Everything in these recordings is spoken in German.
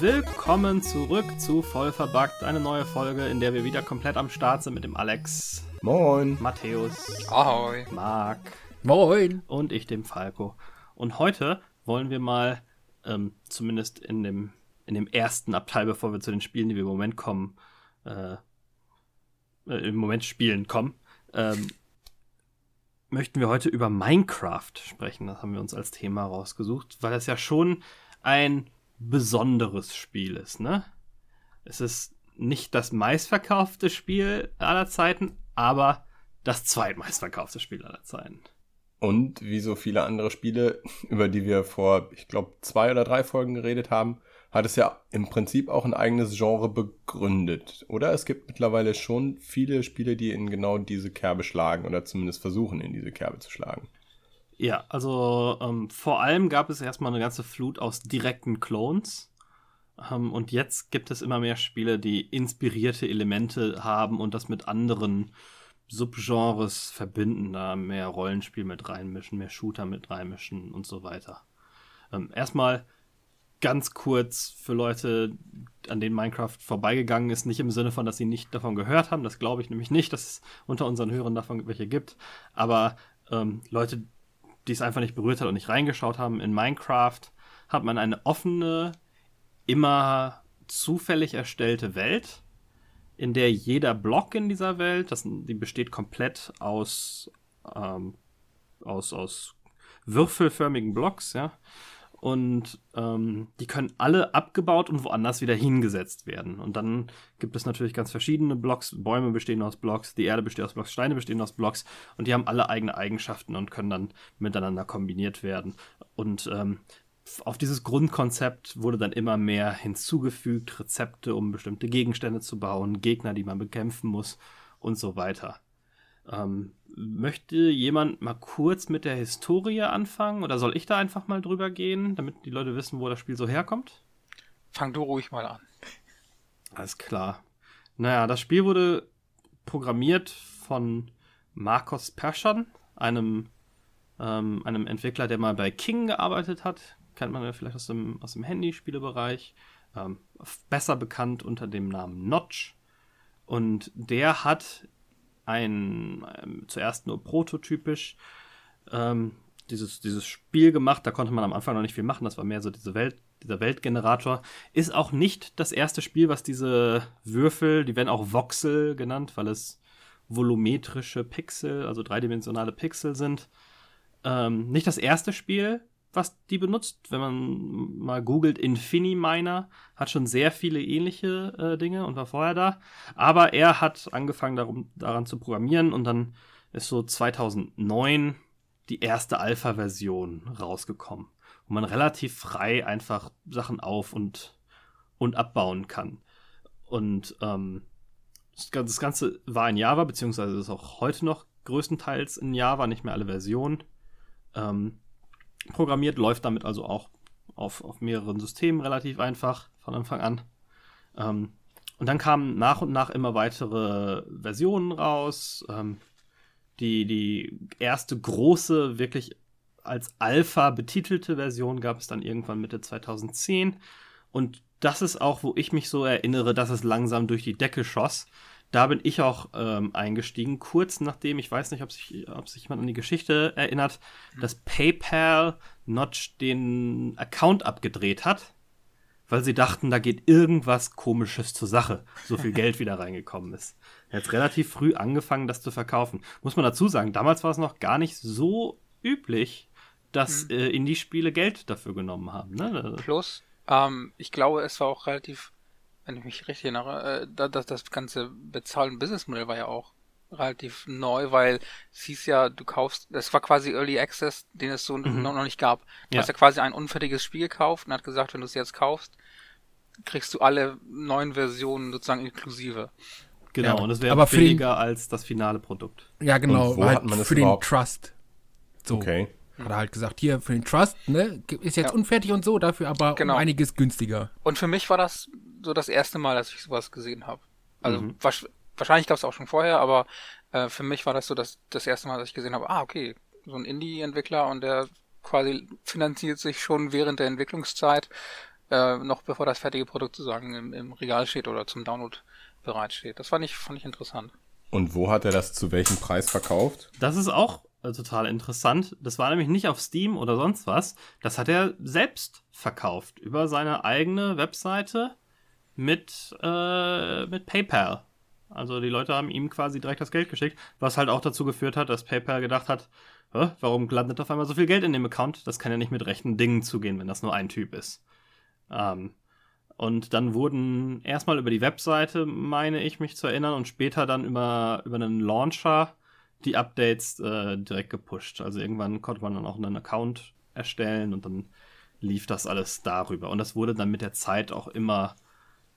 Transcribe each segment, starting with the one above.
Willkommen zurück zu Voll verbuggt, eine neue Folge, in der wir wieder komplett am Start sind mit dem Alex. Moin. Matthäus. Ahoi. Marc. Moin. Und ich, dem Falco. Und heute wollen wir mal, ähm, zumindest in dem, in dem ersten Abteil, bevor wir zu den Spielen, die wir im Moment kommen, äh, äh, im Moment spielen, kommen, ähm, möchten wir heute über Minecraft sprechen. Das haben wir uns als Thema rausgesucht, weil es ja schon ein besonderes Spiel ist, ne? Es ist nicht das meistverkaufte Spiel aller Zeiten, aber das zweitmeistverkaufte Spiel aller Zeiten. Und wie so viele andere Spiele, über die wir vor, ich glaube, zwei oder drei Folgen geredet haben, hat es ja im Prinzip auch ein eigenes Genre begründet. Oder es gibt mittlerweile schon viele Spiele, die in genau diese Kerbe schlagen oder zumindest versuchen, in diese Kerbe zu schlagen. Ja, also ähm, vor allem gab es erstmal eine ganze Flut aus direkten Clones. Ähm, und jetzt gibt es immer mehr Spiele, die inspirierte Elemente haben und das mit anderen Subgenres verbinden, da mehr Rollenspiel mit reinmischen, mehr Shooter mit reinmischen und so weiter. Ähm, erstmal ganz kurz für Leute, an denen Minecraft vorbeigegangen ist, nicht im Sinne von, dass sie nicht davon gehört haben, das glaube ich nämlich nicht, dass es unter unseren Hörern davon welche gibt, aber ähm, Leute, die es einfach nicht berührt hat und nicht reingeschaut haben, in Minecraft hat man eine offene, immer zufällig erstellte Welt, in der jeder Block in dieser Welt, das, die besteht komplett aus, ähm, aus, aus würfelförmigen Blocks, ja, und ähm, die können alle abgebaut und woanders wieder hingesetzt werden. Und dann gibt es natürlich ganz verschiedene Blocks. Bäume bestehen aus Blocks, die Erde besteht aus Blocks, Steine bestehen aus Blocks und die haben alle eigene Eigenschaften und können dann miteinander kombiniert werden. Und ähm, auf dieses Grundkonzept wurde dann immer mehr hinzugefügt, Rezepte, um bestimmte Gegenstände zu bauen, Gegner, die man bekämpfen muss und so weiter. Ähm, möchte jemand mal kurz mit der Historie anfangen oder soll ich da einfach mal drüber gehen, damit die Leute wissen, wo das Spiel so herkommt? Fang du ruhig mal an. Alles klar. Naja, das Spiel wurde programmiert von Marcos Persson, einem, ähm, einem Entwickler, der mal bei King gearbeitet hat. Kennt man ja vielleicht aus dem, aus dem Handyspielebereich. Ähm, besser bekannt unter dem Namen Notch. Und der hat ein, ähm, zuerst nur prototypisch ähm, dieses, dieses Spiel gemacht. Da konnte man am Anfang noch nicht viel machen. Das war mehr so diese Welt, dieser Weltgenerator. Ist auch nicht das erste Spiel, was diese Würfel, die werden auch Voxel genannt, weil es volumetrische Pixel, also dreidimensionale Pixel sind. Ähm, nicht das erste Spiel, was die benutzt. Wenn man mal googelt, Infiniminer hat schon sehr viele ähnliche äh, Dinge und war vorher da. Aber er hat angefangen darum, daran zu programmieren und dann ist so 2009 die erste Alpha-Version rausgekommen, wo man relativ frei einfach Sachen auf und, und abbauen kann. Und ähm, das Ganze war in Java, beziehungsweise ist auch heute noch größtenteils in Java, nicht mehr alle Versionen. Ähm, programmiert, läuft damit also auch auf, auf mehreren Systemen relativ einfach von Anfang an. Ähm, und dann kamen nach und nach immer weitere Versionen raus. Ähm, die, die erste große, wirklich als Alpha betitelte Version gab es dann irgendwann Mitte 2010. Und das ist auch, wo ich mich so erinnere, dass es langsam durch die Decke schoss. Da bin ich auch ähm, eingestiegen, kurz nachdem, ich weiß nicht, ob sich, ob sich jemand an die Geschichte erinnert, dass PayPal Notch den Account abgedreht hat, weil sie dachten, da geht irgendwas Komisches zur Sache, so viel Geld wieder reingekommen ist. Er hat relativ früh angefangen, das zu verkaufen. Muss man dazu sagen, damals war es noch gar nicht so üblich, dass hm. äh, Indie-Spiele Geld dafür genommen haben. Ne? Plus, ähm, ich glaube, es war auch relativ wenn ich mich richtig erinnere, äh, das, das ganze bezahlen Businessmodell war ja auch relativ neu, weil es hieß ja, du kaufst, das war quasi Early Access, den es so mhm. noch, noch, nicht gab. Du ja. hast ja quasi ein unfertiges Spiel gekauft und hat gesagt, wenn du es jetzt kaufst, kriegst du alle neuen Versionen sozusagen inklusive. Genau, ja, und es wäre billiger den, als das finale Produkt. Ja, genau, wo halt hat man das für überhaupt? den Trust. So. Okay. Hat er halt gesagt, hier für den Trust, ne, ist jetzt ja. unfertig und so, dafür aber genau. um einiges günstiger. Und für mich war das so das erste Mal, dass ich sowas gesehen habe. Also mhm. wahrscheinlich gab es auch schon vorher, aber äh, für mich war das so das, das erste Mal, dass ich gesehen habe, ah, okay, so ein Indie-Entwickler und der quasi finanziert sich schon während der Entwicklungszeit, äh, noch bevor das fertige Produkt sozusagen im, im Regal steht oder zum Download bereitsteht. Das fand ich, fand ich interessant. Und wo hat er das zu welchem Preis verkauft? Das ist auch total interessant. Das war nämlich nicht auf Steam oder sonst was. Das hat er selbst verkauft über seine eigene Webseite mit, äh, mit PayPal. Also die Leute haben ihm quasi direkt das Geld geschickt, was halt auch dazu geführt hat, dass PayPal gedacht hat, warum landet auf einmal so viel Geld in dem Account? Das kann ja nicht mit rechten Dingen zugehen, wenn das nur ein Typ ist. Ähm, und dann wurden erstmal über die Webseite, meine ich mich zu erinnern, und später dann über, über einen Launcher die Updates äh, direkt gepusht. Also irgendwann konnte man dann auch einen Account erstellen und dann lief das alles darüber. Und das wurde dann mit der Zeit auch immer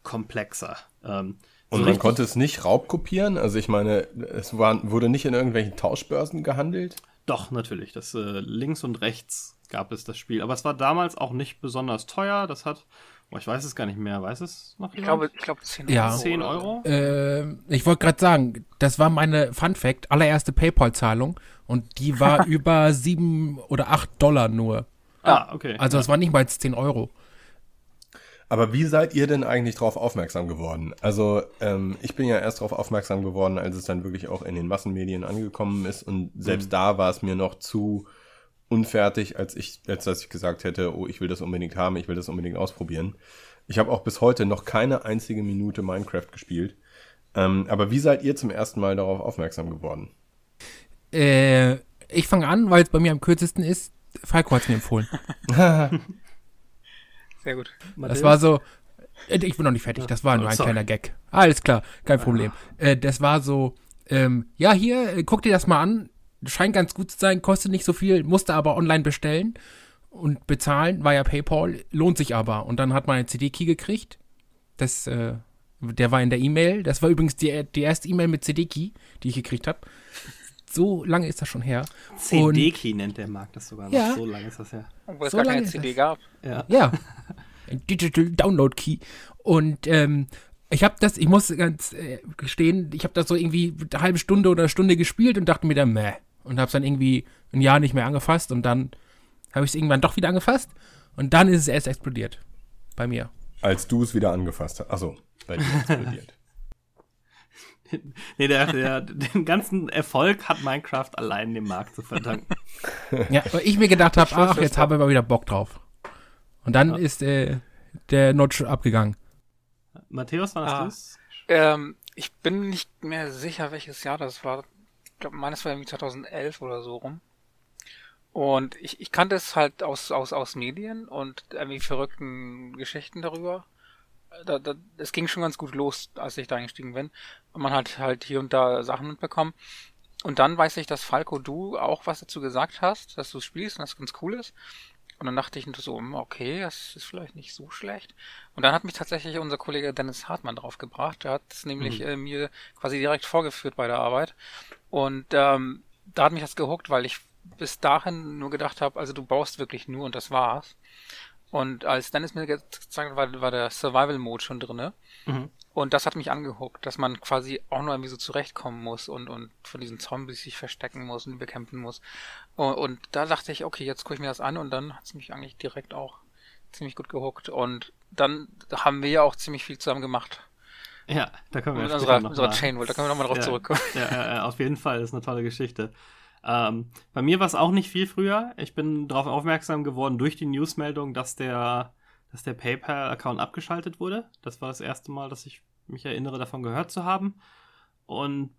komplexer. Ähm, und so man konnte es nicht raubkopieren? Also ich meine, es war, wurde nicht in irgendwelchen Tauschbörsen gehandelt? Doch, natürlich. Das äh, links und rechts gab es das Spiel. Aber es war damals auch nicht besonders teuer. Das hat, oh, ich weiß es gar nicht mehr. Weiß es noch? Ich glaube, ich glaube 10 Euro. Ja. 10 Euro? Äh, ich wollte gerade sagen, das war meine Fun Fact, allererste PayPal-Zahlung. Und die war über 7 oder 8 Dollar nur. Ah, okay. Also es war nicht mal 10 Euro. Aber wie seid ihr denn eigentlich darauf aufmerksam geworden? Also ähm, ich bin ja erst darauf aufmerksam geworden, als es dann wirklich auch in den Massenmedien angekommen ist und selbst mhm. da war es mir noch zu unfertig, als ich, als dass ich gesagt hätte, oh, ich will das unbedingt haben, ich will das unbedingt ausprobieren. Ich habe auch bis heute noch keine einzige Minute Minecraft gespielt. Ähm, aber wie seid ihr zum ersten Mal darauf aufmerksam geworden? Äh, ich fange an, weil es bei mir am kürzesten ist. Falco hat es mir empfohlen. Sehr gut. Das war so, ich bin noch nicht fertig, das war nur ein Sorry. kleiner Gag. Alles klar, kein Problem. Äh, das war so, ähm, ja, hier, äh, guck dir das mal an. Scheint ganz gut zu sein, kostet nicht so viel, musste aber online bestellen und bezahlen, war ja PayPal, lohnt sich aber. Und dann hat man einen CD-Key gekriegt. Das, äh, der war in der E-Mail. Das war übrigens die, die erste E-Mail mit CD-Key, die ich gekriegt habe. So lange ist das schon her. CD-Key nennt der Markt das sogar noch. Ja. So lange ist das her. Obwohl es so gar keine CD das. gab. Ja. ja. Ein Digital Download Key. Und ähm, ich habe das, ich muss ganz äh, gestehen, ich habe das so irgendwie eine halbe Stunde oder eine Stunde gespielt und dachte mir dann, meh. Und habe es dann irgendwie ein Jahr nicht mehr angefasst und dann habe ich es irgendwann doch wieder angefasst und dann ist es erst explodiert. Bei mir. Als du es wieder angefasst hast. Achso, bei dir explodiert. nee, der, der, den ganzen Erfolg hat Minecraft allein dem Markt zu verdanken. ja, weil ich mir gedacht habe, ach, jetzt habe ich mal wieder Bock drauf. Und dann ja. ist äh, der Notch abgegangen. Matthäus, war das ah, das? Ähm, ich bin nicht mehr sicher, welches Jahr das war. Ich glaube, meines war irgendwie 2011 oder so rum. Und ich, ich kannte es halt aus, aus, aus Medien und irgendwie verrückten Geschichten darüber da, da, es ging schon ganz gut los, als ich da eingestiegen bin. Und man hat halt hier und da Sachen mitbekommen. Und dann weiß ich, dass Falco, du auch was dazu gesagt hast, dass du spielst und das ganz cool ist. Und dann dachte ich so, hm, okay, das ist vielleicht nicht so schlecht. Und dann hat mich tatsächlich unser Kollege Dennis Hartmann drauf gebracht. Der hat es nämlich mhm. äh, mir quasi direkt vorgeführt bei der Arbeit. Und ähm, da hat mich das gehuckt, weil ich bis dahin nur gedacht habe, also du baust wirklich nur und das war's. Und als Dennis mir gezeigt hat, war, war der Survival-Mode schon drin. Mhm. Und das hat mich angehuckt, dass man quasi auch nur irgendwie so zurechtkommen muss und, und von diesen Zombies sich verstecken muss und bekämpfen muss. Und, und da dachte ich, okay, jetzt gucke ich mir das an und dann hat es mich eigentlich direkt auch ziemlich gut gehuckt. Und dann haben wir ja auch ziemlich viel zusammen gemacht. Ja, da können wir unserer, noch unserer Chain World, da können wir nochmal drauf ja, zurückkommen. Ja, ja, ja, auf jeden Fall, das ist eine tolle Geschichte. Ähm, bei mir war es auch nicht viel früher. Ich bin darauf aufmerksam geworden durch die Newsmeldung, dass der, dass der PayPal-Account abgeschaltet wurde. Das war das erste Mal, dass ich mich erinnere, davon gehört zu haben. Und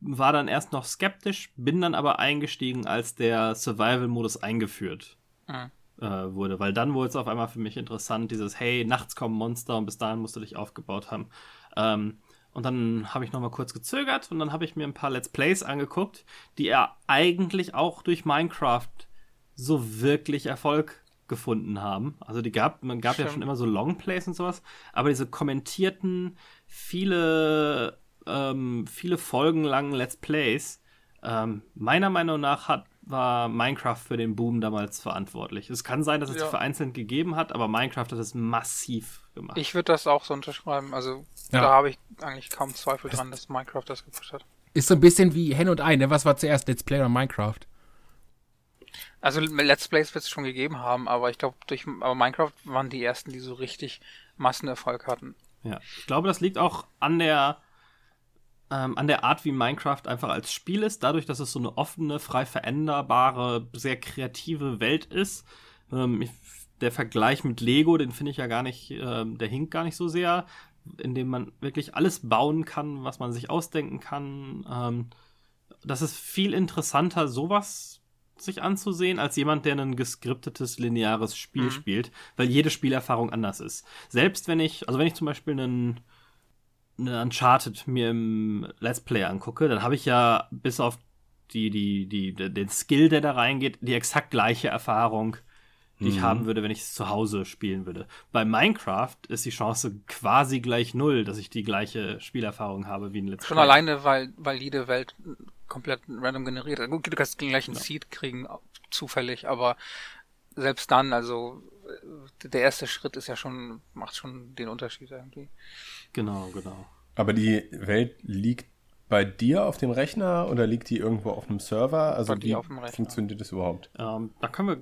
war dann erst noch skeptisch, bin dann aber eingestiegen, als der Survival-Modus eingeführt mhm. Äh, wurde. Weil dann wurde es auf einmal für mich interessant, dieses Hey, nachts kommen Monster und bis dahin musst du dich aufgebaut haben. Ähm, und dann habe ich nochmal kurz gezögert und dann habe ich mir ein paar Let's Plays angeguckt, die ja eigentlich auch durch Minecraft so wirklich Erfolg gefunden haben. Also die gab, man gab Stimmt. ja schon immer so Longplays und sowas, aber diese kommentierten, viele, ähm, viele Folgen langen Let's Plays, ähm, meiner Meinung nach hat war Minecraft für den Boom damals verantwortlich. Es kann sein, dass es ja. vereinzelt gegeben hat, aber Minecraft hat es massiv gemacht. Ich würde das auch so unterschreiben. Also ja. da habe ich eigentlich kaum Zweifel dran, dass Minecraft das gepusht hat. Ist so ein bisschen wie Hen und Ei, ne? Was war zuerst Let's Play oder Minecraft? Also Let's Plays wird es schon gegeben haben, aber ich glaube, durch aber Minecraft waren die ersten, die so richtig Massenerfolg hatten. Ja, ich glaube, das liegt auch an der ähm, an der Art, wie Minecraft einfach als Spiel ist, dadurch, dass es so eine offene, frei veränderbare, sehr kreative Welt ist. Ähm, ich, der Vergleich mit Lego, den finde ich ja gar nicht, äh, der hinkt gar nicht so sehr, indem man wirklich alles bauen kann, was man sich ausdenken kann. Ähm, das ist viel interessanter, sowas sich anzusehen, als jemand, der ein geskriptetes, lineares Spiel mhm. spielt, weil jede Spielerfahrung anders ist. Selbst wenn ich, also wenn ich zum Beispiel einen, eine Uncharted mir im Let's Play angucke, dann habe ich ja bis auf die, die, die, den Skill, der da reingeht, die exakt gleiche Erfahrung, die mhm. ich haben würde, wenn ich es zu Hause spielen würde. Bei Minecraft ist die Chance quasi gleich null, dass ich die gleiche Spielerfahrung habe wie in Let's Schon Play. Schon alleine, weil, weil jede Welt komplett random generiert. Gut, du kannst den gleichen ja. Seed kriegen, zufällig, aber selbst dann, also der erste Schritt ist ja schon, macht schon den Unterschied irgendwie. Genau, genau. Aber die Welt liegt bei dir auf dem Rechner oder liegt die irgendwo auf einem Server? Also wie funktioniert das überhaupt? Ähm, da können wir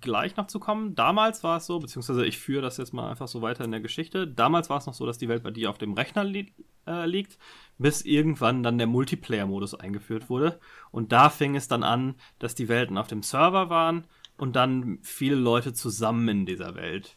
gleich noch zu kommen. Damals war es so, beziehungsweise ich führe das jetzt mal einfach so weiter in der Geschichte. Damals war es noch so, dass die Welt bei dir auf dem Rechner li äh, liegt bis irgendwann dann der Multiplayer-Modus eingeführt wurde. Und da fing es dann an, dass die Welten auf dem Server waren und dann viele Leute zusammen in dieser Welt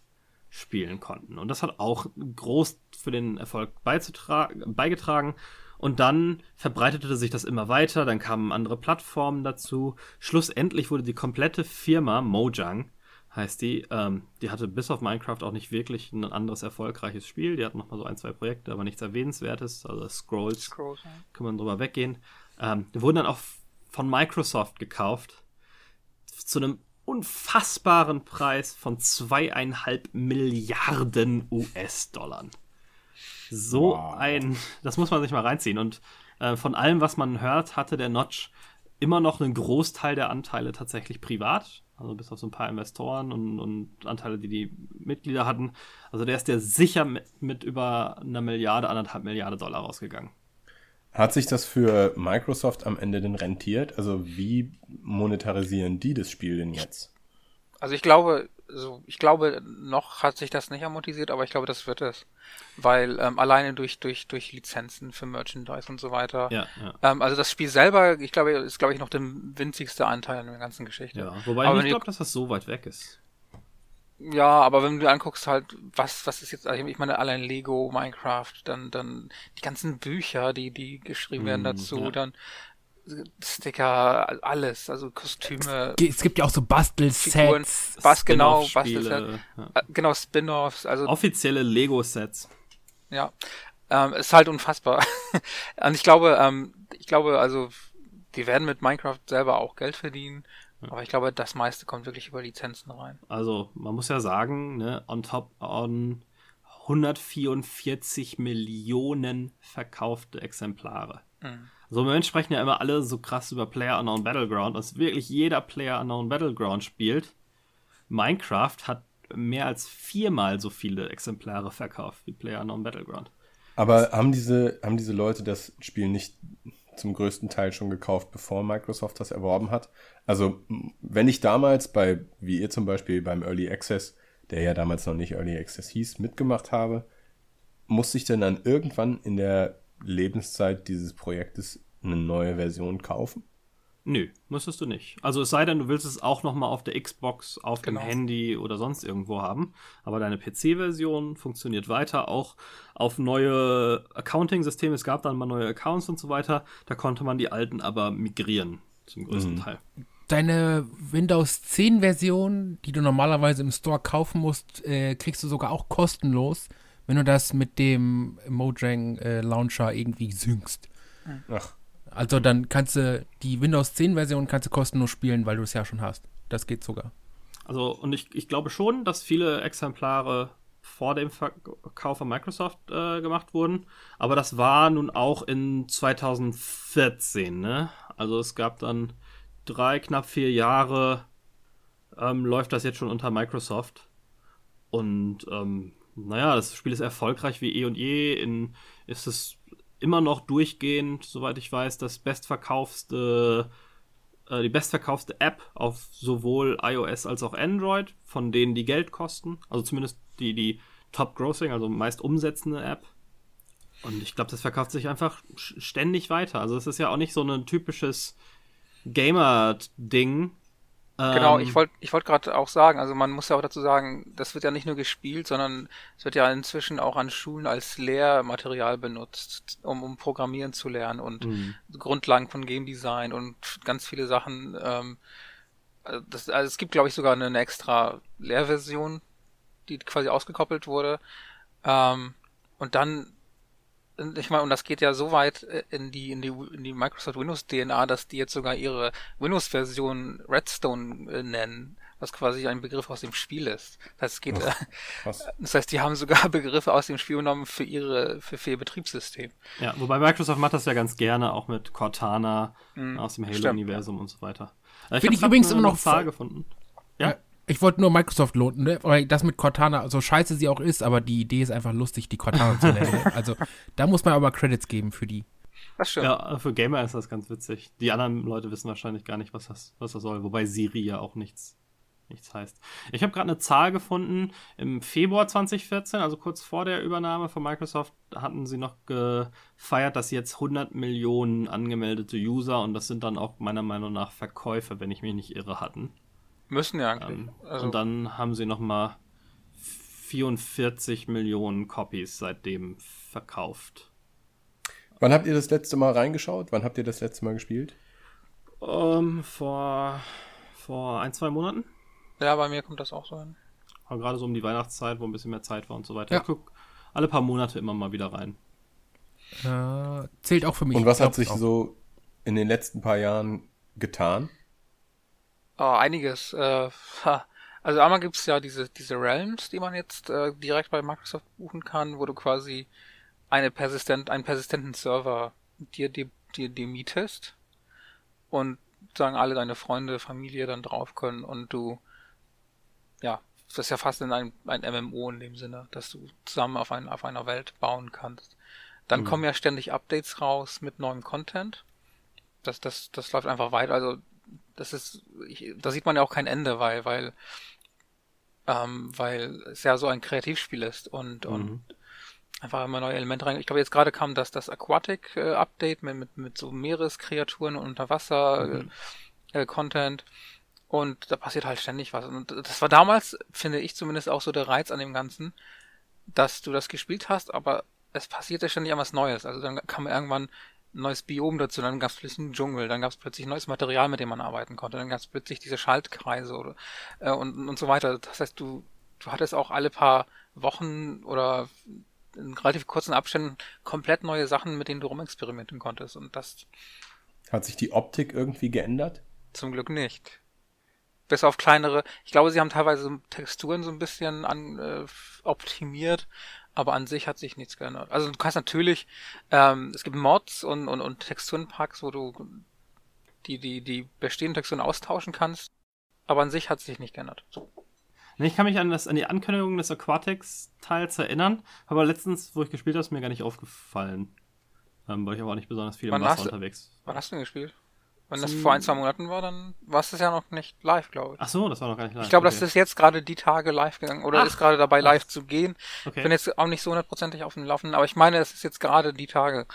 spielen konnten. Und das hat auch groß für den Erfolg beigetragen. Und dann verbreitete sich das immer weiter, dann kamen andere Plattformen dazu. Schlussendlich wurde die komplette Firma Mojang heißt die. Ähm, die hatte bis auf Minecraft auch nicht wirklich ein anderes erfolgreiches Spiel. Die hatten noch mal so ein, zwei Projekte, aber nichts Erwähnenswertes. Also Scrolls, Scrolls ja. kann man drüber weggehen. Ähm, die wurden dann auch von Microsoft gekauft. Zu einem unfassbaren Preis von zweieinhalb Milliarden US-Dollar. So wow. ein, das muss man sich mal reinziehen. Und äh, von allem, was man hört, hatte der Notch immer noch einen Großteil der Anteile tatsächlich privat. Also bis auf so ein paar Investoren und, und Anteile, die die Mitglieder hatten. Also der ist der sicher mit, mit über einer Milliarde, anderthalb Milliarde Dollar rausgegangen. Hat sich das für Microsoft am Ende denn rentiert? Also wie monetarisieren die das Spiel denn jetzt? Also ich glaube, also ich glaube, noch hat sich das nicht amortisiert, aber ich glaube, das wird es. Weil ähm, alleine durch, durch, durch Lizenzen für Merchandise und so weiter. Ja, ja. Ähm, also das Spiel selber, ich glaube, ist, glaube ich, noch der winzigste Anteil in der ganzen Geschichte. Ja, wobei aber ich nicht glaube, dass das so weit weg ist. Ja, aber wenn du anguckst halt, was, was ist jetzt, also ich meine, allein Lego, Minecraft, dann, dann die ganzen Bücher, die, die geschrieben werden mm, dazu, ja. dann Sticker, alles, also Kostüme. Es gibt ja auch so Bastelsets. Was genau, Bastelsets. Ja. Äh, genau, Spin-offs. Also Offizielle Lego-Sets. Ja, ähm, ist halt unfassbar. Und ich glaube, ähm, ich glaube, also die werden mit Minecraft selber auch Geld verdienen. Aber ich glaube, das meiste kommt wirklich über Lizenzen rein. Also, man muss ja sagen, ne, on top on 144 Millionen verkaufte Exemplare. Mhm. So im Moment sprechen ja immer alle so krass über Player Unknown Battleground, dass wirklich jeder Player Unknown Battleground spielt. Minecraft hat mehr als viermal so viele Exemplare verkauft wie Player Unknown Battleground. Aber haben diese, haben diese Leute das Spiel nicht zum größten Teil schon gekauft, bevor Microsoft das erworben hat? Also, wenn ich damals bei, wie ihr zum Beispiel beim Early Access, der ja damals noch nicht Early Access hieß, mitgemacht habe, musste ich denn dann irgendwann in der Lebenszeit dieses Projektes eine neue Version kaufen? Nö, müsstest du nicht. Also es sei denn, du willst es auch noch mal auf der Xbox, auf genau. dem Handy oder sonst irgendwo haben. Aber deine PC-Version funktioniert weiter, auch auf neue Accounting-Systeme. Es gab dann mal neue Accounts und so weiter. Da konnte man die alten aber migrieren, zum größten mhm. Teil. Deine Windows 10-Version, die du normalerweise im Store kaufen musst, äh, kriegst du sogar auch kostenlos wenn du das mit dem Mojang äh, Launcher irgendwie synkst. Ach. Also dann kannst du die Windows 10 Version kannst du kostenlos spielen, weil du es ja schon hast. Das geht sogar. Also und ich, ich glaube schon, dass viele Exemplare vor dem Verkauf von Microsoft äh, gemacht wurden, aber das war nun auch in 2014, ne? Also es gab dann drei, knapp vier Jahre ähm, läuft das jetzt schon unter Microsoft. Und ähm, naja, das Spiel ist erfolgreich wie eh und je. In, ist es immer noch durchgehend, soweit ich weiß, das bestverkaufste, äh, die bestverkaufste App auf sowohl iOS als auch Android, von denen die Geld kosten. Also zumindest die, die Top Grossing, also meist umsetzende App. Und ich glaube, das verkauft sich einfach ständig weiter. Also es ist ja auch nicht so ein typisches Gamer-Ding, Genau, ich ähm, wollte ich wollt gerade auch sagen, also man muss ja auch dazu sagen, das wird ja nicht nur gespielt, sondern es wird ja inzwischen auch an Schulen als Lehrmaterial benutzt, um, um Programmieren zu lernen und mhm. Grundlagen von Game Design und ganz viele Sachen. Ähm, also das, also es gibt, glaube ich, sogar eine, eine extra Lehrversion, die quasi ausgekoppelt wurde. Ähm, und dann ich meine, und das geht ja so weit äh, in die, in die, in die Microsoft Windows DNA, dass die jetzt sogar ihre Windows-Version Redstone äh, nennen, was quasi ein Begriff aus dem Spiel ist. Das heißt, es geht, oh, das heißt, die haben sogar Begriffe aus dem Spiel genommen für ihre, für, für ihr Betriebssystem. Ja, wobei Microsoft macht das ja ganz gerne, auch mit Cortana mm, aus dem Halo-Universum und so weiter. Äh, ich Finde ich übrigens immer noch Zahl gefunden. Ja. Ich wollte nur Microsoft loten, ne? weil das mit Cortana, so scheiße sie auch ist, aber die Idee ist einfach lustig, die Cortana zu nennen. Ne? Also da muss man aber Credits geben für die. Das stimmt. Ja, für Gamer ist das ganz witzig. Die anderen Leute wissen wahrscheinlich gar nicht, was das, was das soll, wobei Siri ja auch nichts, nichts heißt. Ich habe gerade eine Zahl gefunden. Im Februar 2014, also kurz vor der Übernahme von Microsoft, hatten sie noch gefeiert, dass sie jetzt 100 Millionen angemeldete User und das sind dann auch meiner Meinung nach Verkäufe, wenn ich mich nicht irre, hatten. Müssen ja eigentlich. Ähm, also. Und dann haben sie nochmal 44 Millionen Copies seitdem verkauft. Wann habt ihr das letzte Mal reingeschaut? Wann habt ihr das letzte Mal gespielt? Um, ähm, vor, vor ein, zwei Monaten. Ja, bei mir kommt das auch so hin. Aber gerade so um die Weihnachtszeit, wo ein bisschen mehr Zeit war und so weiter. Ja. Ich guck alle paar Monate immer mal wieder rein. Äh, zählt auch für mich. Und was hat sich auch. so in den letzten paar Jahren getan? Oh, einiges. Äh, also einmal gibt's ja diese, diese Realms, die man jetzt äh, direkt bei Microsoft buchen kann, wo du quasi eine persistent, einen persistenten Server dir, dir, dir, dir mietest und sagen alle deine Freunde, Familie dann drauf können und du, ja, das ist ja fast in ein, ein MMO in dem Sinne, dass du zusammen auf, ein, auf einer Welt bauen kannst. Dann mhm. kommen ja ständig Updates raus mit neuem Content. Das, das, das läuft einfach weiter. Also das ist, ich, da sieht man ja auch kein Ende, weil, weil, ähm, weil es ja so ein Kreativspiel ist und, mhm. und einfach immer neue Elemente rein. Ich glaube, jetzt gerade kam das, das Aquatic äh, Update mit, mit, mit so Meereskreaturen und Unterwasser mhm. äh, Content. Und da passiert halt ständig was. Und das war damals, finde ich zumindest auch so der Reiz an dem Ganzen, dass du das gespielt hast, aber es passierte ständig etwas Neues. Also dann kam irgendwann neues Biom dazu, dann gab es plötzlich einen Dschungel, dann gab es plötzlich neues Material, mit dem man arbeiten konnte, dann gab es plötzlich diese Schaltkreise oder, äh, und, und so weiter. Das heißt, du, du hattest auch alle paar Wochen oder in relativ kurzen Abständen komplett neue Sachen, mit denen du rumexperimentieren konntest. Und das. Hat sich die Optik irgendwie geändert? Zum Glück nicht. Bis auf kleinere. Ich glaube, sie haben teilweise Texturen so ein bisschen an, äh, optimiert, aber an sich hat sich nichts geändert. Also du kannst natürlich, ähm, es gibt Mods und, und, und Texturenpacks, wo du die, die, die bestehenden Texturen austauschen kannst, aber an sich hat sich nicht geändert. So. Ich kann mich an, das, an die Ankündigung des Aquatics-Teils erinnern, aber letztens, wo ich gespielt habe, ist mir gar nicht aufgefallen. Ähm, weil ich aber auch nicht besonders viel im Wasser unterwegs. Wann hast du denn gespielt? Wenn das vor ein, zwei Monaten war, dann war es ja noch nicht live, glaube ich. Ach so, das war noch gar nicht live. Ich glaube, okay. das ist jetzt gerade die Tage live gegangen oder Ach. ist gerade dabei live Ach. zu gehen. Okay. Bin jetzt auch nicht so hundertprozentig auf dem Laufen, aber ich meine, es ist jetzt gerade die Tage,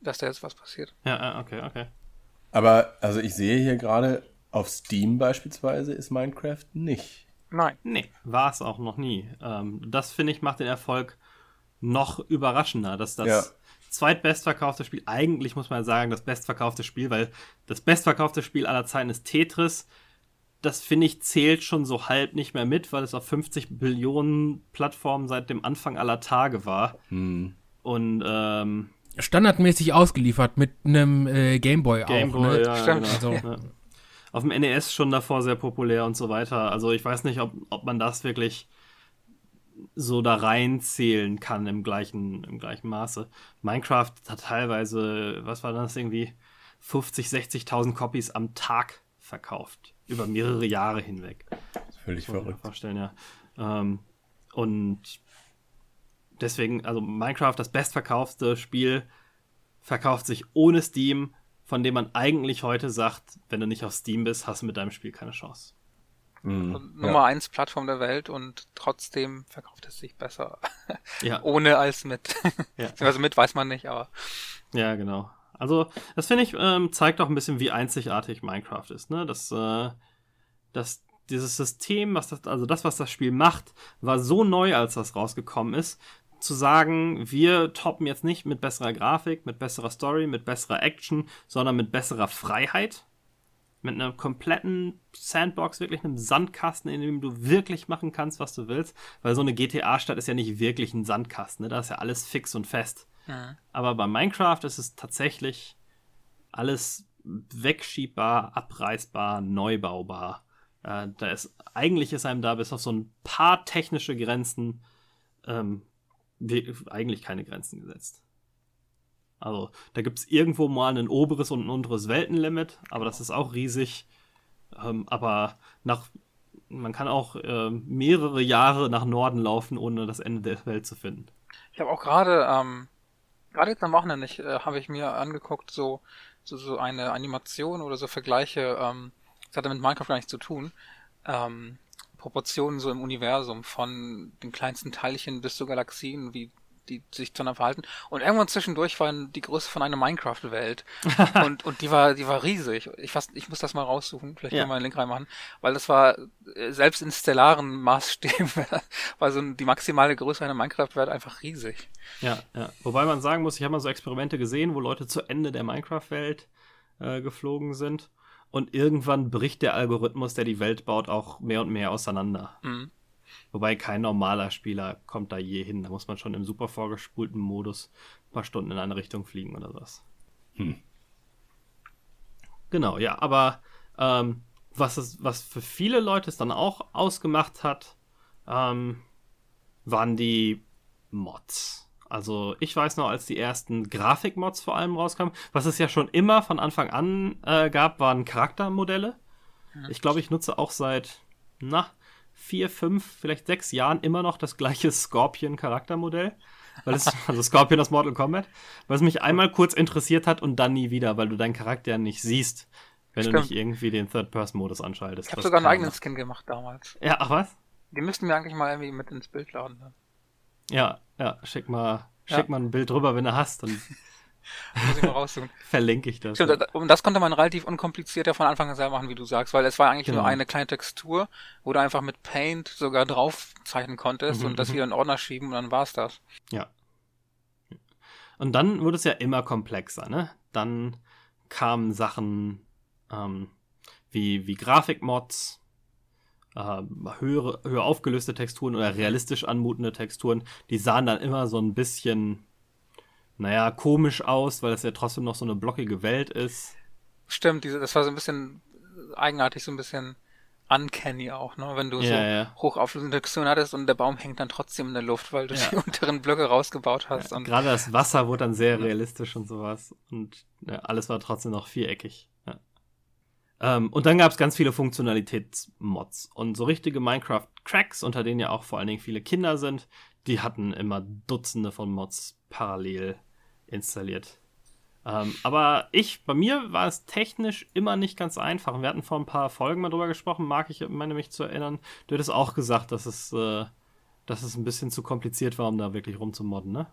dass da jetzt was passiert. Ja, okay, okay. Aber, also ich sehe hier gerade, auf Steam beispielsweise ist Minecraft nicht. Nein. Nee, war es auch noch nie. Ähm, das, finde ich, macht den Erfolg noch überraschender, dass das ja zweitbestverkaufte Spiel. Eigentlich muss man sagen, das bestverkaufte Spiel, weil das bestverkaufte Spiel aller Zeiten ist Tetris. Das finde ich zählt schon so halb nicht mehr mit, weil es auf 50 Billionen Plattformen seit dem Anfang aller Tage war. Hm. Und ähm, standardmäßig ausgeliefert mit einem äh, Gameboy Game auch. Ne? Ja, Stimmt. Genau. Also, ja. Auf dem NES schon davor sehr populär und so weiter. Also ich weiß nicht, ob, ob man das wirklich so da reinzählen kann im gleichen, im gleichen Maße. Minecraft hat teilweise, was war das irgendwie, 50, 60.000 Copies am Tag verkauft. Über mehrere Jahre hinweg. Völlig verrückt. Vorstellen, ja. Ähm, und deswegen, also Minecraft, das bestverkaufte Spiel, verkauft sich ohne Steam, von dem man eigentlich heute sagt, wenn du nicht auf Steam bist, hast du mit deinem Spiel keine Chance. Mhm. Nummer ja. eins Plattform der Welt und trotzdem verkauft es sich besser. Ja. Ohne als mit. Ja. also mit weiß man nicht, aber. Ja, genau. Also, das finde ich, ähm, zeigt auch ein bisschen, wie einzigartig Minecraft ist, ne? Das, äh, das, dieses System, was das, also das, was das Spiel macht, war so neu, als das rausgekommen ist, zu sagen, wir toppen jetzt nicht mit besserer Grafik, mit besserer Story, mit besserer Action, sondern mit besserer Freiheit. Mit einer kompletten Sandbox, wirklich einem Sandkasten, in dem du wirklich machen kannst, was du willst. Weil so eine GTA-Stadt ist ja nicht wirklich ein Sandkasten, ne? da ist ja alles fix und fest. Mhm. Aber bei Minecraft ist es tatsächlich alles wegschiebbar, abreißbar, neubaubar. Äh, da ist, eigentlich ist einem da bis auf so ein paar technische Grenzen ähm, eigentlich keine Grenzen gesetzt. Also, da gibt es irgendwo mal ein oberes und ein unteres Weltenlimit, aber das ist auch riesig. Ähm, aber nach, man kann auch äh, mehrere Jahre nach Norden laufen, ohne das Ende der Welt zu finden. Ich habe auch gerade, ähm, gerade jetzt am Wochenende, äh, habe ich mir angeguckt, so, so, so eine Animation oder so Vergleiche, ähm, das hatte mit Minecraft gar nichts zu tun, ähm, Proportionen so im Universum, von den kleinsten Teilchen bis zu Galaxien, wie die sich zueinander verhalten. Und irgendwann zwischendurch war die Größe von einer Minecraft-Welt. und, und die war, die war riesig. Ich, fast, ich muss das mal raussuchen. Vielleicht ja. können wir einen Link reinmachen. Weil das war, äh, selbst in stellaren Maßstäben, war so die maximale Größe einer Minecraft-Welt einfach riesig. Ja, ja. Wobei man sagen muss, ich habe mal so Experimente gesehen, wo Leute zu Ende der Minecraft-Welt äh, geflogen sind und irgendwann bricht der Algorithmus, der die Welt baut, auch mehr und mehr auseinander. Mhm. Wobei kein normaler Spieler kommt da je hin. Da muss man schon im super vorgespulten Modus ein paar Stunden in eine Richtung fliegen oder was. Hm. Genau, ja, aber ähm, was, es, was für viele Leute es dann auch ausgemacht hat, ähm, waren die Mods. Also ich weiß noch, als die ersten Grafikmods vor allem rauskamen, was es ja schon immer von Anfang an äh, gab, waren Charaktermodelle. Ich glaube, ich nutze auch seit, na, vier, fünf, vielleicht sechs Jahren immer noch das gleiche Scorpion-Charaktermodell. Weil es, also Scorpion aus Mortal Kombat, weil es mich einmal kurz interessiert hat und dann nie wieder, weil du deinen Charakter nicht siehst, wenn Stimmt. du nicht irgendwie den Third-Person-Modus anschaltest. Ich habe sogar einen eigenen Skin gemacht damals. Ja, ach was? Die müssten wir eigentlich mal irgendwie mit ins Bild laden. Ne? Ja, ja, schick mal, ja. schick mal ein Bild drüber, wenn du hast. Dann Muss ich mal raussuchen. Verlinke ich das. Stimmt. Und das konnte man relativ unkompliziert ja von Anfang an selber machen, wie du sagst, weil es war eigentlich genau. nur eine kleine Textur, wo du einfach mit Paint sogar drauf zeichnen konntest mhm, und das mhm. wieder in Ordner schieben und dann war's das. Ja. Und dann wurde es ja immer komplexer, ne? Dann kamen Sachen ähm, wie, wie Grafikmods, äh, höhere, höher aufgelöste Texturen oder realistisch anmutende Texturen, die sahen dann immer so ein bisschen, naja, komisch aus, weil das ja trotzdem noch so eine blockige Welt ist. Stimmt, diese, das war so ein bisschen eigenartig, so ein bisschen uncanny auch, ne? Wenn du ja, so ja. hochauflösende Texturen hattest und der Baum hängt dann trotzdem in der Luft, weil du ja. die unteren Blöcke rausgebaut hast. Ja, gerade das Wasser wurde dann sehr realistisch und sowas. Und alles war trotzdem noch viereckig. Ähm, und dann gab es ganz viele Funktionalitätsmods. Und so richtige Minecraft-Cracks, unter denen ja auch vor allen Dingen viele Kinder sind, die hatten immer Dutzende von Mods parallel installiert. Ähm, aber ich, bei mir war es technisch immer nicht ganz einfach. Wir hatten vor ein paar Folgen mal drüber gesprochen, mag ich meine mich zu erinnern. Du hättest auch gesagt, dass es, äh, dass es ein bisschen zu kompliziert war, um da wirklich rumzumodden, ne?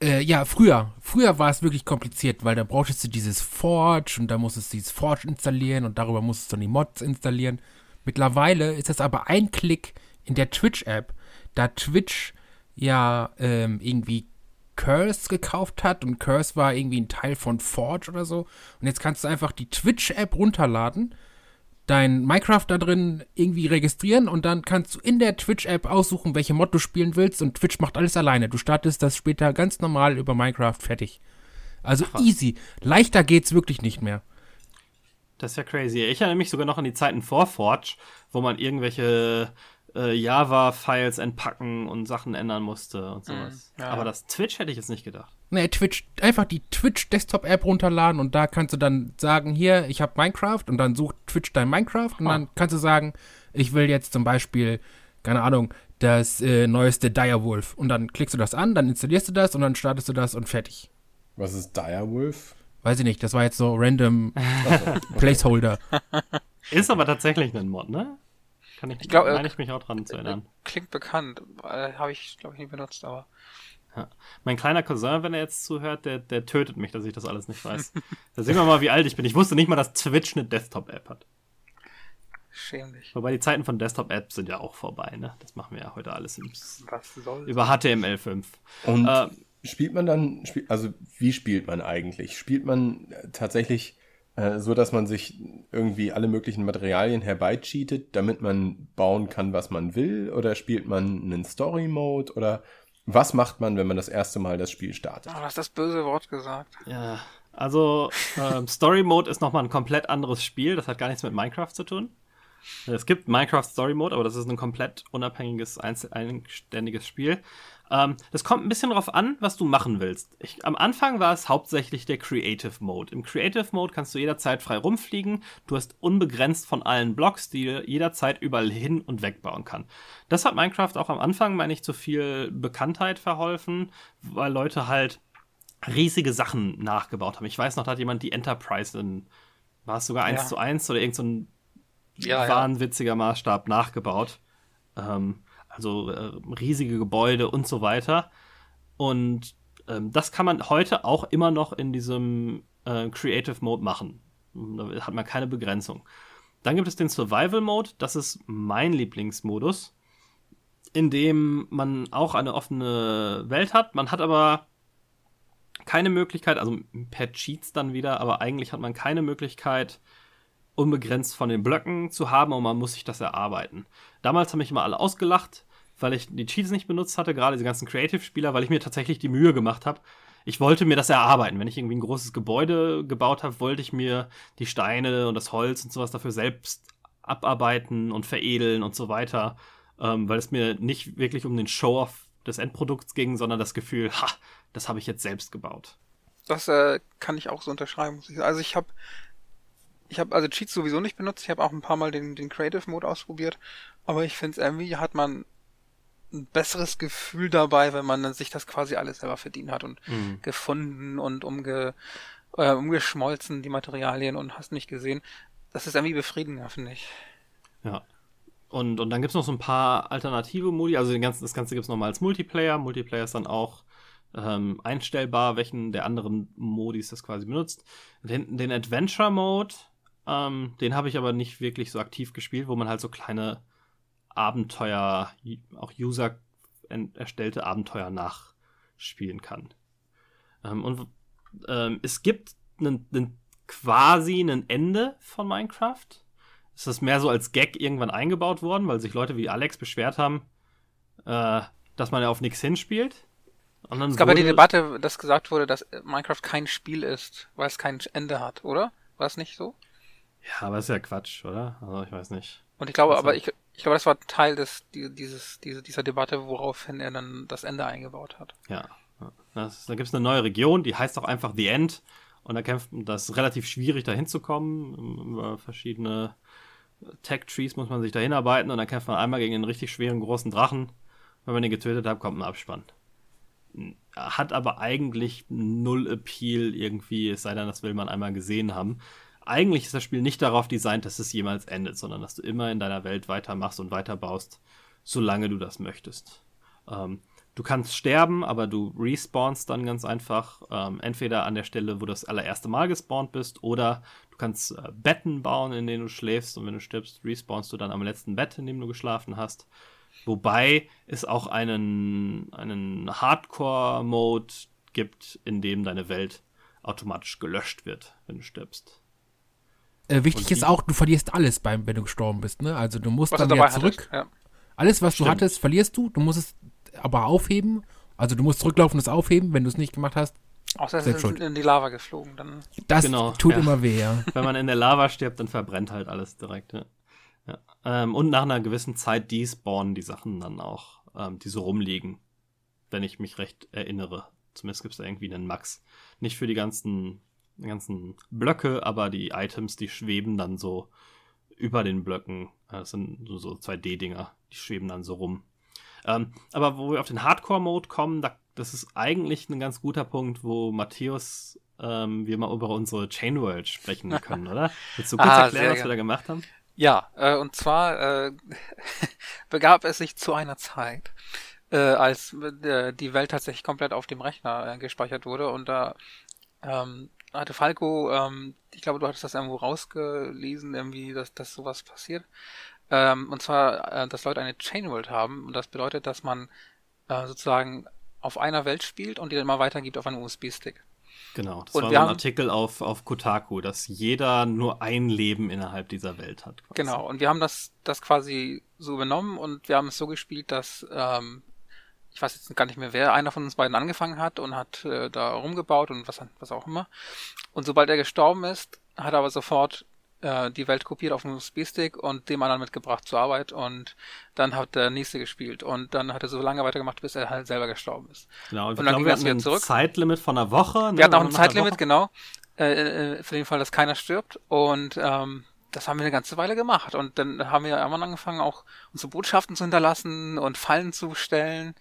Äh, ja, früher. Früher war es wirklich kompliziert, weil da brauchtest du dieses Forge und da musstest du dieses Forge installieren und darüber musstest du dann die Mods installieren. Mittlerweile ist das aber ein Klick in der Twitch-App, da Twitch ja ähm, irgendwie Curse gekauft hat und Curse war irgendwie ein Teil von Forge oder so. Und jetzt kannst du einfach die Twitch-App runterladen dein Minecraft da drin irgendwie registrieren und dann kannst du in der Twitch-App aussuchen, welche Mod du spielen willst und Twitch macht alles alleine. Du startest das später ganz normal über Minecraft fertig. Also Ach, easy. Leichter geht's wirklich nicht mehr. Das ist ja crazy. Ich erinnere mich sogar noch an die Zeiten vor Forge, wo man irgendwelche äh, Java-Files entpacken und Sachen ändern musste und sowas. Mm, ja. Aber das Twitch hätte ich jetzt nicht gedacht. Ne, Twitch, einfach die Twitch Desktop App runterladen und da kannst du dann sagen, hier, ich habe Minecraft und dann sucht Twitch dein Minecraft und ah. dann kannst du sagen, ich will jetzt zum Beispiel, keine Ahnung, das äh, neueste Direwolf und dann klickst du das an, dann installierst du das und dann startest du das und fertig. Was ist Direwolf? Weiß ich nicht, das war jetzt so random Placeholder. Ist aber tatsächlich ein Mod, ne? Kann ich, ich glaub, meine ich mich auch dran zu erinnern. Klingt bekannt, äh, habe ich glaube ich nie benutzt, aber ja. Mein kleiner Cousin, wenn er jetzt zuhört, der, der tötet mich, dass ich das alles nicht weiß. da sehen wir mal, wie alt ich bin. Ich wusste nicht mal, dass Twitch eine Desktop-App hat. Schäm dich. Wobei die Zeiten von Desktop-Apps sind ja auch vorbei, ne? Das machen wir ja heute alles im, über HTML5. Und äh, spielt man dann, also wie spielt man eigentlich? Spielt man tatsächlich äh, so, dass man sich irgendwie alle möglichen Materialien herbeicheatet, damit man bauen kann, was man will? Oder spielt man einen Story-Mode? Oder was macht man, wenn man das erste Mal das Spiel startet? Oh, du hast das böse Wort gesagt. Ja, also ähm, Story Mode ist nochmal ein komplett anderes Spiel. Das hat gar nichts mit Minecraft zu tun. Es gibt Minecraft Story Mode, aber das ist ein komplett unabhängiges, eigenständiges Spiel. Ähm, das kommt ein bisschen darauf an, was du machen willst. Ich, am Anfang war es hauptsächlich der Creative Mode. Im Creative Mode kannst du jederzeit frei rumfliegen. Du hast unbegrenzt von allen Blocks, die du jederzeit überall hin und weg bauen kann. Das hat Minecraft auch am Anfang mal nicht so viel Bekanntheit verholfen, weil Leute halt riesige Sachen nachgebaut haben. Ich weiß noch, da hat jemand die Enterprise in, war es sogar 1 ja. zu 1 oder irgendein so ja, wahnwitziger ja. Maßstab nachgebaut. Ähm, also äh, riesige Gebäude und so weiter. Und ähm, das kann man heute auch immer noch in diesem äh, Creative Mode machen. Da hat man keine Begrenzung. Dann gibt es den Survival Mode, das ist mein Lieblingsmodus, in dem man auch eine offene Welt hat. Man hat aber keine Möglichkeit, also per Cheats dann wieder, aber eigentlich hat man keine Möglichkeit, unbegrenzt von den Blöcken zu haben und man muss sich das erarbeiten. Damals haben mich immer alle ausgelacht, weil ich die Cheats nicht benutzt hatte, gerade diese ganzen Creative-Spieler, weil ich mir tatsächlich die Mühe gemacht habe. Ich wollte mir das erarbeiten. Wenn ich irgendwie ein großes Gebäude gebaut habe, wollte ich mir die Steine und das Holz und sowas dafür selbst abarbeiten und veredeln und so weiter, ähm, weil es mir nicht wirklich um den Show-off des Endprodukts ging, sondern das Gefühl, ha, das habe ich jetzt selbst gebaut. Das äh, kann ich auch so unterschreiben. Also ich habe ich habe also Cheats sowieso nicht benutzt. Ich habe auch ein paar Mal den, den Creative Mode ausprobiert. Aber ich finde, irgendwie hat man ein besseres Gefühl dabei, wenn man sich das quasi alles selber verdient hat und mhm. gefunden und umge, äh, umgeschmolzen, die Materialien und hast nicht gesehen. Das ist irgendwie befriedigender, finde ich. Ja. Und, und dann gibt es noch so ein paar alternative Modi. Also den ganzen, das Ganze gibt es nochmal als Multiplayer. Multiplayer ist dann auch ähm, einstellbar, welchen der anderen Modis das quasi benutzt. Den, den Adventure Mode, ähm, den habe ich aber nicht wirklich so aktiv gespielt, wo man halt so kleine Abenteuer, auch User erstellte Abenteuer nachspielen kann. Ähm, und ähm, es gibt einen, einen, quasi ein Ende von Minecraft. Es ist mehr so als Gag irgendwann eingebaut worden, weil sich Leute wie Alex beschwert haben, äh, dass man ja auf nichts hinspielt. es gab ja die Debatte, dass gesagt wurde, dass Minecraft kein Spiel ist, weil es kein Ende hat, oder? War es nicht so? Ja, aber ist ja Quatsch, oder? Also ich weiß nicht. Und ich glaube, aber ich, ich glaube, das war Teil des, dieses, diese, dieser Debatte, woraufhin er dann das Ende eingebaut hat. Ja. Das, da gibt es eine neue Region, die heißt auch einfach The End. Und da kämpft das ist relativ schwierig, da hinzukommen. Über verschiedene Tech-Trees muss man sich da hinarbeiten und dann kämpft man einmal gegen einen richtig schweren großen Drachen. Wenn man den getötet hat, kommt ein Abspann. Hat aber eigentlich null Appeal irgendwie, es sei denn, das will man einmal gesehen haben eigentlich ist das Spiel nicht darauf designt, dass es jemals endet, sondern dass du immer in deiner Welt weitermachst und weiterbaust, solange du das möchtest. Ähm, du kannst sterben, aber du respawnst dann ganz einfach. Ähm, entweder an der Stelle, wo du das allererste Mal gespawnt bist, oder du kannst äh, Betten bauen, in denen du schläfst. Und wenn du stirbst, respawnst du dann am letzten Bett, in dem du geschlafen hast. Wobei es auch einen, einen Hardcore-Mode gibt, in dem deine Welt automatisch gelöscht wird, wenn du stirbst. Äh, wichtig ist auch, du verlierst alles beim, wenn du gestorben bist, ne? Also du musst was dann wieder zurück. Ja. Alles, was Stimmt. du hattest, verlierst du. Du musst es aber aufheben. Also du musst zurücklaufen und es aufheben, wenn du es nicht gemacht hast. Außer es ist in die Lava geflogen. Dann das genau, tut ja. immer weh, ja. Wenn man in der Lava stirbt, dann verbrennt halt alles direkt, ja. ja. Ähm, und nach einer gewissen Zeit despawnen die Sachen dann auch, ähm, die so rumliegen. Wenn ich mich recht erinnere. Zumindest gibt es da irgendwie einen Max. Nicht für die ganzen, die ganzen Blöcke, aber die Items, die schweben dann so über den Blöcken. Das sind so 2D-Dinger, die schweben dann so rum. Ähm, aber wo wir auf den Hardcore-Mode kommen, da, das ist eigentlich ein ganz guter Punkt, wo Matthäus ähm, wir mal über unsere Chain World sprechen können, oder? Willst du kurz ah, erklären, was wir da gemacht haben? Ja, äh, und zwar äh, begab es sich zu einer Zeit, äh, als äh, die Welt tatsächlich komplett auf dem Rechner äh, gespeichert wurde und da ähm, hatte Falco, ähm, ich glaube, du hattest das irgendwo rausgelesen, irgendwie, dass, dass sowas passiert. Ähm, und zwar, äh, dass Leute eine Chain World haben und das bedeutet, dass man äh, sozusagen auf einer Welt spielt und die dann mal weitergibt auf einen USB-Stick. Genau, das und war ein Artikel auf, auf Kotaku, dass jeder nur ein Leben innerhalb dieser Welt hat. Quasi. Genau, und wir haben das, das quasi so übernommen und wir haben es so gespielt, dass ähm, ich weiß jetzt gar nicht mehr, wer einer von uns beiden angefangen hat und hat äh, da rumgebaut und was, was auch immer. Und sobald er gestorben ist, hat er aber sofort äh, die Welt kopiert auf einen USB-Stick und dem anderen mitgebracht zur Arbeit und dann hat der nächste gespielt und dann hat er so lange weitergemacht, bis er halt selber gestorben ist. Genau, und, und dann ging wir ein zurück. Zeitlimit von einer Woche. Ne? Wir hatten auch ein Zeitlimit, genau. Äh, äh, für den Fall, dass keiner stirbt und ähm, das haben wir eine ganze Weile gemacht. Und dann haben wir irgendwann angefangen, auch unsere Botschaften zu hinterlassen und Fallen zu stellen.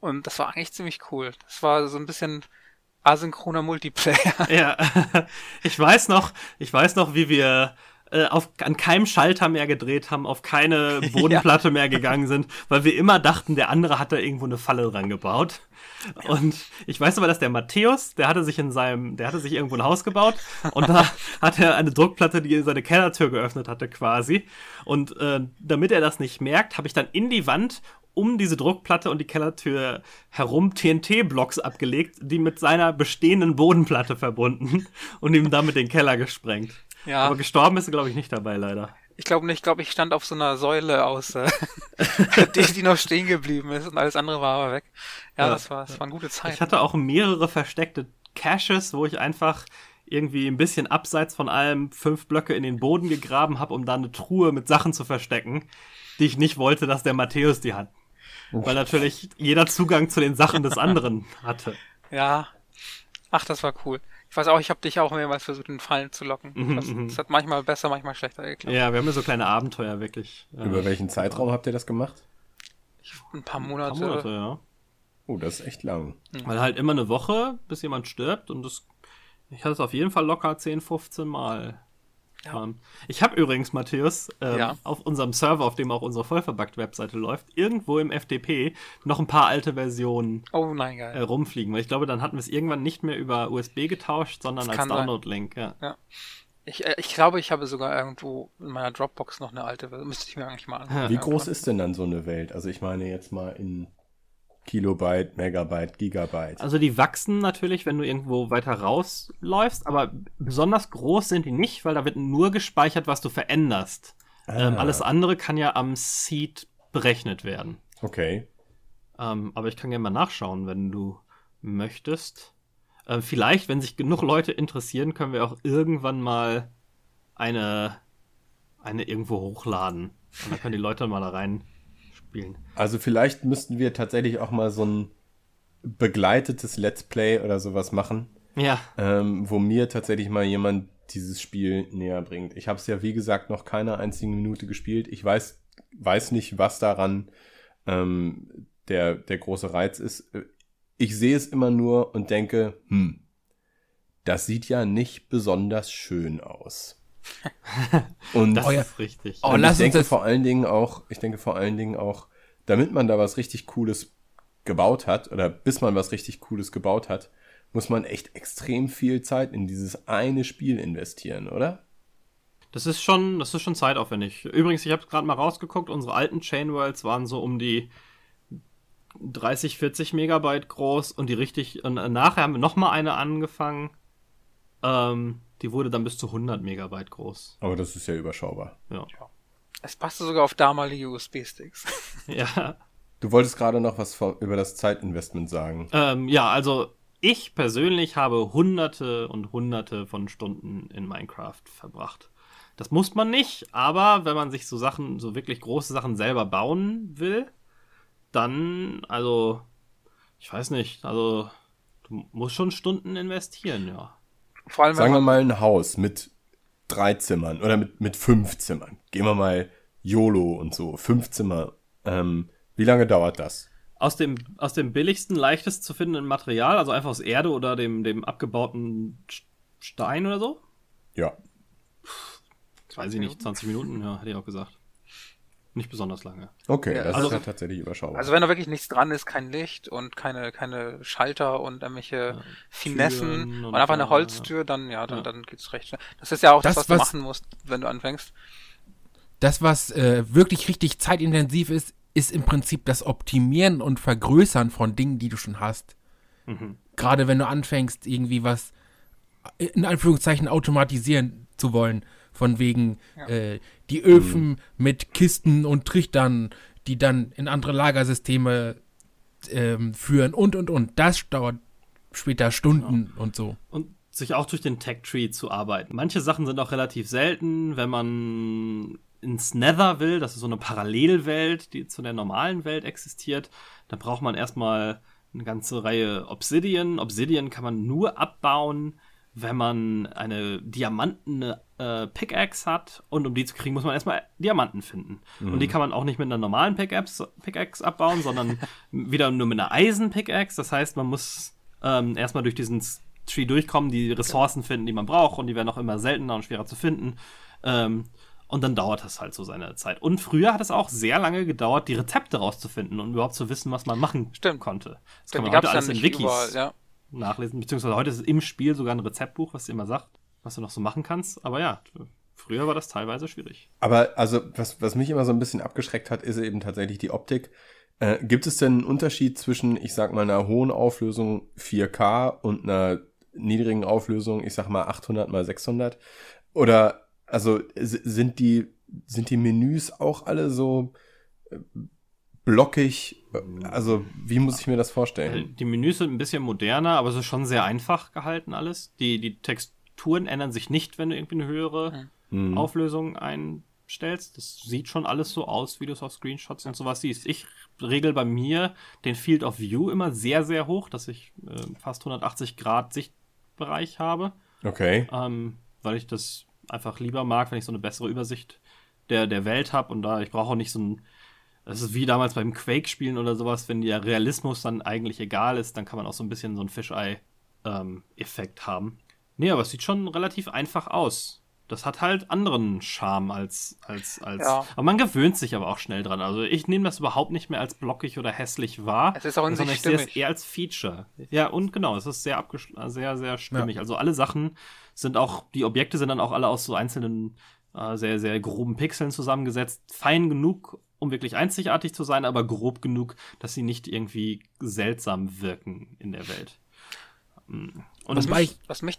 Und das war eigentlich ziemlich cool. Das war so ein bisschen asynchroner Multiplayer. Ja, ich weiß noch, ich weiß noch, wie wir äh, auf, an keinem Schalter mehr gedreht haben, auf keine Bodenplatte ja. mehr gegangen sind, weil wir immer dachten, der andere hat da irgendwo eine Falle dran gebaut. Ja. Und ich weiß aber, dass der Matthäus, der hatte sich in seinem, der hatte sich irgendwo ein Haus gebaut und da hat er eine Druckplatte, die seine Kellertür geöffnet hatte quasi. Und äh, damit er das nicht merkt, habe ich dann in die Wand um diese Druckplatte und die Kellertür herum TNT-Blocks abgelegt, die mit seiner bestehenden Bodenplatte verbunden und ihm damit den Keller gesprengt. Ja. Aber gestorben ist er, glaube ich, nicht dabei, leider. Ich glaube nicht, ich glaube, ich stand auf so einer Säule aus, äh, die, die noch stehen geblieben ist und alles andere war aber weg. Ja, ja. das war, das war eine gute Zeit. Ich hatte auch mehrere versteckte Caches, wo ich einfach irgendwie ein bisschen abseits von allem fünf Blöcke in den Boden gegraben habe, um da eine Truhe mit Sachen zu verstecken, die ich nicht wollte, dass der Matthäus die hat. Weil natürlich jeder Zugang zu den Sachen des anderen hatte. Ja. Ach, das war cool. Ich weiß auch, ich habe dich auch mehrmals versucht, in Fallen zu locken. Mhm, das, mhm. das, hat manchmal besser, manchmal schlechter geklappt. Ja, wir haben ja so kleine Abenteuer, wirklich. Über welchen Zeitraum habt ihr das gemacht? Ein paar Monate. Ein paar Monate, ja. Oh, das ist echt lang. Mhm. Weil halt immer eine Woche, bis jemand stirbt und das, ich hatte es auf jeden Fall locker 10, 15 Mal. Ja. Ähm, ich habe übrigens, Matthäus, ähm, ja. auf unserem Server, auf dem auch unsere Vollverbuggt-Webseite läuft, irgendwo im FTP noch ein paar alte Versionen oh nein. Äh, rumfliegen. Weil ich glaube, dann hatten wir es irgendwann nicht mehr über USB getauscht, sondern das als Download-Link. Ja. ja. Ich, äh, ich glaube, ich habe sogar irgendwo in meiner Dropbox noch eine alte Version. Müsste ich mir eigentlich mal anschauen. Wie groß ist denn dann so eine Welt? Also ich meine jetzt mal in Kilobyte, Megabyte, Gigabyte. Also die wachsen natürlich, wenn du irgendwo weiter rausläufst, aber besonders groß sind die nicht, weil da wird nur gespeichert, was du veränderst. Ah. Ähm, alles andere kann ja am Seed berechnet werden. Okay. Ähm, aber ich kann gerne mal nachschauen, wenn du möchtest. Äh, vielleicht, wenn sich genug Leute interessieren, können wir auch irgendwann mal eine, eine irgendwo hochladen. Und dann können die Leute mal da rein spielen. Also vielleicht müssten wir tatsächlich auch mal so ein begleitetes Let's Play oder sowas machen. Ja. Ähm, wo mir tatsächlich mal jemand dieses Spiel näher bringt. Ich habe es ja, wie gesagt, noch keine einzige Minute gespielt. Ich weiß, weiß nicht, was daran ähm, der, der große Reiz ist. Ich sehe es immer nur und denke, hm, das sieht ja nicht besonders schön aus. Und das ist richtig. Oh, und ich denke vor allen Dingen auch, ich denke vor allen Dingen auch, damit man da was richtig Cooles gebaut hat oder bis man was richtig Cooles gebaut hat, muss man echt extrem viel Zeit in dieses eine Spiel investieren, oder? Das ist schon, das ist schon zeitaufwendig. Übrigens, ich habe gerade mal rausgeguckt, unsere alten Chain Worlds waren so um die 30, 40 Megabyte groß und die richtig, und nachher haben wir noch mal eine angefangen. Ähm, die wurde dann bis zu 100 Megabyte groß. Aber das ist ja überschaubar. Ja. Es passte sogar auf damalige USB-Sticks. ja. Du wolltest gerade noch was über das Zeitinvestment sagen. Ähm, ja, also ich persönlich habe hunderte und hunderte von Stunden in Minecraft verbracht. Das muss man nicht, aber wenn man sich so Sachen, so wirklich große Sachen selber bauen will, dann, also, ich weiß nicht, also Du musst schon Stunden investieren, ja. Vor allem, Sagen wir mal ein Haus mit drei Zimmern oder mit, mit fünf Zimmern. Gehen wir mal YOLO und so, fünf Zimmer. Ähm, wie lange dauert das? Aus dem, aus dem billigsten, leichtesten zu findenden Material, also einfach aus Erde oder dem, dem abgebauten Stein oder so? Ja. Weiß ich nicht, 20 Minuten, ja, hätte ich auch gesagt. Nicht besonders lange. Okay, ja, das also, ist ja tatsächlich überschaubar. Also wenn da wirklich nichts dran ist, kein Licht und keine, keine Schalter und irgendwelche ja, Finessen und, und, einfach eine Holztür, dann ja, dann, ja. dann geht's recht schnell. Das ist ja auch das, das was, was du machen musst, wenn du anfängst. Das, was äh, wirklich richtig zeitintensiv ist, ist im Prinzip das Optimieren und Vergrößern von Dingen, die du schon hast. Mhm. Gerade wenn du anfängst, irgendwie was in Anführungszeichen automatisieren zu wollen. Von wegen ja. äh, die Öfen mhm. mit Kisten und Trichtern, die dann in andere Lagersysteme ähm, führen und und und. Das dauert später Stunden genau. und so. Und sich auch durch den Tech-Tree zu arbeiten. Manche Sachen sind auch relativ selten, wenn man ins Nether will, das ist so eine Parallelwelt, die zu der normalen Welt existiert, dann braucht man erstmal eine ganze Reihe Obsidian. Obsidian kann man nur abbauen, wenn man eine diamantene äh, Pickaxe hat und um die zu kriegen, muss man erstmal Diamanten finden. Mhm. Und die kann man auch nicht mit einer normalen Pickaxe, Pickaxe abbauen, sondern wieder nur mit einer Eisen-Pickaxe. Das heißt, man muss ähm, erstmal durch diesen Tree durchkommen, die Ressourcen finden, die man braucht und die werden auch immer seltener und schwerer zu finden. Ähm, und dann dauert das halt so seine Zeit. Und früher hat es auch sehr lange gedauert, die Rezepte rauszufinden und überhaupt zu wissen, was man machen Stimmt. konnte. Das Stimmt, kann man heute alles in Wikis. Überall, ja nachlesen. Beziehungsweise heute ist es im Spiel sogar ein Rezeptbuch, was dir immer sagt, was du noch so machen kannst. Aber ja, früher war das teilweise schwierig. Aber also, was, was mich immer so ein bisschen abgeschreckt hat, ist eben tatsächlich die Optik. Äh, gibt es denn einen Unterschied zwischen, ich sag mal, einer hohen Auflösung 4K und einer niedrigen Auflösung, ich sag mal 800 mal 600? Oder, also, sind die, sind die Menüs auch alle so äh, blockig. Also, wie muss ich mir das vorstellen? Die Menüs sind ein bisschen moderner, aber es ist schon sehr einfach gehalten alles. Die, die Texturen ändern sich nicht, wenn du irgendwie eine höhere mhm. Auflösung einstellst. Das sieht schon alles so aus, wie du es auf Screenshots und sowas siehst. Ich regel bei mir den Field of View immer sehr, sehr hoch, dass ich äh, fast 180 Grad Sichtbereich habe. Okay. Ähm, weil ich das einfach lieber mag, wenn ich so eine bessere Übersicht der, der Welt habe und da ich brauche auch nicht so ein das ist wie damals beim Quake-Spielen oder sowas, wenn der Realismus dann eigentlich egal ist, dann kann man auch so ein bisschen so einen Fischei-Effekt ähm, haben. Nee, aber es sieht schon relativ einfach aus. Das hat halt anderen Charme als, als, als. Ja. Aber man gewöhnt sich aber auch schnell dran. Also ich nehme das überhaupt nicht mehr als blockig oder hässlich wahr. Es ist auch in sich ich sehe es eher als Feature. Ja, und genau, es ist sehr sehr, sehr stimmig. Ja. Also alle Sachen sind auch, die Objekte sind dann auch alle aus so einzelnen, äh, sehr, sehr groben Pixeln zusammengesetzt. Fein genug, um wirklich einzigartig zu sein, aber grob genug, dass sie nicht irgendwie seltsam wirken in der Welt. Mm. Und was mich, was mich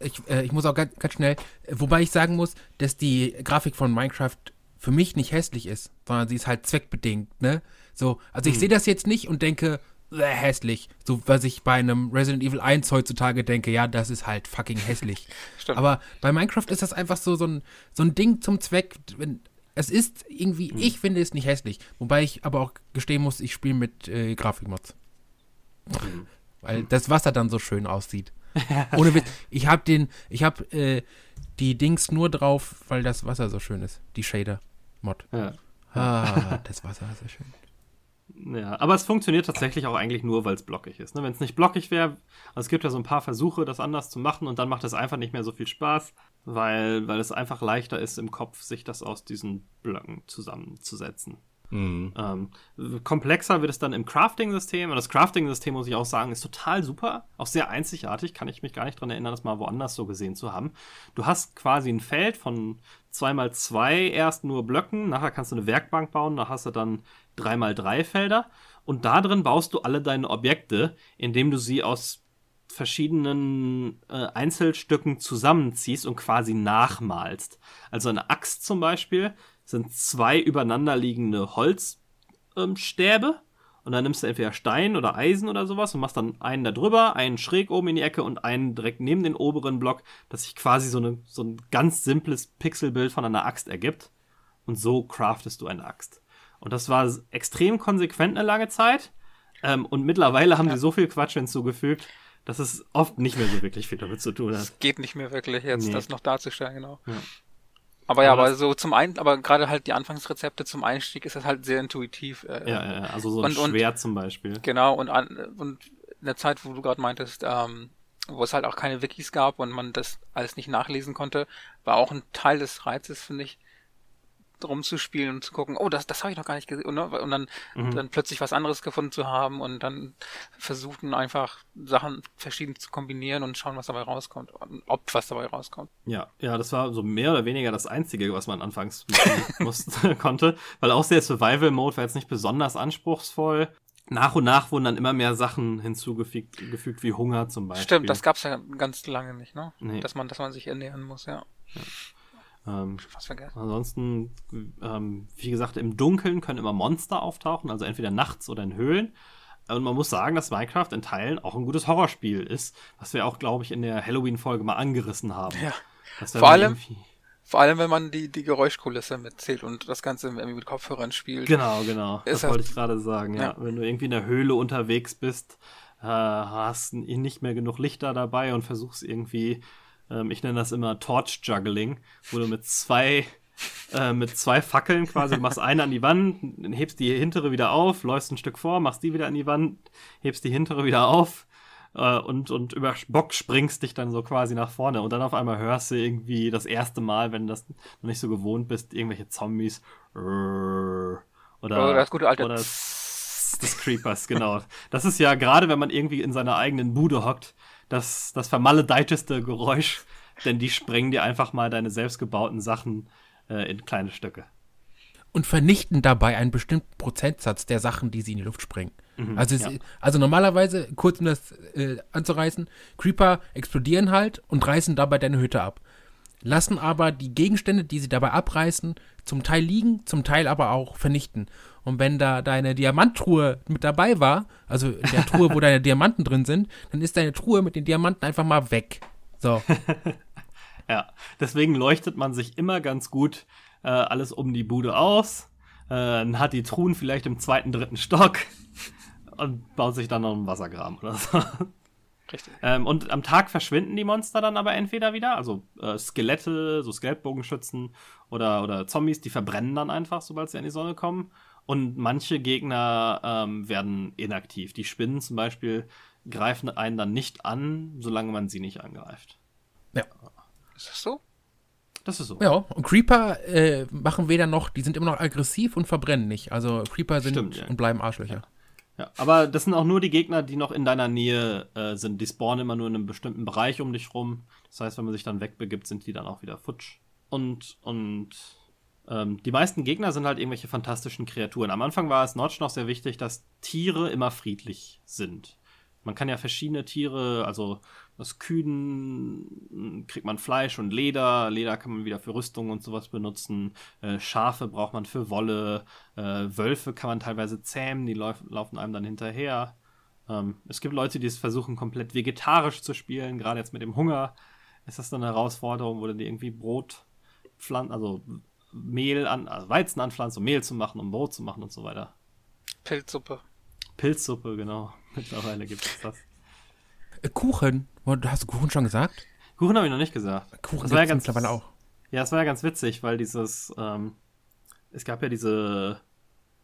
ich, äh, ich muss auch ganz, ganz schnell, wobei ich sagen muss, dass die Grafik von Minecraft für mich nicht hässlich ist, sondern sie ist halt zweckbedingt, ne? So, also ich hm. sehe das jetzt nicht und denke, äh, hässlich. So, was ich bei einem Resident Evil 1 heutzutage denke, ja, das ist halt fucking hässlich. Stimmt. Aber bei Minecraft ist das einfach so, so, ein, so ein Ding zum Zweck, wenn, es ist irgendwie, hm. ich finde es nicht hässlich. Wobei ich aber auch gestehen muss, ich spiele mit äh, Grafikmods. Hm. Weil das Wasser dann so schön aussieht. Ohne Witz. Ich habe den, ich habe äh, die Dings nur drauf, weil das Wasser so schön ist. Die Shader-Mod. Ja. Ah, das Wasser ist so schön. Ja, aber es funktioniert tatsächlich auch eigentlich nur, weil es blockig ist. Ne? Wenn es nicht blockig wäre, also es gibt ja so ein paar Versuche, das anders zu machen und dann macht es einfach nicht mehr so viel Spaß, weil, weil es einfach leichter ist im Kopf, sich das aus diesen Blöcken zusammenzusetzen. Mhm. Ähm, komplexer wird es dann im Crafting-System. Und das Crafting-System, muss ich auch sagen, ist total super. Auch sehr einzigartig. Kann ich mich gar nicht daran erinnern, das mal woanders so gesehen zu haben. Du hast quasi ein Feld von 2x2 erst nur Blöcken. Nachher kannst du eine Werkbank bauen. Da hast du dann 3x3 Felder. Und da drin baust du alle deine Objekte, indem du sie aus verschiedenen äh, Einzelstücken zusammenziehst und quasi nachmalst. Also eine Axt zum Beispiel sind zwei übereinanderliegende Holzstäbe. Ähm, und dann nimmst du entweder Stein oder Eisen oder sowas und machst dann einen da drüber, einen schräg oben in die Ecke und einen direkt neben den oberen Block, dass sich quasi so, eine, so ein ganz simples Pixelbild von einer Axt ergibt. Und so craftest du eine Axt. Und das war extrem konsequent eine lange Zeit. Ähm, und mittlerweile haben ja. sie so viel Quatsch hinzugefügt, dass es oft nicht mehr so wirklich viel damit zu tun hat. Es geht nicht mehr wirklich jetzt, nee. das noch darzustellen, genau. Ja. Aber ja, aber, aber so zum einen, aber gerade halt die Anfangsrezepte zum Einstieg ist das halt sehr intuitiv. Äh, ja, ja, also so ein und, Schwert und, zum Beispiel. Genau, und, an, und in der Zeit, wo du gerade meintest, ähm, wo es halt auch keine Wikis gab und man das alles nicht nachlesen konnte, war auch ein Teil des Reizes, finde ich, rumzuspielen und zu gucken, oh, das, das habe ich noch gar nicht gesehen. Und, ne, und dann, mhm. dann plötzlich was anderes gefunden zu haben und dann versuchen einfach Sachen verschieden zu kombinieren und schauen, was dabei rauskommt. Ob was dabei rauskommt. Ja, ja, das war so mehr oder weniger das Einzige, was man anfangs musste, konnte. Weil auch der Survival-Mode war jetzt nicht besonders anspruchsvoll. Nach und nach wurden dann immer mehr Sachen hinzugefügt, gefügt, wie Hunger zum Beispiel. Stimmt, das gab es ja ganz lange nicht, ne? Nee. Dass man, dass man sich ernähren muss, ja. ja. Ähm, ansonsten, ähm, wie gesagt, im Dunkeln können immer Monster auftauchen, also entweder nachts oder in Höhlen. Und man muss sagen, dass Minecraft in Teilen auch ein gutes Horrorspiel ist, was wir auch, glaube ich, in der Halloween-Folge mal angerissen haben. Ja. Vor allem, vor allem, wenn man die, die Geräuschkulisse mitzählt und das Ganze irgendwie mit Kopfhörern spielt. Genau, genau. Das, das wollte ich gerade sagen, ja. ja. Wenn du irgendwie in der Höhle unterwegs bist, äh, hast nicht mehr genug Lichter dabei und versuchst irgendwie ähm, ich nenne das immer Torch Juggling, wo du mit zwei äh, mit zwei Fackeln quasi, du machst eine an die Wand, hebst die hintere wieder auf, läufst ein Stück vor, machst die wieder an die Wand, hebst die hintere wieder auf äh, und, und über Bock springst dich dann so quasi nach vorne und dann auf einmal hörst du irgendwie das erste Mal, wenn du das noch nicht so gewohnt bist, irgendwelche Zombies oder, oh, das gute alte oder des Creepers, genau. Das ist ja gerade, wenn man irgendwie in seiner eigenen Bude hockt, das, das vermaledeiteste Geräusch, denn die sprengen dir einfach mal deine selbstgebauten Sachen äh, in kleine Stücke. Und vernichten dabei einen bestimmten Prozentsatz der Sachen, die sie in die Luft sprengen. Mhm, also, ja. also normalerweise, kurz um das äh, anzureißen, Creeper explodieren halt und reißen dabei deine Hütte ab. Lassen aber die Gegenstände, die sie dabei abreißen, zum Teil liegen, zum Teil aber auch vernichten. Und wenn da deine Diamanttruhe mit dabei war, also in der Truhe, wo deine Diamanten drin sind, dann ist deine Truhe mit den Diamanten einfach mal weg. So. ja, deswegen leuchtet man sich immer ganz gut äh, alles um die Bude aus, äh, hat die Truhen vielleicht im zweiten, dritten Stock und baut sich dann noch einen Wassergraben oder so. Richtig. Ähm, und am Tag verschwinden die Monster dann aber entweder wieder, also äh, Skelette, so Skelettbogenschützen oder, oder Zombies, die verbrennen dann einfach, sobald sie an die Sonne kommen. Und manche Gegner ähm, werden inaktiv. Die Spinnen zum Beispiel greifen einen dann nicht an, solange man sie nicht angreift. Ja. Ist das so? Das ist so. Ja, und Creeper äh, machen weder noch, die sind immer noch aggressiv und verbrennen nicht. Also Creeper sind Stimmt, ja. und bleiben Arschlöcher. Ja. ja. aber das sind auch nur die Gegner, die noch in deiner Nähe äh, sind. Die spawnen immer nur in einem bestimmten Bereich um dich rum. Das heißt, wenn man sich dann wegbegibt, sind die dann auch wieder futsch. Und, und ähm, die meisten Gegner sind halt irgendwelche fantastischen Kreaturen. Am Anfang war es Notch noch sehr wichtig, dass Tiere immer friedlich sind. Man kann ja verschiedene Tiere, also aus Kühen kriegt man Fleisch und Leder. Leder kann man wieder für Rüstung und sowas benutzen. Äh, Schafe braucht man für Wolle. Äh, Wölfe kann man teilweise zähmen, die lauf laufen einem dann hinterher. Ähm, es gibt Leute, die es versuchen, komplett vegetarisch zu spielen. Gerade jetzt mit dem Hunger ist das eine Herausforderung, wo du irgendwie Brot pflanzen, also Mehl an, also Weizen anpflanzt, um Mehl zu machen, um Brot zu machen und so weiter. Pilzsuppe. Pilzsuppe, genau. Mittlerweile gibt es das. Äh, Kuchen. Hast du Kuchen schon gesagt? Kuchen habe ich noch nicht gesagt. Kuchen das war ja ganz, mittlerweile auch. Ja, es war ja ganz witzig, weil dieses, ähm, es gab ja diese,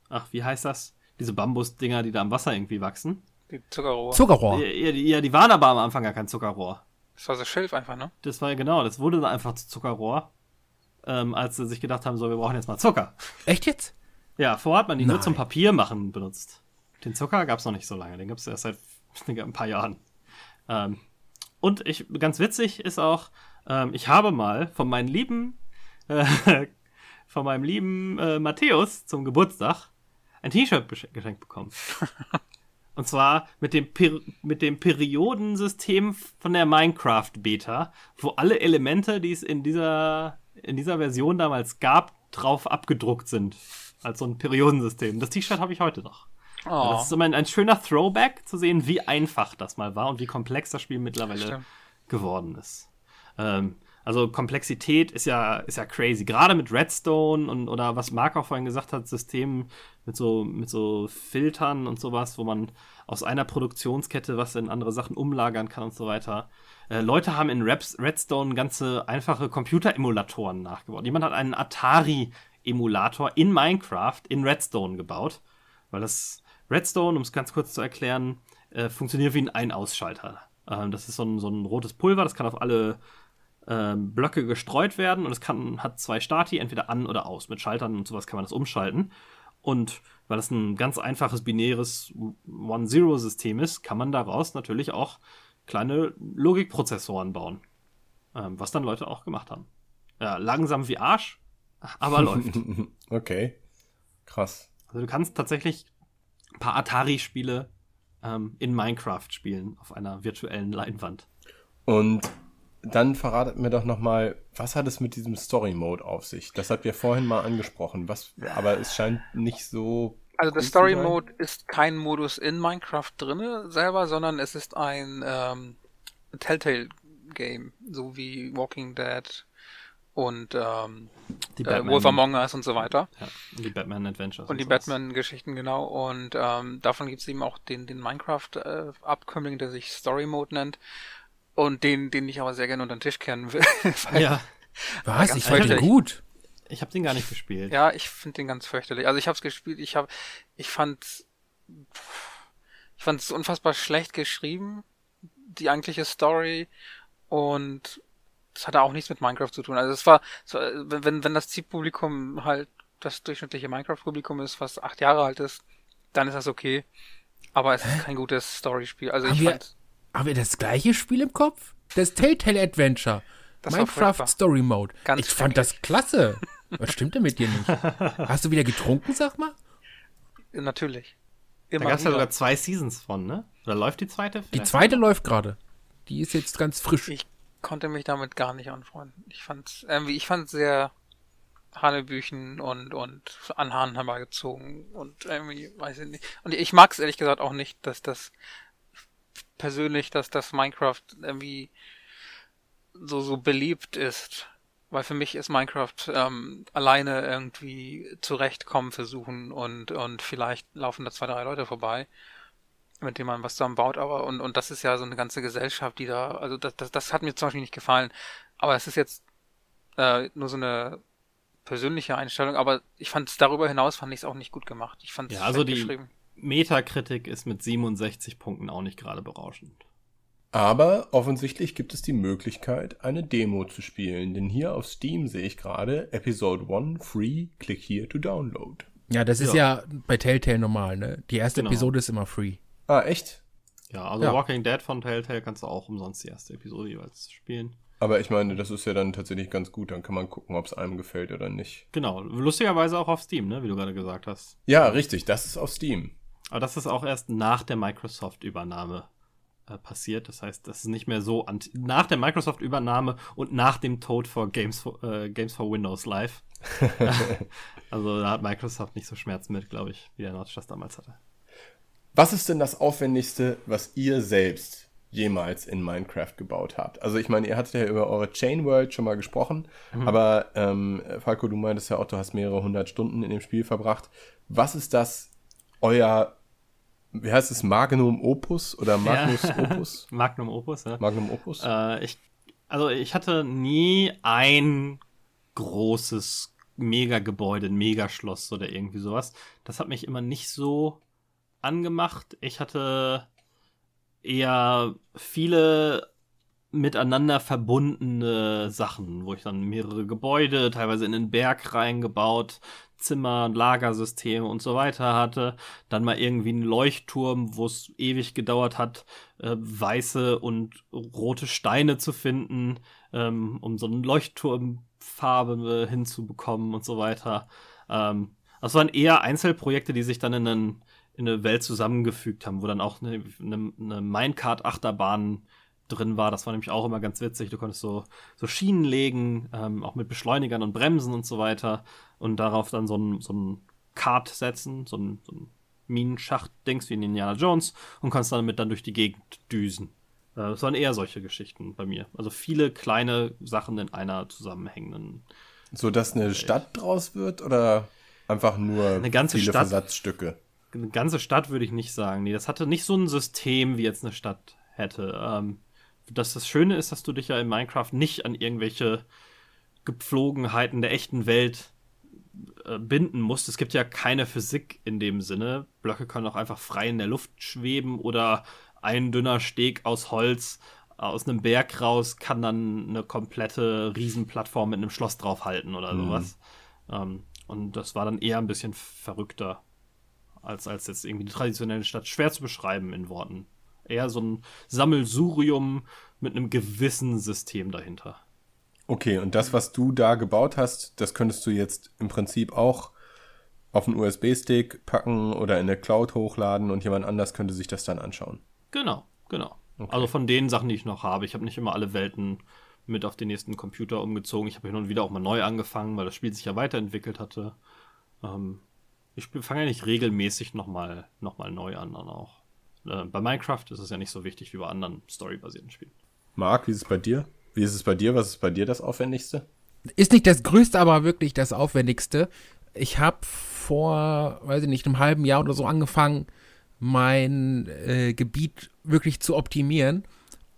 ach, wie heißt das? Diese Bambusdinger, die da am Wasser irgendwie wachsen. Die Zuckerrohr. Zuckerrohr. Ja, die, ja, die waren aber am Anfang gar kein Zuckerrohr. Das war so Schilf einfach, ne? Das war ja genau, das wurde dann einfach zu Zuckerrohr ähm, als sie sich gedacht haben, so, wir brauchen jetzt mal Zucker. Echt jetzt? Ja, vorher hat man die Nein. nur zum Papier machen benutzt. Den Zucker gab es noch nicht so lange, den gibt es erst seit ein paar Jahren. Ähm, und ich, ganz witzig ist auch, ähm, ich habe mal von meinem lieben, äh, von meinem lieben äh, Matthäus zum Geburtstag ein T-Shirt geschenkt bekommen. Und zwar mit dem, per mit dem Periodensystem von der Minecraft-Beta, wo alle Elemente, die es in dieser in dieser Version damals gab, drauf abgedruckt sind. Als so ein Periodensystem. Das T-Shirt habe ich heute noch. Oh. Das ist immer ein, ein, schöner Throwback zu sehen, wie einfach das mal war und wie komplex das Spiel mittlerweile Stimmt. geworden ist. Ähm, Also Komplexität ist ja, ist ja crazy. Gerade mit Redstone und oder was Marc auch vorhin gesagt hat, Systemen mit so, mit so Filtern und sowas, wo man aus einer Produktionskette was in andere Sachen umlagern kann und so weiter. Äh, Leute haben in Raps, Redstone ganze einfache Computeremulatoren nachgebaut. Jemand hat einen Atari-Emulator in Minecraft in Redstone gebaut, weil das Redstone, um es ganz kurz zu erklären, äh, funktioniert wie ein Ein-Ausschalter. Ähm, das ist so ein, so ein rotes Pulver, das kann auf alle ähm, Blöcke gestreut werden und es kann, hat zwei Stati, entweder an oder aus. Mit Schaltern und sowas kann man das umschalten. Und weil das ein ganz einfaches binäres One-Zero-System ist, kann man daraus natürlich auch kleine Logikprozessoren bauen. Ähm, was dann Leute auch gemacht haben. Ja, langsam wie Arsch, aber läuft. Okay. Krass. Also du kannst tatsächlich ein paar Atari-Spiele ähm, in Minecraft spielen auf einer virtuellen Leinwand. Und dann verratet mir doch noch mal, was hat es mit diesem Story Mode auf sich? Das hat wir vorhin mal angesprochen, was, aber es scheint nicht so. Also der Story Mode ist kein Modus in Minecraft drinne selber, sondern es ist ein ähm, Telltale Game, so wie Walking Dead und ähm, die äh, Wolf Among Us und so weiter. Ja, und die Batman Adventures. Und, die Batman-Geschichten, genau. Und ähm, davon gibt es eben auch den, den Minecraft-Abkömmling, äh, der sich Story Mode nennt. Und den, den ich aber sehr gerne unter den Tisch kehren will. ja. Was? Ich fand den gut. Ich habe den gar nicht gespielt. Ja, ich finde den ganz fürchterlich. Also ich habe es gespielt, ich habe, ich fand, ich fand es unfassbar schlecht geschrieben, die eigentliche Story und das hatte auch nichts mit Minecraft zu tun. Also es war, wenn, wenn das Zielpublikum halt das durchschnittliche Minecraft-Publikum ist, was acht Jahre alt ist, dann ist das okay. Aber es ist kein gutes Story-Spiel. Also haben ich wir, fand. Haben wir das gleiche Spiel im Kopf? Das Telltale Adventure. Das Minecraft Story Mode. Ganz ich fand das klasse. Was stimmt denn mit dir nicht? Hast du wieder getrunken, sag mal? Natürlich. Immer da gab es ja sogar zwei Seasons von, ne? Oder läuft die zweite? Die zweite läuft gerade. Die ist jetzt ganz frisch. Ich konnte mich damit gar nicht anfreunden. Ich fand irgendwie, ich fand sehr Hanebüchen und, und an Haaren herbeigezogen und irgendwie, weiß ich nicht. Und ich mag es ehrlich gesagt auch nicht, dass das persönlich, dass das Minecraft irgendwie so, so beliebt ist. Weil für mich ist Minecraft ähm, alleine irgendwie zurechtkommen versuchen und, und vielleicht laufen da zwei, drei Leute vorbei mit dem man was zusammenbaut, aber und, und das ist ja so eine ganze Gesellschaft, die da, also das, das, das hat mir zum Beispiel nicht gefallen. Aber es ist jetzt äh, nur so eine persönliche Einstellung, aber ich fand es darüber hinaus fand ich es auch nicht gut gemacht. Ich fand es ja, also die Metakritik ist mit 67 Punkten auch nicht gerade berauschend. Aber offensichtlich gibt es die Möglichkeit, eine Demo zu spielen, denn hier auf Steam sehe ich gerade Episode 1 free, click here to download. Ja, das ist ja, ja bei Telltale normal, ne? Die erste genau. Episode ist immer free. Ah, echt? Ja, also ja. Walking Dead von Telltale kannst du auch umsonst die erste Episode jeweils spielen. Aber ich meine, das ist ja dann tatsächlich ganz gut. Dann kann man gucken, ob es einem gefällt oder nicht. Genau. Lustigerweise auch auf Steam, ne? Wie du gerade gesagt hast. Ja, richtig. Das ist auf Steam. Aber das ist auch erst nach der Microsoft-Übernahme äh, passiert. Das heißt, das ist nicht mehr so nach der Microsoft-Übernahme und nach dem Tod for Games for, äh, Games for Windows Live. also da hat Microsoft nicht so Schmerzen mit, glaube ich, wie der Notch das damals hatte. Was ist denn das Aufwendigste, was ihr selbst jemals in Minecraft gebaut habt? Also ich meine, ihr hattet ja über eure Chain World schon mal gesprochen, mhm. aber ähm, Falco, du meintest ja auch, du hast mehrere hundert Stunden in dem Spiel verbracht. Was ist das, euer, wie heißt es, Magnum Opus oder Magnus ja. Opus? Magnum Opus, ja. Magnum Opus? Äh, ich, also ich hatte nie ein großes Megagebäude, ein Megaschloss oder irgendwie sowas. Das hat mich immer nicht so angemacht. Ich hatte eher viele miteinander verbundene Sachen, wo ich dann mehrere Gebäude, teilweise in den Berg reingebaut, Zimmer, Lagersysteme und so weiter hatte. Dann mal irgendwie einen Leuchtturm, wo es ewig gedauert hat, äh, weiße und rote Steine zu finden, ähm, um so eine Leuchtturmfarbe hinzubekommen und so weiter. Ähm, das waren eher Einzelprojekte, die sich dann in einen in eine Welt zusammengefügt haben, wo dann auch eine, eine, eine Minecart-Achterbahn drin war. Das war nämlich auch immer ganz witzig. Du konntest so, so Schienen legen, ähm, auch mit Beschleunigern und Bremsen und so weiter. Und darauf dann so ein, so ein Kart setzen, so ein, so ein Minenschacht-Dings wie in Indiana Jones und kannst damit dann durch die Gegend düsen. Äh, es waren eher solche Geschichten bei mir. Also viele kleine Sachen in einer zusammenhängenden. So dass eine Stadt draus wird oder einfach nur eine ganze viele Stadt? Versatzstücke? Eine ganze Stadt würde ich nicht sagen. Nee, das hatte nicht so ein System, wie jetzt eine Stadt hätte. Ähm, dass das Schöne ist, dass du dich ja in Minecraft nicht an irgendwelche Gepflogenheiten der echten Welt äh, binden musst. Es gibt ja keine Physik in dem Sinne. Blöcke können auch einfach frei in der Luft schweben oder ein dünner Steg aus Holz aus einem Berg raus kann dann eine komplette Riesenplattform mit einem Schloss draufhalten oder Mhm. sowas. Ähm, und das war dann eher ein bisschen verrückter als, als jetzt irgendwie die traditionelle Stadt. Schwer zu beschreiben in Worten. Eher so ein Sammelsurium mit einem gewissen System dahinter. Okay, und das, was du da gebaut hast, das könntest du jetzt im Prinzip auch auf einen USB-Stick packen oder in der Cloud hochladen und jemand anders könnte sich das dann anschauen. Genau, genau. Also von den Sachen, die ich noch habe. Ich habe nicht immer alle Welten mit auf den nächsten Computer umgezogen. Ich habe hin und wieder auch mal neu angefangen, weil das Spiel sich ja weiterentwickelt hatte. Ähm, ich fange ja nicht regelmäßig nochmal noch mal neu an, dann auch. Äh, bei Minecraft ist es ja nicht so wichtig wie bei anderen storybasierten Spielen. Marc, wie ist es bei dir? Wie ist es bei dir? Was ist bei dir das Aufwendigste? Ist nicht das Größte, aber wirklich das Aufwendigste. Ich habe vor, weiß ich nicht, einem halben Jahr oder so angefangen, mein äh, Gebiet wirklich zu optimieren.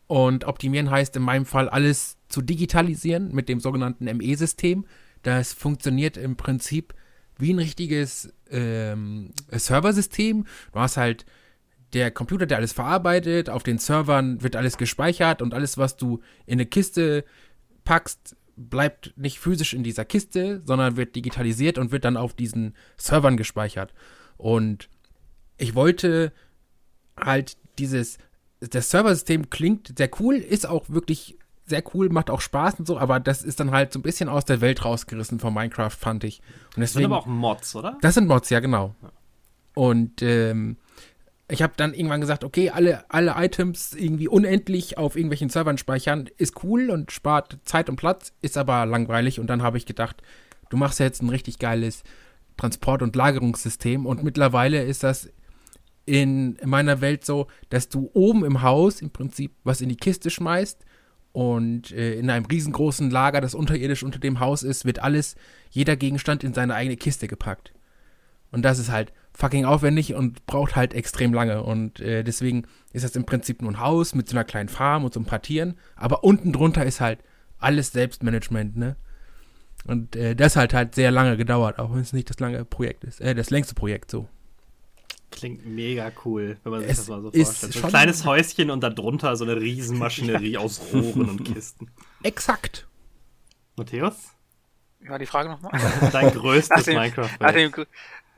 Und optimieren heißt in meinem Fall alles zu digitalisieren mit dem sogenannten ME-System. Das funktioniert im Prinzip wie ein richtiges ähm, Serversystem. Du hast halt der Computer, der alles verarbeitet, auf den Servern wird alles gespeichert und alles, was du in eine Kiste packst, bleibt nicht physisch in dieser Kiste, sondern wird digitalisiert und wird dann auf diesen Servern gespeichert. Und ich wollte halt dieses, das Serversystem klingt sehr cool, ist auch wirklich sehr cool, macht auch Spaß und so, aber das ist dann halt so ein bisschen aus der Welt rausgerissen von Minecraft, fand ich. Und Das sind deswegen, aber auch Mods, oder? das sind Mods, ja, genau. Und ähm, ich habe dann irgendwann gesagt, okay, alle, alle Items irgendwie unendlich auf irgendwelchen Servern speichern, ist cool und spart Zeit und Platz, ist aber langweilig. Und dann habe ich gedacht, du machst ja jetzt ein richtig geiles Transport- und Lagerungssystem. Und mittlerweile ist das in meiner Welt so, dass du oben im Haus im Prinzip was in die Kiste schmeißt und äh, in einem riesengroßen Lager, das unterirdisch unter dem Haus ist, wird alles, jeder Gegenstand in seine eigene Kiste gepackt. Und das ist halt fucking aufwendig und braucht halt extrem lange. Und äh, deswegen ist das im Prinzip nur ein Haus mit so einer kleinen Farm und so ein paar Tieren. Aber unten drunter ist halt alles Selbstmanagement, ne? Und äh, das hat halt sehr lange gedauert, auch wenn es nicht das lange Projekt ist. Äh, das längste Projekt so. Klingt mega cool, wenn man sich Es das mal so ist vorstellt. So ein kleines Häuschen und darunter so eine Riesenmaschinerie aus Rohren und Kisten. Exakt. Matthäus? War die Frage nochmal? Dein größtes minecraft ach, dem-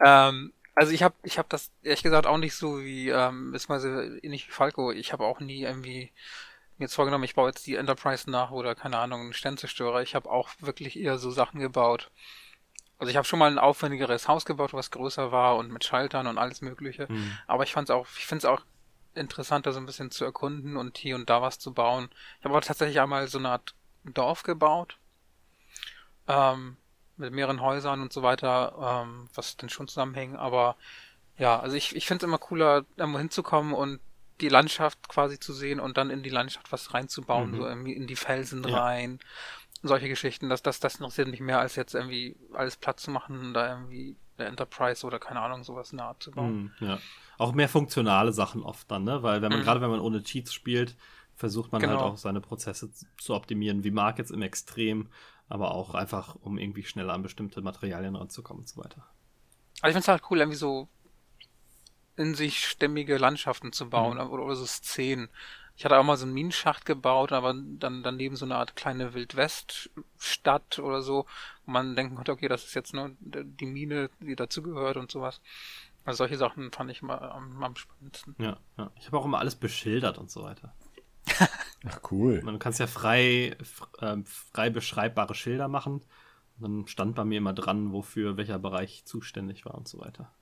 ähm, also ich habe ich hab das ehrlich gesagt auch nicht so wie, ähm, beziehungsweise ähnlich wie Falco. Ich habe auch nie irgendwie mir jetzt vorgenommen, ich baue jetzt die Enterprise nach oder keine Ahnung, einen Sternzerstörer. Ich habe auch wirklich eher so Sachen gebaut. Also ich habe schon mal ein aufwendigeres Haus gebaut, was größer war und mit Schaltern und alles mögliche. Hm. Aber ich fand's auch, ich finde es auch interessanter, so ein bisschen zu erkunden und hier und da was zu bauen. Ich habe auch tatsächlich einmal so eine Art Dorf gebaut. Ähm, mit mehreren Häusern und so weiter, ähm, was dann schon zusammenhängt. Aber ja, also ich, ich finde es immer cooler, irgendwo hinzukommen und die Landschaft quasi zu sehen und dann in die Landschaft was reinzubauen, Mhm. so irgendwie in die Felsen Ja. rein. Solche Geschichten, das, das, das interessiert mich mehr, als jetzt irgendwie alles platt zu machen und da irgendwie eine Enterprise oder keine Ahnung, sowas in der Art zu bauen. Hm, ja. Auch mehr funktionale Sachen oft dann, ne? Weil wenn man, Mhm. gerade wenn man ohne Cheats spielt, versucht man halt Genau. auch seine Prozesse zu optimieren, wie Mark jetzt im Extrem, aber auch einfach, um irgendwie schneller an bestimmte Materialien ranzukommen und so weiter. Also ich finde es halt cool, irgendwie so in sich stämmige Landschaften zu bauen oder, oder so Szenen. Ich hatte auch mal so einen Minenschacht gebaut, aber dann daneben so eine Art kleine Wildwest-Stadt oder so, wo man denken konnte, okay, das ist jetzt nur die Mine, die dazugehört und sowas. Also solche Sachen fand ich mal am, am spannendsten. Ja, ja. Ich habe auch immer alles beschildert und so weiter. Ach, cool. Man kann es ja frei, ähm, frei beschreibbare Schilder machen. Und dann stand bei mir immer dran, wofür welcher Bereich zuständig war und so weiter.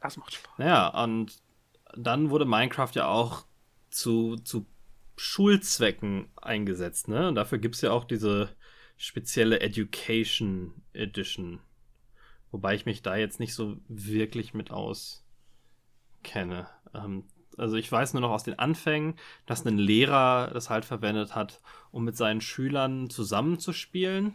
Das macht Spaß. Naja, und dann wurde Minecraft ja auch zu, zu Schulzwecken eingesetzt, ne? Und dafür gibt es ja auch diese spezielle Education Edition. Wobei ich mich da jetzt nicht so wirklich mit auskenne. Ähm, Also ich weiß nur noch aus den Anfängen, dass ein Lehrer das halt verwendet hat, um mit seinen Schülern zusammenzuspielen.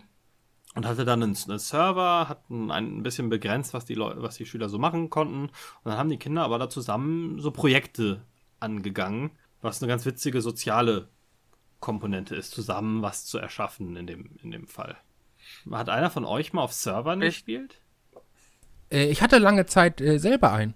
Und hatte dann einen, einen Server, hat ein, ein bisschen begrenzt, was die Leute, was die Schüler so machen konnten. Und dann haben die Kinder aber da zusammen so Projekte angegangen, was eine ganz witzige soziale Komponente ist, zusammen was zu erschaffen in dem, in dem Fall. Hat einer von euch mal auf Servern Ich- gespielt? Äh, ich hatte lange Zeit äh, selber einen.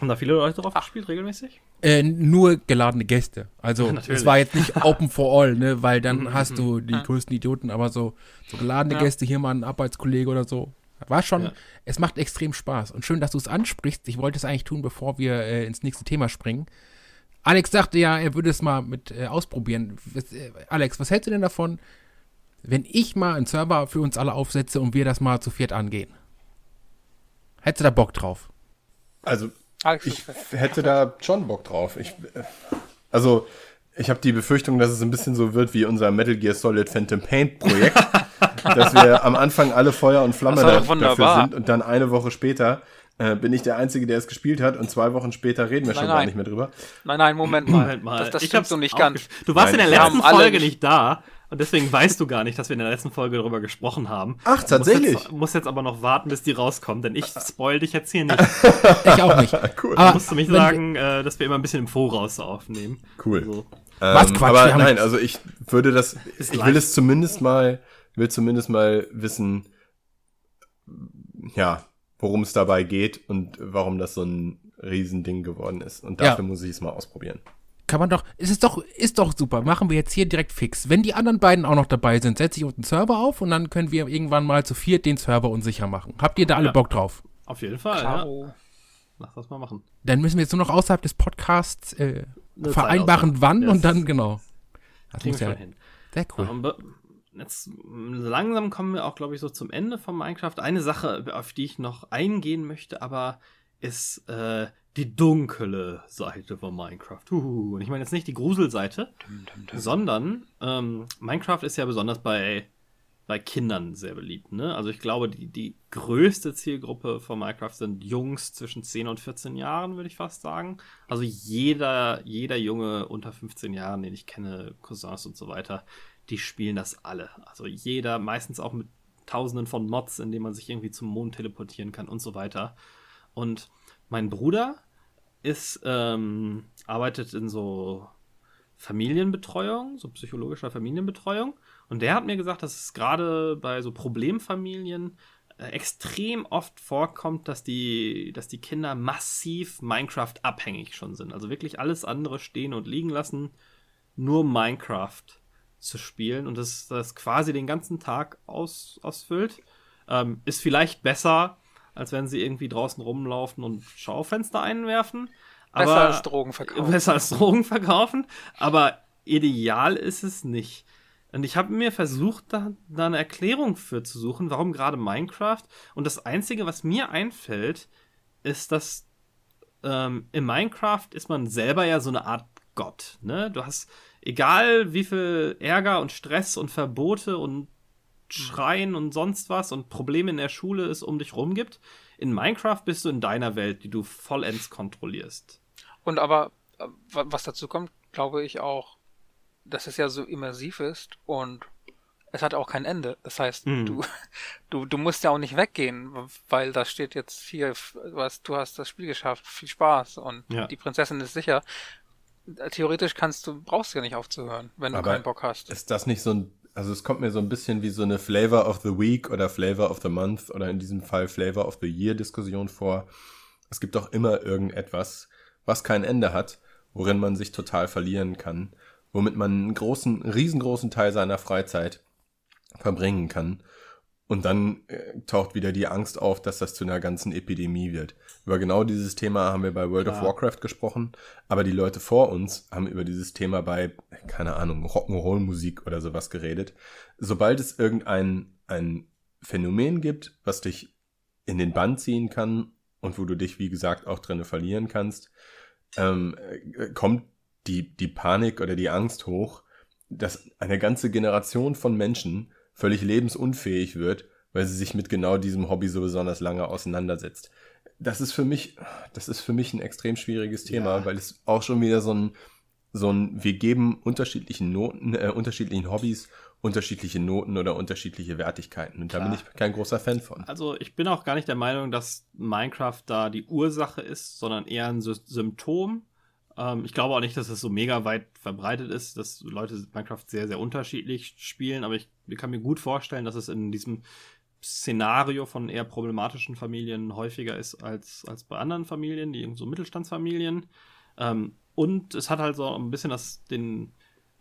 Haben da viele Leute drauf gespielt, regelmäßig? Äh, nur geladene Gäste. Also es war jetzt nicht Open for All, ne, weil dann hast du die Ja. größten Idioten, aber so, so geladene Ja. Gäste, hier mal ein Arbeitskollege oder so. War schon, Ja. es macht extrem Spaß. Und schön, dass du es ansprichst. Ich wollte es eigentlich tun, bevor wir äh, ins nächste Thema springen. Alex sagte ja, er würde es mal mit äh, ausprobieren. Was, äh, Alex, was hältst du denn davon, wenn ich mal einen Server für uns alle aufsetze und wir das mal zu viert angehen? Hättest du da Bock drauf? Also ich hätte da schon Bock drauf. Ich, äh, also, ich habe die Befürchtung, dass es ein bisschen so wird wie unser Metal Gear Solid Phantom Paint Projekt, dass wir am Anfang alle Feuer und Flamme da, dafür sind und dann eine Woche später äh, bin ich der Einzige, der es gespielt hat und zwei Wochen später reden wir Nein, schon gar nein. nicht mehr drüber. Nein, nein, Moment mal. Moment mal. Das, das Ich stimmt hab's so nicht ganz. Du warst Nein, in der letzten Folge nicht da und deswegen weißt du gar nicht, dass wir in der letzten Folge darüber gesprochen haben. Ach, tatsächlich? Muss jetzt, muss jetzt aber noch warten, bis die rauskommt, denn ich spoil dich jetzt hier nicht. Ich auch nicht. Cool. Aber musst du mich sagen, äh, dass wir immer ein bisschen im Voraus aufnehmen. Cool. So. Was Ähm, Quatsch, Aber nein, also ich würde das, Ist ich will es zumindest mal, will zumindest mal wissen, ja, worum es dabei geht und warum das so ein Riesending geworden ist. Und dafür Ja. muss ich es mal ausprobieren. Kann man doch, es ist doch, ist doch super. Machen wir jetzt hier direkt fix. Wenn die anderen beiden auch noch dabei sind, setze ich uns einen Server auf und dann können wir irgendwann mal zu viert den Server unsicher machen. Habt ihr da alle Ja. Bock drauf? Auf jeden Fall, ja. Klaro. Lass das mal machen. Dann müssen wir jetzt nur noch außerhalb des Podcasts äh, vereinbaren, wann ausmachen. und dann, Yes. genau. Das muss ja hin. sehr cool. Und be- Jetzt mm, langsam kommen wir auch, glaube ich, so zum Ende von Minecraft. Eine Sache, auf die ich noch eingehen möchte, aber ist äh, die dunkle Seite von Minecraft. Huhu. Und ich meine jetzt nicht die Gruselseite, sondern ähm, Minecraft ist ja besonders bei, bei Kindern sehr beliebt. Ne? Also ich glaube, die, die größte Zielgruppe von Minecraft sind Jungs zwischen 10 und 14 Jahren, würde ich fast sagen. Also jeder, jeder Junge unter 15 Jahren, den ich kenne, Cousins und so weiter, die spielen das alle. Also jeder, meistens auch mit tausenden von Mods, in denen man sich irgendwie zum Mond teleportieren kann und so weiter. Und mein Bruder ist, ähm, arbeitet in so Familienbetreuung, so psychologischer Familienbetreuung. Und der hat mir gesagt, dass es gerade bei so Problemfamilien äh, extrem oft vorkommt, dass die, dass die Kinder massiv Minecraft abhängig schon sind. Also wirklich alles andere stehen und liegen lassen, nur Minecraft zu spielen und das, das quasi den ganzen Tag aus, ausfüllt. Ähm, ist vielleicht besser, als wenn sie irgendwie draußen rumlaufen und Schaufenster einwerfen. Besser Aber- als Drogen verkaufen. Besser als Drogen verkaufen, aber ideal ist es nicht. Und ich habe mir versucht, da, da eine Erklärung für zu suchen, warum gerade Minecraft. Und das Einzige, was mir einfällt, ist, dass ähm, in Minecraft ist man selber ja so eine Art Gott. Ne? Du hast, egal wie viel Ärger und Stress und Verbote und Schreien und sonst was und Probleme in der Schule es um dich rum gibt, in Minecraft bist du in deiner Welt, die du vollends kontrollierst. Und aber, wa- was dazu kommt, glaube ich auch, dass es ja so immersiv ist und es hat auch kein Ende. Das heißt, Mhm. du, du, du musst ja auch nicht weggehen, weil da steht jetzt hier, was, du hast das Spiel geschafft, viel Spaß und Ja. die Prinzessin ist sicher. Theoretisch kannst du, brauchst du ja nicht aufzuhören, wenn du Aber keinen Bock hast. Ist das nicht so ein, also es kommt mir so ein bisschen wie so eine Flavor of the Week oder Flavor of the Month oder in diesem Fall Flavor of the Year Diskussion vor. Es gibt doch immer irgendetwas, was kein Ende hat, worin man sich total verlieren kann, womit man einen großen, riesengroßen Teil seiner Freizeit verbringen kann. Und dann äh, taucht wieder die Angst auf, dass das zu einer ganzen Epidemie wird. Über genau dieses Thema haben wir bei World of Klar. Warcraft gesprochen, aber die Leute vor uns haben über dieses Thema bei, keine Ahnung, Rock'n'Roll-Musik oder sowas geredet. Sobald es irgendein ein Phänomen gibt, was dich in den Bann ziehen kann und wo du dich, wie gesagt, auch drinne verlieren kannst, ähm, äh, kommt die, die Panik oder die Angst hoch, dass eine ganze Generation von Menschen völlig lebensunfähig wird, weil sie sich mit genau diesem Hobby so besonders lange auseinandersetzt. das ist für mich, das ist für mich ein extrem schwieriges Thema, ja. weil es auch schon wieder so ein, so ein, wir geben unterschiedlichen Noten, äh, unterschiedlichen Hobbys unterschiedliche Noten oder unterschiedliche Wertigkeiten. Und Klar. da bin ich kein großer Fan von. Also ich bin auch gar nicht der Meinung, dass Minecraft da die Ursache ist, sondern eher ein Sy Symptom. Ähm, ich glaube auch nicht, dass es so mega weit verbreitet ist, dass Leute Minecraft sehr, sehr unterschiedlich spielen, aber ich, ich kann mir gut vorstellen, dass es in diesem Szenario von eher problematischen Familien häufiger ist als, als bei anderen Familien, die so Mittelstandsfamilien. Ähm, und es hat halt so ein bisschen das, den,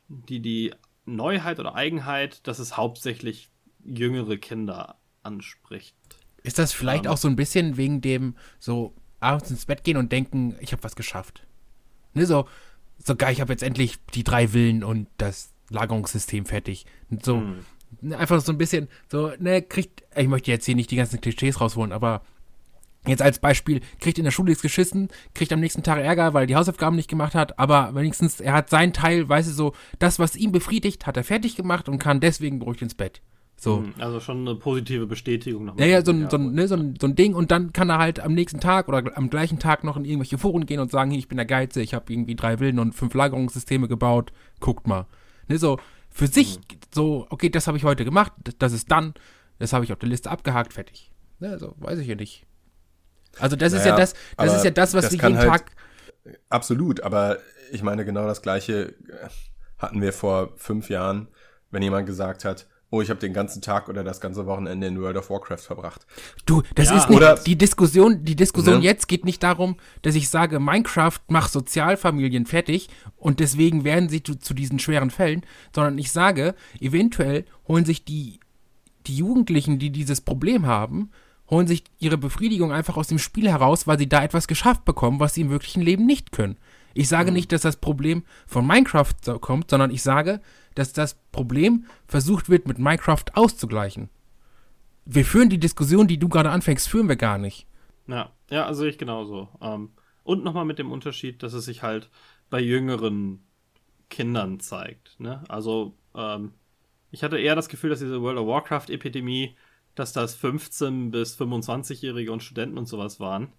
die, die Neuheit oder Eigenheit, dass es hauptsächlich jüngere Kinder anspricht. Ist das vielleicht ähm, auch so ein bisschen wegen dem so abends ins Bett gehen und denken, ich habe was geschafft? Ne, so, so geil, ich habe jetzt endlich die drei Villen und das Lagerungssystem fertig. So, mh. Ne, einfach so ein bisschen, so, ne, kriegt, ich möchte jetzt hier nicht die ganzen Klischees rausholen, aber Jetzt als Beispiel, kriegt in der Schule nichts geschissen, kriegt am nächsten Tag Ärger, weil er die Hausaufgaben nicht gemacht hat, aber wenigstens, er hat seinen Teil, weißt du, so, das, was ihn befriedigt, hat er fertig gemacht und kann deswegen beruhigt ins Bett. So. Hm, also schon eine positive Bestätigung nochmal. Ja, ja, so ein, so, ein, ne, so, ein, so ein Ding und dann kann er halt am nächsten Tag oder am gleichen Tag noch in irgendwelche Foren gehen und sagen, hier, ich bin der Geize, ich habe irgendwie drei Villen und fünf Lagerungssysteme gebaut, guckt mal. Ne, so, für sich, mhm. so, okay, das habe ich heute gemacht, das ist dann, das habe ich auf der Liste abgehakt, fertig. Ne, so, weiß ich ja nicht. Also das naja, ist ja das, das ist ja das, was das wir jeden halt, Tag. Absolut, aber ich meine, genau das gleiche hatten wir vor fünf Jahren, wenn jemand gesagt hat, oh, ich habe den ganzen Tag oder das ganze Wochenende in World of Warcraft verbracht. Du, das ja, ist nicht, oder, die Diskussion, die Diskussion ne? jetzt geht nicht darum, dass ich sage, Minecraft macht Sozialfamilien fertig und deswegen werden sie zu, zu diesen schweren Fällen, sondern ich sage, eventuell holen sich die, die Jugendlichen, die dieses Problem haben, holen sich ihre Befriedigung einfach aus dem Spiel heraus, weil sie da etwas geschafft bekommen, was sie im wirklichen Leben nicht können. Ich sage mhm. nicht, dass das Problem von Minecraft kommt, sondern ich sage, dass das Problem versucht wird, mit Minecraft auszugleichen. Wir führen die Diskussion, die du gerade anfängst, führen wir gar nicht. Ja, ja, also ich genauso. Ähm, und nochmal mit dem Unterschied, dass es sich halt bei jüngeren Kindern zeigt. Ne? Also, ähm, ich hatte eher das Gefühl, dass diese World of Warcraft-Epidemie dass das 15- bis 25-Jährige und Studenten und sowas waren.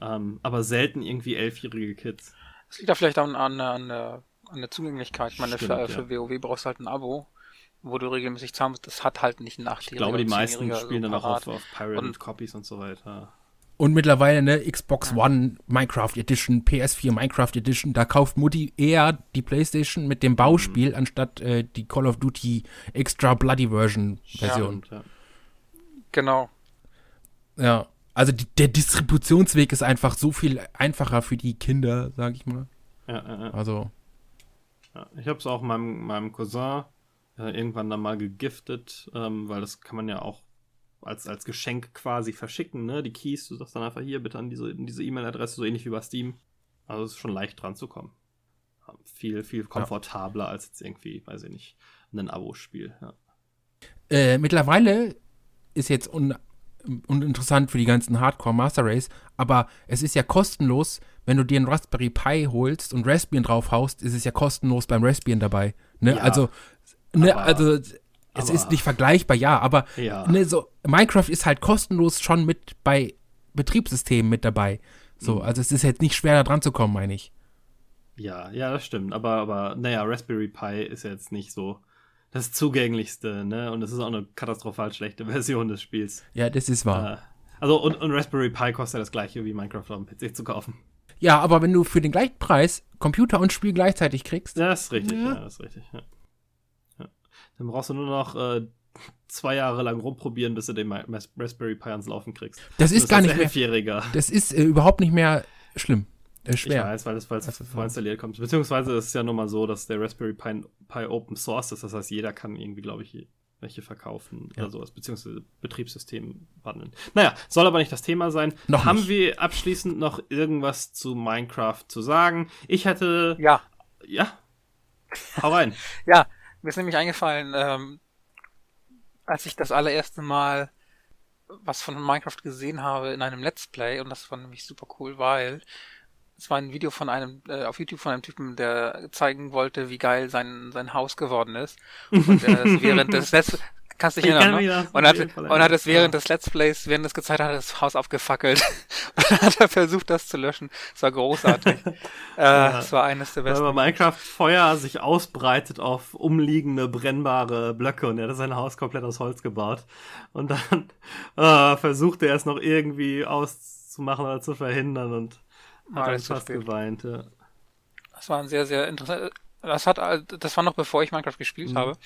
Ähm, aber selten irgendwie 11-jährige Kids. Das liegt da vielleicht an, an, an, der, an der Zugänglichkeit. Ich meine, Stimmt, für, für ja. WoW brauchst du halt ein Abo, wo du regelmäßig zahlen musst. Das hat halt nicht einen 8 Ich glaube, die meisten spielen so dann auch auf, auf Pirate Copies und so weiter. Und mittlerweile, ne, Xbox One Minecraft Edition, PS4 Minecraft Edition, da kauft Mutti eher die Playstation mit dem Bauspiel, mhm. anstatt äh, die Call of Duty Extra Bloody Version Version. Ja, ja. Genau. Ja. Also die, der Distributionsweg ist einfach so viel einfacher für die Kinder, sag ich mal. Ja, ja, ja. Also. Ich habe es auch meinem, meinem Cousin äh, irgendwann dann mal gegiftet, ähm, weil das kann man ja auch als, als Geschenk quasi verschicken, ne? Die Keys, du sagst dann einfach hier bitte an diese diese E-Mail-Adresse, so ähnlich wie bei Steam. Also es ist schon leicht dran zu kommen. Viel, viel komfortabler ja. als jetzt irgendwie, weiß ich nicht, ein Abo-Spiel, ja. Äh, mittlerweile ist jetzt un uninteressant für die ganzen Hardcore Master Race, aber es ist ja kostenlos, wenn du dir einen Raspberry Pi holst und Raspbian draufhaust, ist es ja kostenlos beim Raspbian dabei. Ne? Ja, also, ne, aber, also es aber, ist nicht vergleichbar, ja, aber ja. Ne, so, Minecraft ist halt kostenlos schon mit bei Betriebssystemen mit dabei. So, mhm. also es ist jetzt nicht schwer da dran zu kommen, meine ich. Ja, ja, das stimmt. Aber, aber, naja, Raspberry Pi ist jetzt nicht so das zugänglichste, ne? Und es ist auch eine katastrophal schlechte Version des Spiels. Ja, das ist wahr. Äh, also, und, und Raspberry Pi kostet das gleiche wie Minecraft auf dem PC zu kaufen. Ja, aber wenn du für den gleichen Preis Computer und Spiel gleichzeitig kriegst. Ja, das ist richtig, ja, ja das ist richtig. Ja. Ja. Dann brauchst du nur noch äh, zwei Jahre lang rumprobieren, bis du den Raspberry Pi ans Laufen kriegst. Das ist gar nicht mehr. Das ist äh, überhaupt nicht mehr schlimm. Ist schwer. Ich weiß, weil es, weil es vorinstalliert kommt. Beziehungsweise ist es ja nun mal so, dass der Raspberry Pi, Pi Open Source ist. Das heißt, jeder kann irgendwie, glaube ich, welche verkaufen ja. oder sowas, beziehungsweise Betriebssystem wandeln. Naja, soll aber nicht das Thema sein. Noch Haben nicht. wir abschließend noch irgendwas zu Minecraft zu sagen? Ich hätte. Ja. Ja. Hau rein. ja, mir ist nämlich eingefallen, ähm, als ich das allererste Mal was von Minecraft gesehen habe in einem Let's Play, und das war nämlich super cool, weil es war ein Video von einem, äh, auf YouTube von einem Typen, der zeigen wollte, wie geil sein, sein Haus geworden ist. Und äh, während des Let's kannst dich Ich erinnern, kann ne? Und hat, und hat es während des Let's Plays, während es gezeigt hat, das Haus aufgefackelt. und dann hat er versucht, das zu löschen. Es war großartig. äh, Es war eines der Weil besten. bei Minecraft Feuer sich ausbreitet auf umliegende brennbare Blöcke und er hat sein Haus komplett aus Holz gebaut. Und dann äh, versuchte er es noch irgendwie auszumachen oder zu verhindern und hat zu fast spät. geweint. Ja. Das war ein sehr, sehr interessant. Das hat, das war noch bevor ich Minecraft gespielt habe.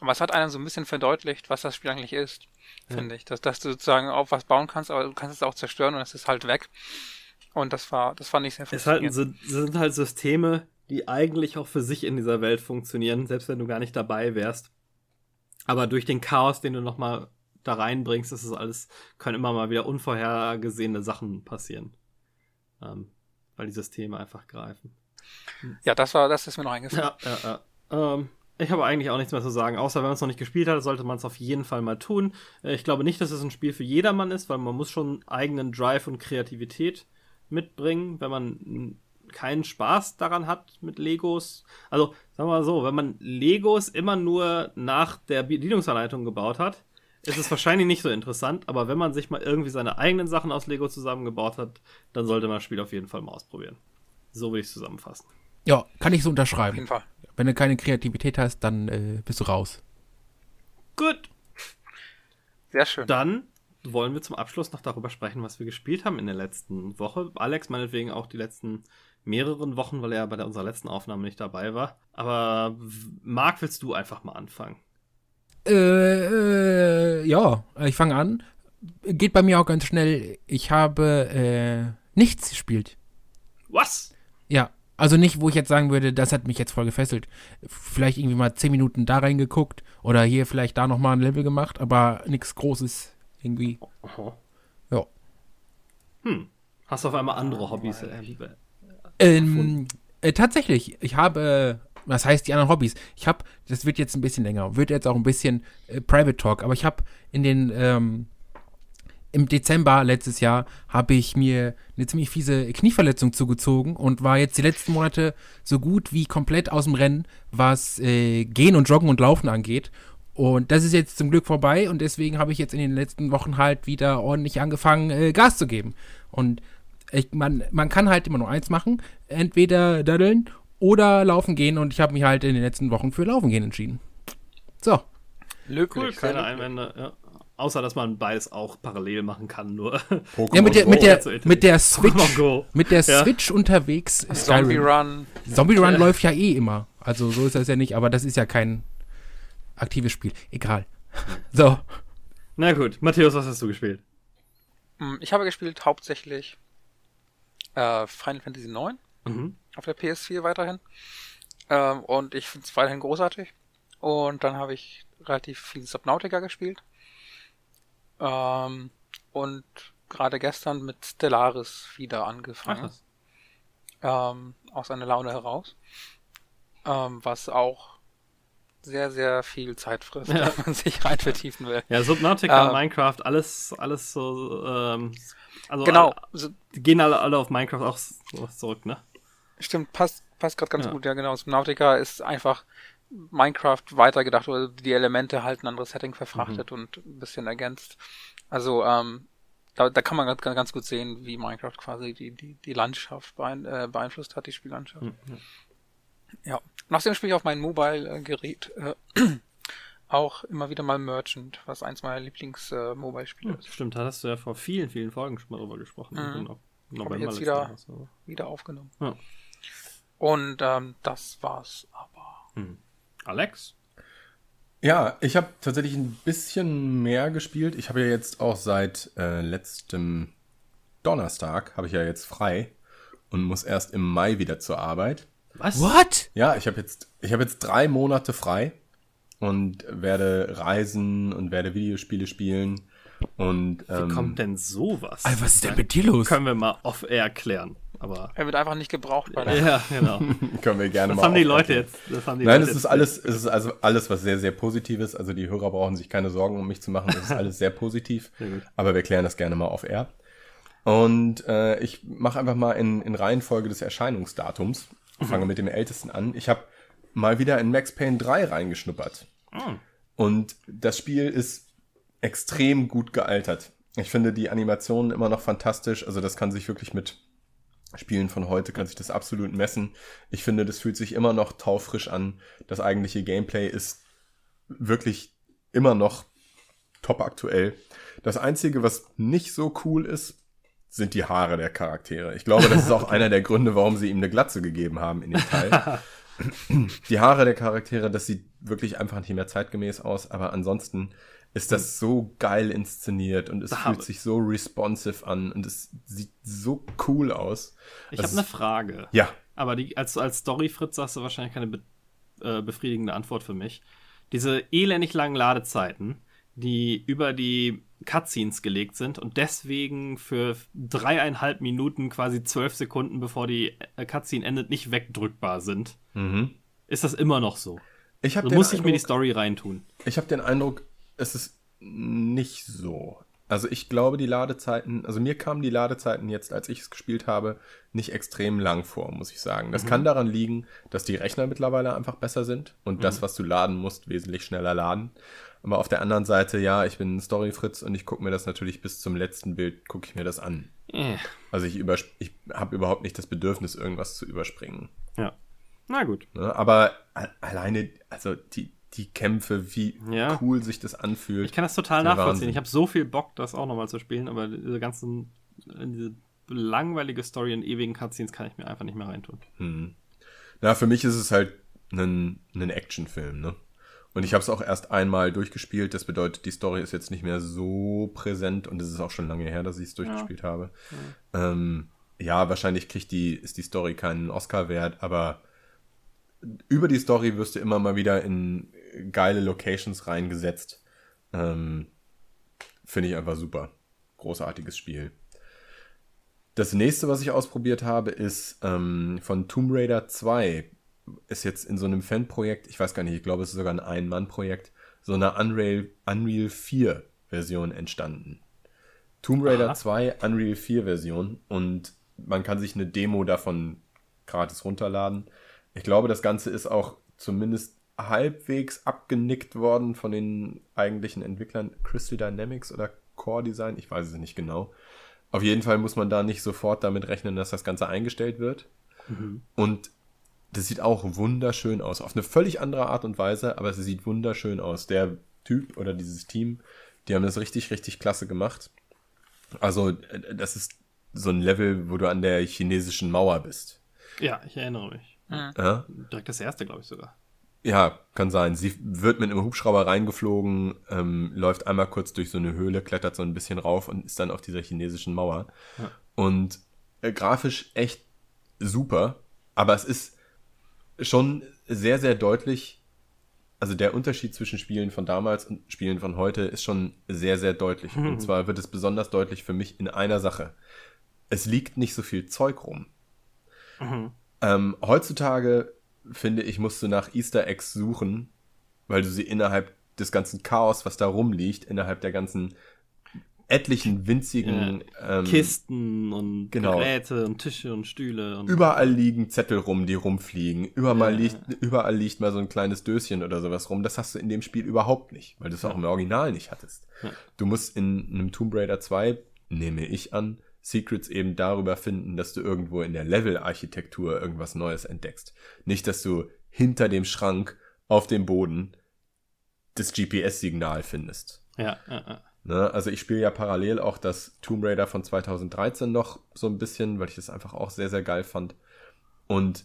Aber es hat einem so ein bisschen verdeutlicht, was das Spiel eigentlich ist, finde ich. Dass, dass du sozusagen auf was bauen kannst, aber du kannst es auch zerstören und es ist halt weg. Und das war, das fand ich sehr Es ist halt faszinierend. Sind halt Systeme, die eigentlich auch für sich in dieser Welt funktionieren, selbst wenn du gar nicht dabei wärst. Aber durch den Chaos, den du nochmal da reinbringst, ist es alles, können immer mal wieder unvorhergesehene Sachen passieren. Ähm, weil die Systeme einfach greifen. Ja, das war, das ist mir noch eingefallen. Ja, ja, ja. Ähm, ich habe eigentlich auch nichts mehr zu sagen, außer wenn man es noch nicht gespielt hat, sollte man es auf jeden Fall mal tun. Äh, Ich glaube nicht, dass es ein Spiel für jedermann ist, weil man muss schon eigenen Drive und Kreativität mitbringen, wenn man keinen Spaß daran hat mit Legos. Also, sagen wir mal so, wenn man Legos immer nur nach der Bedienungsanleitung gebaut hat, ist es wahrscheinlich nicht so interessant, aber wenn man sich mal irgendwie seine eigenen Sachen aus Lego zusammengebaut hat, dann sollte man das Spiel auf jeden Fall mal ausprobieren. So will ich es zusammenfassen. Ja, kann ich so Auf unterschreiben. jeden Fall. Wenn du keine Kreativität hast, dann äh, bist du raus. Gut, Sehr schön. Dann wollen wir zum Abschluss noch darüber sprechen, was wir gespielt haben in der letzten Woche. Alex meinetwegen auch die letzten mehreren Wochen, weil er bei der, unserer letzten Aufnahme nicht dabei war. Aber Marc, willst du einfach mal anfangen? Äh, äh, ja, ich fange an. Geht bei mir auch ganz schnell. Ich habe äh, nichts gespielt. Was? Ja, also nicht, wo ich jetzt sagen würde, das hat mich jetzt voll gefesselt. Vielleicht irgendwie mal 10 Minuten da reingeguckt oder hier vielleicht da nochmal ein Level gemacht, aber nichts Großes irgendwie. Aha. Ja. Hm. Hast du auf einmal andere Hobbys? Äh, Ähm, äh, tatsächlich, ich habe, was heißt die anderen Hobbys? Ich habe, das wird jetzt ein bisschen länger, wird jetzt auch ein bisschen äh, Private Talk, aber ich habe in den, ähm, im Dezember letztes Jahr habe ich mir eine ziemlich fiese Knieverletzung zugezogen und war jetzt die letzten Monate so gut wie komplett aus dem Rennen, was äh, Gehen und Joggen und Laufen angeht. Und das ist jetzt zum Glück vorbei und deswegen habe ich jetzt in den letzten Wochen halt wieder ordentlich angefangen, äh, Gas zu geben. Und ich, man, man kann halt immer nur eins machen, entweder daddeln oder laufen gehen und ich habe mich halt in den letzten Wochen für Laufen gehen entschieden. So, Löblich. Cool, keine. Einwände. Ja. Außer, dass man beides auch parallel machen kann, nur. Pokémon ja, mit der, Go. mit der, mit der Switch, Go. mit der Ja. Switch unterwegs ist Zombie Skyrim. Run. Zombie Run Ja. läuft ja eh immer. Also so ist das ja nicht, aber das ist ja kein aktives Spiel. Egal. So. Na gut, Matthäus, was hast du gespielt? Hm, Ich habe gespielt hauptsächlich äh, Final Fantasy IX Mhm. auf der PS4 weiterhin. Ähm, und ich finde es weiterhin großartig. Und dann habe ich relativ viel Subnautica gespielt. Ähm, und gerade gestern mit Stellaris wieder angefangen. ähm, aus einer Laune heraus. Ähm, was auch sehr, sehr viel Zeit frisst, Ja. wenn man sich rein vertiefen will. Ja, Subnautica, Ähm. Minecraft, alles, alles so, ähm, also Genau, alle- gehen alle, alle auf Minecraft auch so zurück, ne? Stimmt, passt, passt gerade ganz Ja. gut. Ja, genau. Subnautica ist einfach Minecraft weitergedacht oder die Elemente halt ein anderes Setting verfrachtet Mhm. und ein bisschen ergänzt. Also, ähm, da, da kann man ganz, ganz gut sehen, wie Minecraft quasi die, die, die Landschaft beein, äh, beeinflusst hat, die Spiellandschaft. Mhm. Ja. Nachdem spiele ich auf mein Mobile-Gerät äh, auch immer wieder mal Merchant, was eins meiner Lieblings-Mobile-Spiele Hm, ist. Stimmt, da hast du ja vor vielen, vielen Folgen schon mal drüber gesprochen. Mhm. Genau. Hab ich jetzt wieder- Wieder aufgenommen. Ja. Und ähm, das war's aber. Hm. Alex? Ja, ich habe tatsächlich ein bisschen mehr gespielt. Ich habe ja jetzt auch seit äh, letztem Donnerstag habe ich ja jetzt frei und muss erst im Mai wieder zur Arbeit. Was? What? Ja, ich habe jetzt ich habe jetzt drei Monate frei und werde reisen und werde Videospiele spielen und Wie ähm, kommt denn sowas? Alter, was ist denn mit dir los? Können wir mal off-air klären. Aber. Er wird einfach nicht gebraucht bei der. Ja, genau. können wir gerne Das mal haben die. Leute jetzt. Das haben die Nein, Leute es ist jetzt- alles, es ist also alles was sehr, sehr Positives. Also die Hörer brauchen sich keine Sorgen um mich zu machen. Es ist alles sehr positiv. Sehr. Aber wir klären das gerne mal auf Air. Und äh, ich mache einfach mal in, in Reihenfolge des Erscheinungsdatums. Mhm. Fange mit dem ältesten an. Ich habe mal wieder in Max Payne 3 reingeschnuppert. Ah. Und das Spiel ist extrem gut gealtert. Ich finde die Animationen immer noch fantastisch. Also das kann sich wirklich mit Spielen von heute, kann sich das absolut messen. Ich finde, das fühlt sich immer noch taufrisch an. Das eigentliche Gameplay ist wirklich immer noch top aktuell. Das Einzige, was nicht so cool ist, sind die Haare der Charaktere. Ich glaube, das ist auch einer der Gründe, warum sie ihm eine Glatze gegeben haben in dem Teil. die Haare der Charaktere, das sieht wirklich einfach nicht mehr zeitgemäß aus, aber ansonsten ist das so geil inszeniert und es da fühlt sich so responsive an und es sieht so cool aus. Ich habe eine Frage. Ja. Aber die, als, als Story-Fritz hast du wahrscheinlich keine be äh, befriedigende Antwort für mich. Diese elendig langen Ladezeiten, die über die Cutscenes gelegt sind und deswegen für dreieinhalb Minuten, quasi zwölf Sekunden, bevor die äh, Cutscene endet, nicht wegdrückbar sind. Mhm. Ist das immer noch so? Ich so muss ich mir die Story reintun. Ich habe den Eindruck, es ist nicht so. Also ich glaube, die Ladezeiten, also mir kamen die Ladezeiten jetzt, als ich es gespielt habe, nicht extrem lang vor, muss ich sagen. Das mhm. kann daran liegen, dass die Rechner mittlerweile einfach besser sind und mhm. das, was du laden musst, wesentlich schneller laden. Aber auf der anderen Seite, ja, ich bin Storyfritz und ich gucke mir das natürlich bis zum letzten Bild, gucke ich mir das an. Äh. Also ich, ich habe überhaupt nicht das Bedürfnis, irgendwas zu überspringen. Ja. Na gut. Ne, aber alleine, also die, die Kämpfe, wie ja. cool sich das anfühlt. Ich kann das total nachvollziehen. Wahnsinn. Ich habe so viel Bock, das auch nochmal zu spielen, aber diese ganzen, diese langweilige Story in ewigen Cutscenes kann ich mir einfach nicht mehr reintun. Hm. Na, für mich ist es halt ein, ein Actionfilm, ne? Und ich habe es auch erst einmal durchgespielt. Das bedeutet, die Story ist jetzt nicht mehr so präsent und es ist auch schon lange her, dass ich es durchgespielt ja. habe. Ja. Ähm, ja, wahrscheinlich kriegt die, ist die Story keinen Oscar wert, aber über die Story wirst du immer mal wieder in geile Locations reingesetzt. Ähm, Finde ich einfach super. Großartiges Spiel. Das nächste, was ich ausprobiert habe, ist ähm, von Tomb Raider 2. Ist jetzt in so einem Fanprojekt, ich weiß gar nicht, ich glaube, es ist sogar ein Ein-Mann-Projekt, so eine Unreal, Unreal 4 Version entstanden. Tomb Raider Aha. 2 Unreal 4 Version und man kann sich eine Demo davon gratis runterladen. Ich glaube, das Ganze ist auch zumindest halbwegs abgenickt worden von den eigentlichen Entwicklern Crystal Dynamics oder Core Design, ich weiß es nicht genau. Auf jeden Fall muss man da nicht sofort damit rechnen, dass das Ganze eingestellt wird. Mhm. Und das sieht auch wunderschön aus. Auf eine völlig andere Art und Weise, aber es sieht wunderschön aus. Der Typ oder dieses Team, die haben das richtig, richtig klasse gemacht. Also, äh, das ist so ein Level, wo du an der chinesischen Mauer bist. Ja, ich erinnere mich. Ja. Direkt das erste, glaube ich sogar. Ja, kann sein. Sie wird mit einem Hubschrauber reingeflogen, ähm, läuft einmal kurz durch so eine Höhle, klettert so ein bisschen rauf und ist dann auf dieser chinesischen Mauer. Ja. Und äh, grafisch echt super, aber es ist schon sehr, sehr deutlich. Also der Unterschied zwischen Spielen von damals und Spielen von heute ist schon sehr, sehr deutlich. Mhm. Und zwar wird es besonders deutlich für mich in einer Sache. Es liegt nicht so viel Zeug rum. Mhm. Ähm, heutzutage finde ich, musst du nach Easter Eggs suchen, weil du sie innerhalb des ganzen Chaos, was da rumliegt, innerhalb der ganzen etlichen winzigen ja, ähm, Kisten und genau, Geräte und Tische und Stühle. Und überall liegen Zettel rum, die rumfliegen. Überall, ja. liegt, überall liegt mal so ein kleines Döschen oder sowas rum. Das hast du in dem Spiel überhaupt nicht, weil du es ja. auch im Original nicht hattest. Du musst in einem Tomb Raider 2, nehme ich an, Secrets eben darüber finden, dass du irgendwo in der Level-Architektur irgendwas Neues entdeckst. Nicht, dass du hinter dem Schrank auf dem Boden das GPS-Signal findest. Ja, ja, ja. Ne? Also ich spiele ja parallel auch das Tomb Raider von 2013 noch so ein bisschen, weil ich das einfach auch sehr, sehr geil fand. Und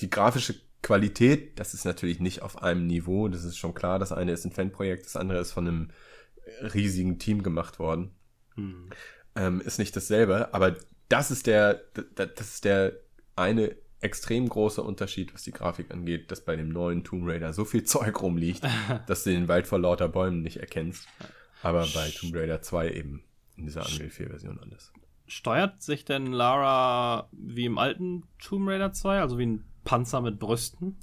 die grafische Qualität, das ist natürlich nicht auf einem Niveau, das ist schon klar. Das eine ist ein Fanprojekt, das andere ist von einem riesigen Team gemacht worden. Mhm ähm, ist nicht dasselbe, aber das ist der, das ist der eine extrem große Unterschied, was die Grafik angeht, dass bei dem neuen Tomb Raider so viel Zeug rumliegt, dass du den Wald vor lauter Bäumen nicht erkennst. Aber bei Tomb Raider 2 eben in dieser Unreal 4 Version anders. Steuert sich denn Lara wie im alten Tomb Raider 2, also wie ein Panzer mit Brüsten?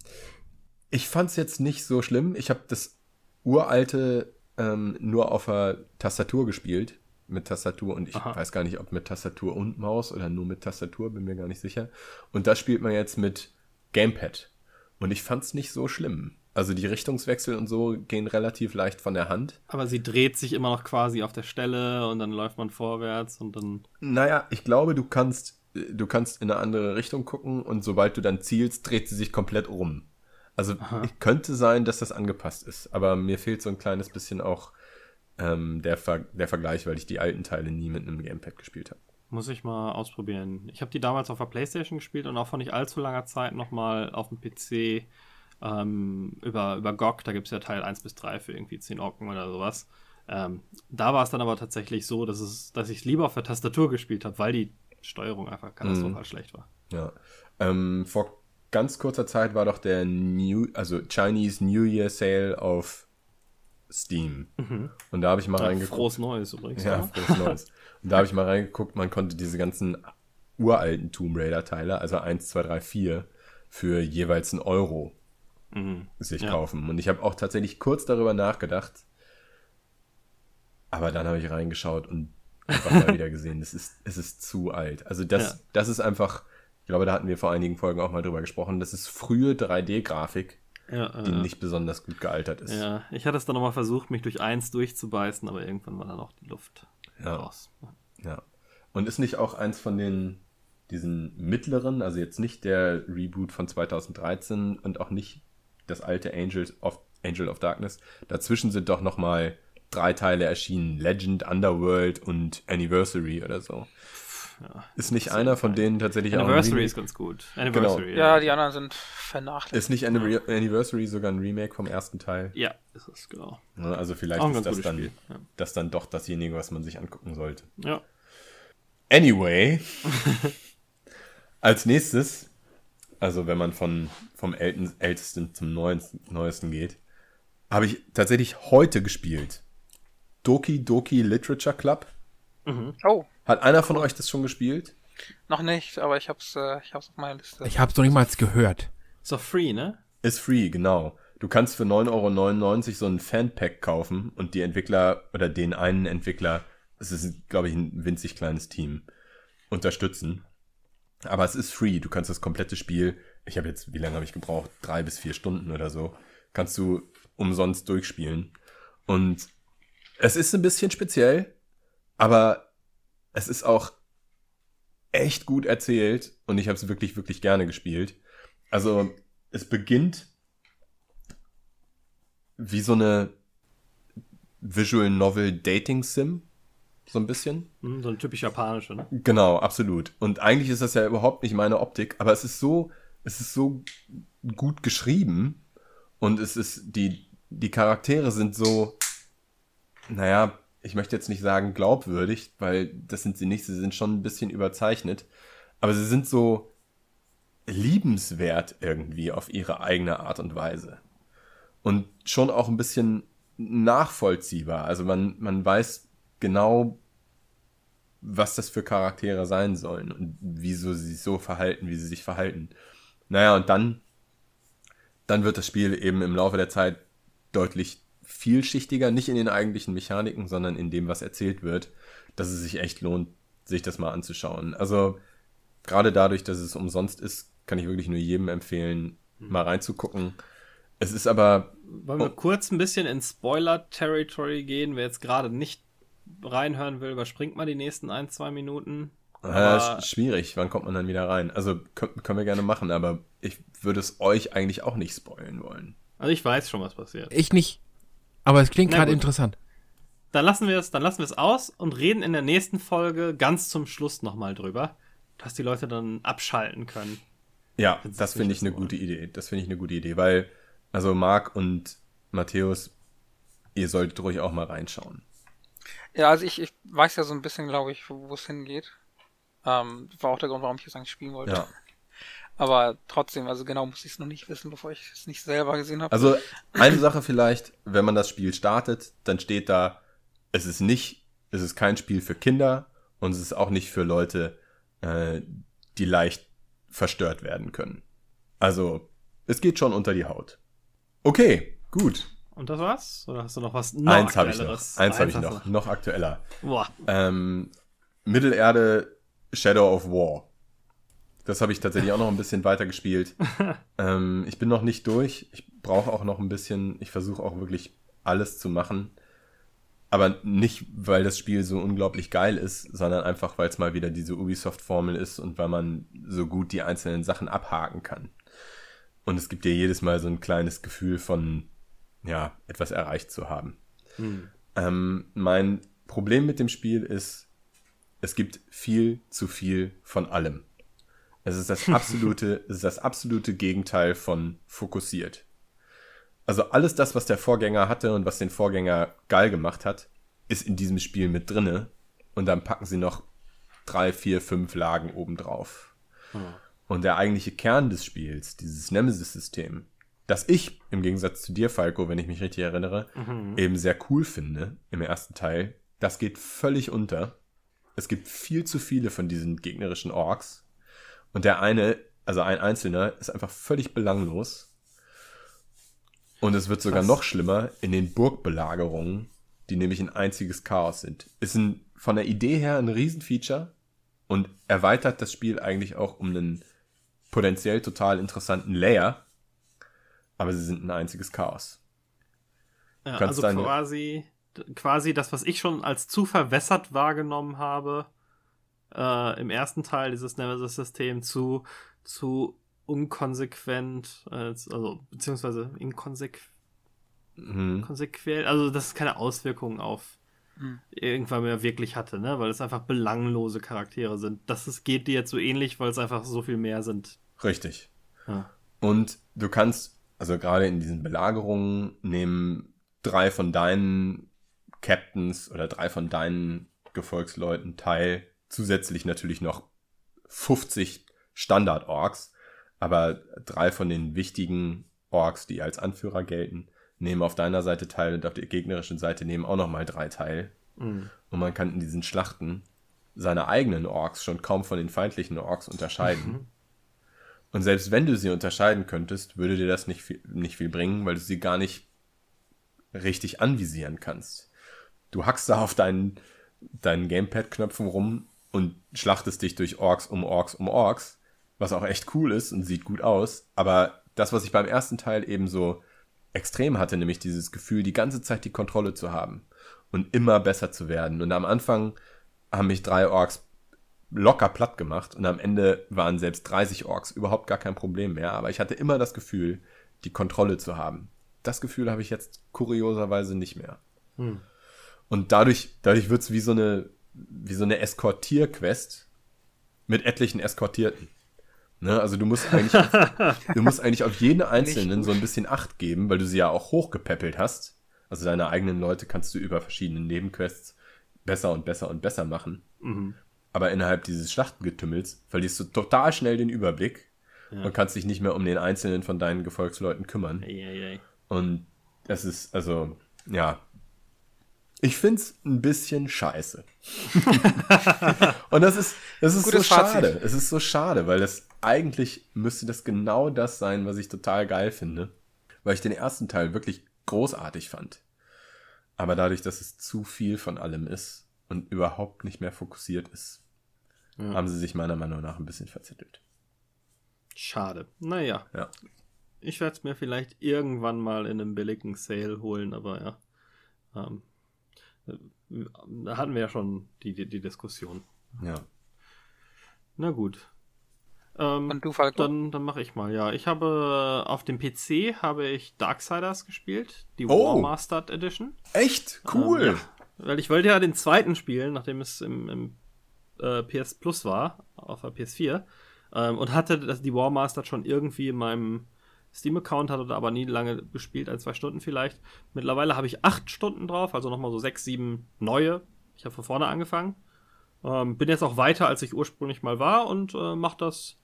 Ich fand's jetzt nicht so schlimm. Ich habe das uralte ähm, nur auf der Tastatur gespielt mit Tastatur und ich Aha. weiß gar nicht, ob mit Tastatur und Maus oder nur mit Tastatur, bin mir gar nicht sicher. Und das spielt man jetzt mit Gamepad. Und ich fand's nicht so schlimm. Also die Richtungswechsel und so gehen relativ leicht von der Hand. Aber sie dreht sich immer noch quasi auf der Stelle und dann läuft man vorwärts und dann. Naja, ich glaube, du kannst, du kannst in eine andere Richtung gucken und sobald du dann zielst, dreht sie sich komplett um. Also Aha. könnte sein, dass das angepasst ist, aber mir fehlt so ein kleines bisschen auch ähm, der, Ver der Vergleich, weil ich die alten Teile nie mit einem Gamepad gespielt habe. Muss ich mal ausprobieren. Ich habe die damals auf der Playstation gespielt und auch vor nicht allzu langer Zeit nochmal auf dem PC ähm, über, über GOG. Da gibt es ja Teil 1 bis 3 für irgendwie 10 Ocken oder sowas. Ähm, da war es dann aber tatsächlich so, dass, es, dass ich es lieber auf der Tastatur gespielt habe, weil die Steuerung einfach katastrophal schlecht war. Ja. Ähm, vor ganz kurzer Zeit war doch der New, also Chinese New Year Sale auf Steam. Und da habe ich mal Ja, reingeguckt. frohes Neues übrigens. Ja, Ja. frohes Neues. Und da habe ich mal reingeguckt, man konnte diese ganzen uralten Tomb Raider Teile, also 1, 2, 3, 4, für jeweils einen Euro Mhm. sich Ja. kaufen. Und ich habe auch tatsächlich kurz darüber nachgedacht, aber dann habe ich reingeschaut und einfach mal wieder gesehen, es ist, es ist zu alt. Also das, Ja. das ist einfach, ich glaube, da hatten wir vor einigen Folgen auch mal drüber gesprochen, das ist frühe 3D-Grafik, Ja, die äh, nicht besonders gut gealtert ist. ja, ich hatte es dann nochmal versucht, mich durch eins durchzubeißen, aber irgendwann war dann auch die Luft Ja. raus. Ja. Und ist nicht auch eins von den, diesen mittleren, also jetzt nicht der Reboot von 2013 und auch nicht das alte Angels of, Angel of Darkness. Dazwischen sind doch nochmal drei Teile erschienen. Legend, Underworld und Anniversary oder so. Ja. Ist nicht einer von denen tatsächlich Anniversary ist ganz gut. Anniversary, Ja, die anderen sind vernachlässigt. Ist nicht Anniver- Anniversary sogar ein Remake vom ersten Teil? Ja, ist es, genau. Also vielleicht ist das dann. Ja. das dann doch dasjenige, was man sich angucken sollte. ja. Anyway, als nächstes, also wenn man von, vom Älten, Ältesten zum Neuesten, Neuesten geht, habe ich tatsächlich heute gespielt. Doki Doki Literature Club. Oh, Hat einer von euch das schon gespielt? noch nicht, aber ich hab's, äh, ich hab's auf meiner Liste. Ich habe es noch nicht mal gehört. Ist doch free, ne? Ist free, genau. Du kannst für 9,99 Euro so ein Fanpack kaufen und die Entwickler oder den einen Entwickler, es ist, glaube ich, ein winzig kleines Team, unterstützen. Aber es ist free. Du kannst das komplette Spiel, ich habe jetzt, wie lange habe ich gebraucht? Drei bis vier Stunden oder so, kannst du umsonst durchspielen. Und es ist ein bisschen speziell, aber es ist auch echt gut erzählt und ich habe es wirklich, wirklich gerne gespielt. Also es beginnt wie so eine Visual Novel Dating Sim. So ein bisschen. Hm, so ein typisch japanischer, ne? Genau, absolut. Und eigentlich ist das ja überhaupt nicht meine Optik, aber es ist so, es ist so gut geschrieben und es ist, die, die Charaktere sind so, naja, ich möchte jetzt nicht sagen glaubwürdig, weil das sind sie nicht, sie sind schon ein bisschen überzeichnet, aber sie sind so liebenswert irgendwie auf ihre eigene Art und Weise. Und schon auch ein bisschen nachvollziehbar. Also man, man weiß genau, was das für Charaktere sein sollen und wieso sie sich so verhalten, wie sie sich verhalten. Naja, und dann, dann wird das Spiel eben im Laufe der Zeit deutlich vielschichtiger, nicht in den eigentlichen Mechaniken, sondern in dem, was erzählt wird, dass es sich echt lohnt, sich das mal anzuschauen. Also gerade dadurch, dass es umsonst ist, kann ich wirklich nur jedem empfehlen, mal reinzugucken. Es ist aber Wollen wir kurz ein bisschen in Spoiler-Territory gehen? Wer jetzt gerade nicht reinhören will, überspringt mal die nächsten ein, zwei Minuten. sch- schwierig. Wann kommt man dann wieder rein? Also können, können wir gerne machen, aber ich würde es euch eigentlich auch nicht spoilen wollen. Also ich weiß schon, was passiert. Ich nicht. Aber es klingt gerade interessant. Dann lassen wir es, dann lassen wir es aus und reden in der nächsten Folge ganz zum Schluss nochmal drüber, dass die Leute dann abschalten können. Ja, das das finde ich eine gute Idee. Das finde ich eine gute Idee, weil, also Marc und Matthäus, ihr solltet ruhig auch mal reinschauen. Ja, also ich, ich weiß ja so ein bisschen, glaube ich, wo wo es hingeht. Ähm, war auch der Grund, warum ich es eigentlich spielen wollte. Ja. Aber trotzdem, also genau muss ich es noch nicht wissen, bevor ich es nicht selber gesehen habe. Also eine Sache vielleicht, wenn man das Spiel startet, dann steht da, es ist nicht, es ist kein Spiel für Kinder und es ist auch nicht für Leute, äh, die leicht verstört werden können. Also es geht schon unter die Haut. Okay, gut. Und das war's? Oder hast du noch was noch Eins habe ich noch. Aktuelleres? Eins habe ich noch. Noch aktueller. Boah. Ähm, Mittelerde Shadow of War. Das habe ich tatsächlich auch noch ein bisschen weiter gespielt. ähm, ich bin noch nicht durch. Ich brauche auch noch ein bisschen, ich versuche auch wirklich alles zu machen. Aber nicht, weil das Spiel so unglaublich geil ist, sondern einfach, weil es mal wieder diese Ubisoft-Formel ist und weil man so gut die einzelnen Sachen abhaken kann. Und es gibt dir jedes Mal so ein kleines Gefühl von, ja, etwas erreicht zu haben. Hm. Ähm, mein Problem mit dem Spiel ist, es gibt viel zu viel von allem. Es ist das absolute, es ist das absolute Gegenteil von fokussiert. Also alles das, was der Vorgänger hatte und was den Vorgänger geil gemacht hat, ist in diesem Spiel mit drinne. Und dann packen sie noch drei, vier, fünf Lagen obendrauf. Hm. Und der eigentliche Kern des Spiels, dieses Nemesis-System, das ich im Gegensatz zu dir, Falco, wenn ich mich richtig erinnere, mhm. eben sehr cool finde im ersten Teil, das geht völlig unter. Es gibt viel zu viele von diesen gegnerischen Orks. Und der eine, also ein Einzelner, ist einfach völlig belanglos. Und es wird sogar Was? noch schlimmer in den Burgbelagerungen, die nämlich ein einziges Chaos sind. Ist ein, von der Idee her ein Riesenfeature und erweitert das Spiel eigentlich auch um einen potenziell total interessanten Layer. Aber sie sind ein einziges Chaos. Ja, also quasi, quasi das, was ich schon als zu verwässert wahrgenommen habe, äh, im ersten Teil dieses Nemesis-System zu, zu unkonsequent, äh, also beziehungsweise inkonsequent, mhm. konsequent, also dass es keine Auswirkungen auf mhm. irgendwann mehr wirklich hatte, ne? Weil es einfach belanglose Charaktere sind. Das ist, geht dir jetzt so ähnlich, weil es einfach so viel mehr sind. Richtig. Ja. Und du kannst, also gerade in diesen Belagerungen, nehmen drei von deinen Captains oder drei von deinen Gefolgsleuten teil zusätzlich natürlich noch 50 Standard-Orks, aber drei von den wichtigen Orks, die als Anführer gelten, nehmen auf deiner Seite teil und auf der gegnerischen Seite nehmen auch nochmal drei teil. Mhm. Und man kann in diesen Schlachten seine eigenen Orks schon kaum von den feindlichen Orks unterscheiden. Mhm. Und selbst wenn du sie unterscheiden könntest, würde dir das nicht viel, nicht viel bringen, weil du sie gar nicht richtig anvisieren kannst. Du hackst da auf deinen, deinen Gamepad-Knöpfen rum und schlachtest dich durch Orks um Orks um Orks, was auch echt cool ist und sieht gut aus. Aber das, was ich beim ersten Teil eben so extrem hatte, nämlich dieses Gefühl, die ganze Zeit die Kontrolle zu haben und immer besser zu werden. Und am Anfang haben mich drei Orks locker platt gemacht und am Ende waren selbst 30 Orks überhaupt gar kein Problem mehr. Aber ich hatte immer das Gefühl, die Kontrolle zu haben. Das Gefühl habe ich jetzt kurioserweise nicht mehr. Hm. Und dadurch, dadurch wird es wie so eine wie so eine Eskortierquest mit etlichen Eskortierten. Ne? Also du musst eigentlich, auf, du musst eigentlich auf jeden einzelnen so ein bisschen Acht geben, weil du sie ja auch hochgepäppelt hast. Also deine eigenen Leute kannst du über verschiedene Nebenquests besser und besser und besser machen. Mhm. Aber innerhalb dieses Schlachtengetümmels verlierst du total schnell den Überblick ja. und kannst dich nicht mehr um den einzelnen von deinen Gefolgsleuten kümmern. Ei, ei, ei. Und das ist, also, ja, ich find's ein bisschen scheiße. und das ist, das ist Gutes so schade. Fazit. Es ist so schade, weil das eigentlich müsste das genau das sein, was ich total geil finde. Weil ich den ersten Teil wirklich großartig fand. Aber dadurch, dass es zu viel von allem ist und überhaupt nicht mehr fokussiert ist, ja. haben sie sich meiner Meinung nach ein bisschen verzettelt. Schade. Naja. Ja. Ich werde es mir vielleicht irgendwann mal in einem billigen Sale holen, aber ja. Ähm, da hatten wir ja schon die, die, die Diskussion. Ja. Na gut. Ähm, Und du, Falco? Dann, dann mache ich mal, ja. Ich habe auf dem PC habe ich Darksiders gespielt, die oh. War Mastered Edition. Echt? Cool. Ähm, ja, weil ich wollte ja den zweiten spielen, nachdem es im, im äh, PS Plus war, auf der PS4. Ähm, und hatte das, die War Mastered schon irgendwie in meinem Steam-Account, hatte aber nie lange gespielt, ein, zwei Stunden vielleicht. Mittlerweile habe ich acht Stunden drauf, also nochmal so sechs, sieben neue. Ich habe von vorne angefangen. Ähm, bin jetzt auch weiter, als ich ursprünglich mal war und äh, mache das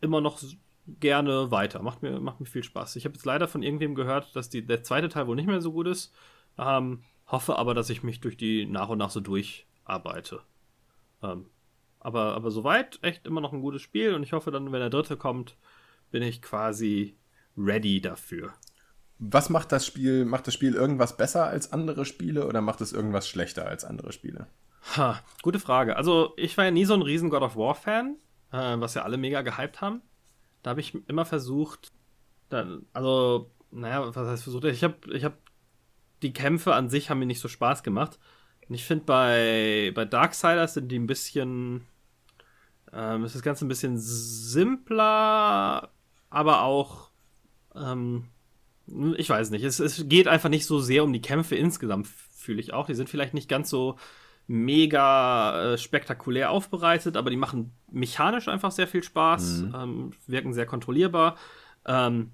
immer noch gerne weiter. Macht mir, macht mir viel Spaß. Ich habe jetzt leider von irgendwem gehört, dass die, der zweite Teil wohl nicht mehr so gut ist. Ähm, hoffe aber, dass ich mich durch die nach und nach so durcharbeite. Ähm, aber, aber soweit echt immer noch ein gutes Spiel und ich hoffe dann, wenn der dritte kommt, bin ich quasi ready dafür. Was macht das Spiel? Macht das Spiel irgendwas besser als andere Spiele oder macht es irgendwas schlechter als andere Spiele? Ha, gute Frage. Also, ich war ja nie so ein riesen God of War-Fan, äh, was ja alle mega gehypt haben. Da habe ich immer versucht, dann, also naja, was heißt versucht? Ich habe ich hab, die Kämpfe an sich haben mir nicht so Spaß gemacht. Und ich finde, bei, bei Darksiders sind die ein bisschen, ähm, ist das Ganze ein bisschen simpler, aber auch, ähm, ich weiß nicht, es, es geht einfach nicht so sehr um die Kämpfe insgesamt, fühle ich auch. Die sind vielleicht nicht ganz so mega äh, spektakulär aufbereitet, aber die machen mechanisch einfach sehr viel Spaß, mhm. ähm, wirken sehr kontrollierbar. Ähm,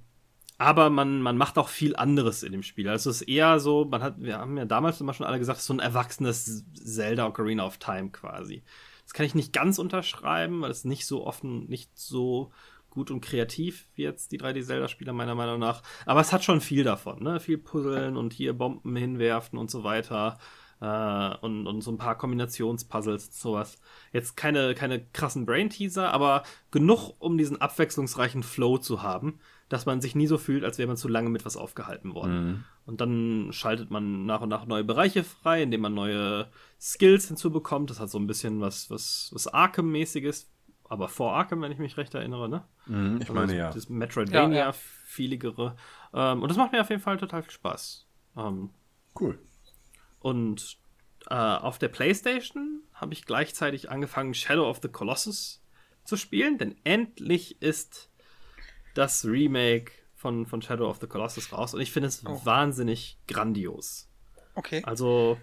aber man, man macht auch viel anderes in dem Spiel. Also es ist eher so, man hat, wir haben ja damals immer schon alle gesagt, es ist so ein erwachsenes Zelda Ocarina of Time quasi. Das kann ich nicht ganz unterschreiben, weil es nicht so offen, nicht so gut und kreativ wie jetzt die 3D-Zelda-Spieler meiner Meinung nach. Aber es hat schon viel davon, ne? Viel Puzzeln und hier Bomben hinwerfen und so weiter. Äh, und, und so ein paar Kombinationspuzzles, sowas. Jetzt keine, keine krassen Brain-Teaser, aber genug, um diesen abwechslungsreichen Flow zu haben, dass man sich nie so fühlt, als wäre man zu lange mit was aufgehalten worden. Mhm. Und dann schaltet man nach und nach neue Bereiche frei, indem man neue Skills hinzubekommt. Das hat so ein bisschen was, was, was Arkham-mäßiges, aber vor Arkham, wenn ich mich recht erinnere, ne? Mhm, ich also meine, ja. Das Metroidvania-feeligere. Ja, ja. ähm, und das macht mir auf jeden Fall total viel Spaß. Ähm, cool. Und äh, auf der PlayStation habe ich gleichzeitig angefangen, Shadow of the Colossus zu spielen, denn endlich ist das Remake von, von Shadow of the Colossus raus und ich finde es oh. wahnsinnig grandios. Okay. Also,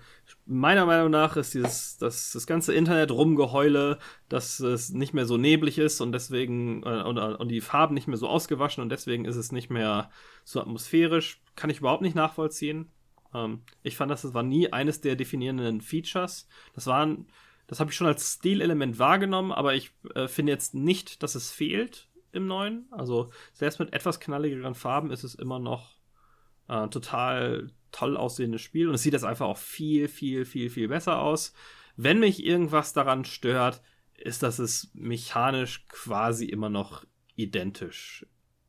meiner Meinung nach ist dieses, das, das ganze Internet rumgeheule, dass es nicht mehr so neblig ist und deswegen, äh, und, und die Farben nicht mehr so ausgewaschen und deswegen ist es nicht mehr so atmosphärisch, kann ich überhaupt nicht nachvollziehen. Ähm, ich fand, das war nie eines der definierenden Features. Das waren, das habe ich schon als Stilelement wahrgenommen, aber ich äh, finde jetzt nicht, dass es fehlt im neuen. Also selbst mit etwas knalligeren Farben ist es immer noch äh, total toll aussehendes Spiel und es sieht jetzt einfach auch viel, viel, viel, viel besser aus. Wenn mich irgendwas daran stört, ist, dass es mechanisch quasi immer noch identisch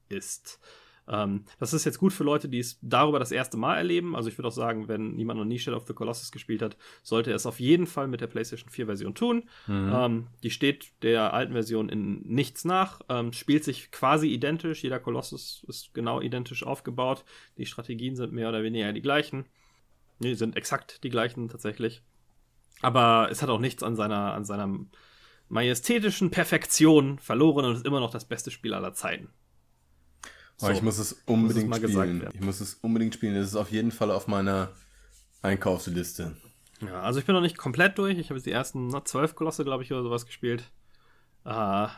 ist. Ähm, das ist jetzt gut für Leute, die es darüber das erste Mal erleben. Also ich würde auch sagen, wenn niemand noch nie Shadow of the Colossus gespielt hat, sollte er es auf jeden Fall mit der PlayStation 4 Version tun. Mhm. Ähm, die steht der alten Version in nichts nach, ähm, spielt sich quasi identisch. Jeder Kolossus ist genau identisch aufgebaut. Die Strategien sind mehr oder weniger die gleichen. Nee, sind exakt die gleichen tatsächlich. Aber es hat auch nichts an seiner, an seiner majestätischen Perfektion verloren und ist immer noch das beste Spiel aller Zeiten. So, ich muss es unbedingt muss es spielen. Ich muss es unbedingt spielen. Es ist auf jeden Fall auf meiner Einkaufsliste. Ja, also ich bin noch nicht komplett durch. Ich habe jetzt die ersten zwölf Kolosse, glaube ich, oder sowas gespielt. Uh,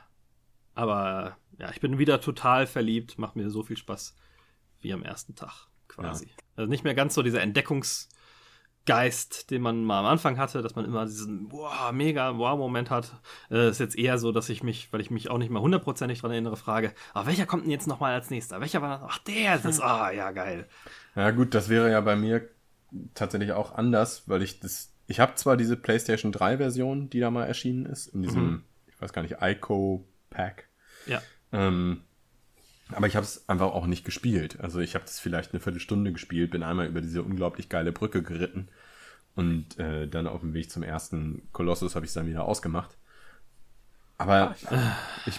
aber ja, ich bin wieder total verliebt. Macht mir so viel Spaß wie am ersten Tag quasi. Ja. Also nicht mehr ganz so dieser Entdeckungs- Geist, den man mal am Anfang hatte, dass man immer diesen wow, mega wow-Moment hat, äh, ist jetzt eher so, dass ich mich, weil ich mich auch nicht mal hundertprozentig dran erinnere, frage, ah, welcher kommt denn jetzt nochmal als nächster? Welcher war das? Ach, der, das, ah, ja, geil. Ja, gut, das wäre ja bei mir tatsächlich auch anders, weil ich das, ich habe zwar diese PlayStation 3 Version, die da mal erschienen ist, in diesem, mhm. ich weiß gar nicht, Ico Pack. Ja. Ähm, aber ich habe es einfach auch nicht gespielt. Also ich habe das vielleicht eine Viertelstunde gespielt, bin einmal über diese unglaublich geile Brücke geritten und äh, dann auf dem Weg zum ersten Kolossus habe ich es dann wieder ausgemacht. Aber ich,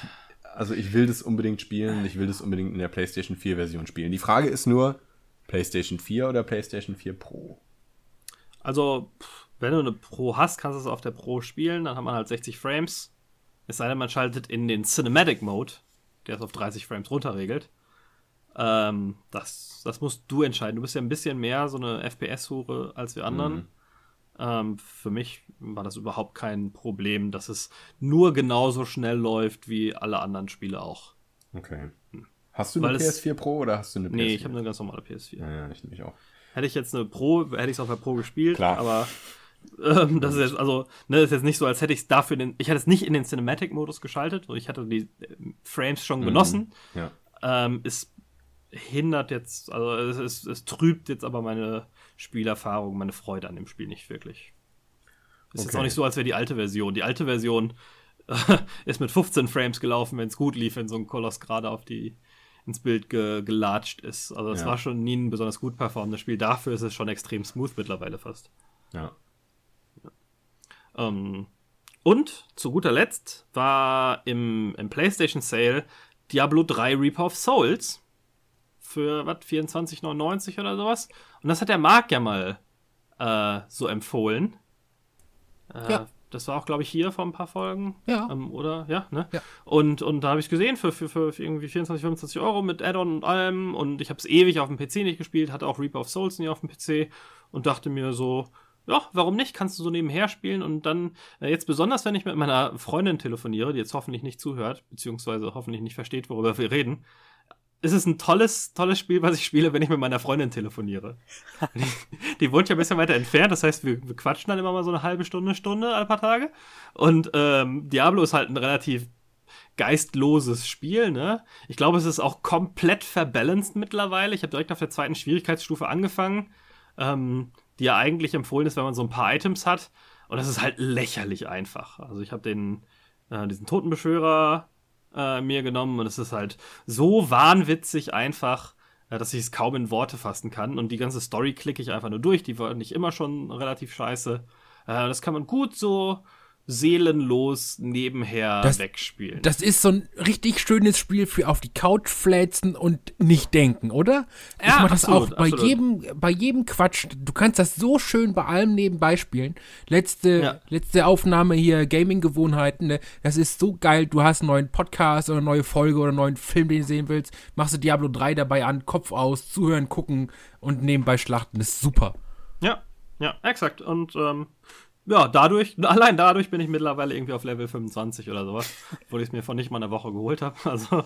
also ich will das unbedingt spielen. Ich will das unbedingt in der PlayStation 4 Version spielen. Die Frage ist nur, PlayStation 4 oder PlayStation 4 Pro? Also, wenn du eine Pro hast, kannst du es auf der Pro spielen. Dann hat man halt 60 Frames. Es sei denn, man schaltet in den Cinematic Mode der es auf 30 Frames runterregelt. Ähm, das, das musst du entscheiden. Du bist ja ein bisschen mehr so eine FPS-Hure als wir anderen. Mhm. Ähm, für mich war das überhaupt kein Problem, dass es nur genauso schnell läuft wie alle anderen Spiele auch. Okay. Hm. Hast du eine Weil PS4 Pro oder hast du eine PS4? Nee, ich habe eine ganz normale PS4. Ja, ja, ich nämlich auch. Hätte ich jetzt eine Pro, hätte ich es auf der Pro gespielt, Klar. aber ähm, das ist jetzt, also, ne, ist jetzt nicht so, als hätte ich es dafür den, ich hatte es nicht in den Cinematic-Modus geschaltet und ich hatte die äh, Frames schon mhm. genossen. Mhm. Ja. Ähm, es hindert jetzt, also es, es, es, trübt jetzt aber meine Spielerfahrung, meine Freude an dem Spiel nicht wirklich. Ist okay. jetzt auch nicht so, als wäre die alte Version. Die alte Version äh, ist mit 15 Frames gelaufen, wenn es gut lief, wenn so ein Koloss gerade auf die ins Bild ge gelatscht ist. Also es ja. war schon nie ein besonders gut performendes Spiel. Dafür ist es schon extrem smooth mittlerweile fast. Ja. Ähm, und zu guter Letzt war im, im PlayStation Sale Diablo 3 Reaper of Souls für was 24,99 oder sowas. Und das hat der Marc ja mal äh, so empfohlen. Äh, ja. Das war auch, glaube ich, hier vor ein paar Folgen. Ja. Ähm, oder? Ja, ne? Ja. Und, und da habe ich es gesehen für, für, für irgendwie 24, 25 Euro mit Add-on und allem. Und ich habe es ewig auf dem PC nicht gespielt, hatte auch Reaper of Souls nie auf dem PC und dachte mir so, ja, warum nicht? Kannst du so nebenher spielen und dann, äh, jetzt besonders, wenn ich mit meiner Freundin telefoniere, die jetzt hoffentlich nicht zuhört, beziehungsweise hoffentlich nicht versteht, worüber wir reden, ist es ein tolles, tolles Spiel, was ich spiele, wenn ich mit meiner Freundin telefoniere. die, die, wohnt ja ein bisschen weiter entfernt, das heißt, wir, wir, quatschen dann immer mal so eine halbe Stunde, Stunde, ein paar Tage. Und ähm, Diablo ist halt ein relativ geistloses Spiel, ne? Ich glaube, es ist auch komplett verbalanced mittlerweile. Ich habe direkt auf der zweiten Schwierigkeitsstufe angefangen, ähm, die ja eigentlich empfohlen ist, wenn man so ein paar Items hat. Und das ist halt lächerlich einfach. Also ich habe den, äh, diesen Totenbeschwörer äh, mir genommen und es ist halt so wahnwitzig einfach, äh, dass ich es kaum in Worte fassen kann. Und die ganze Story klicke ich einfach nur durch. Die war nicht immer schon relativ scheiße. Äh, das kann man gut so seelenlos nebenher das, wegspielen. Das ist so ein richtig schönes Spiel für auf die Couch fläzen und nicht denken, oder? Ja, ich mach das absolut, auch bei absolut. jedem, bei jedem Quatsch. Du kannst das so schön bei allem nebenbei spielen. Letzte, ja. letzte Aufnahme hier, Gaming-Gewohnheiten, ne? das ist so geil. Du hast einen neuen Podcast oder eine neue Folge oder einen neuen Film, den du sehen willst. Machst du Diablo 3 dabei an, Kopf aus, zuhören, gucken und nebenbei schlachten. Das ist super. Ja, ja, exakt. Und ähm, ja, dadurch, allein dadurch bin ich mittlerweile irgendwie auf Level 25 oder sowas, wo ich es mir vor nicht mal einer Woche geholt habe. Also,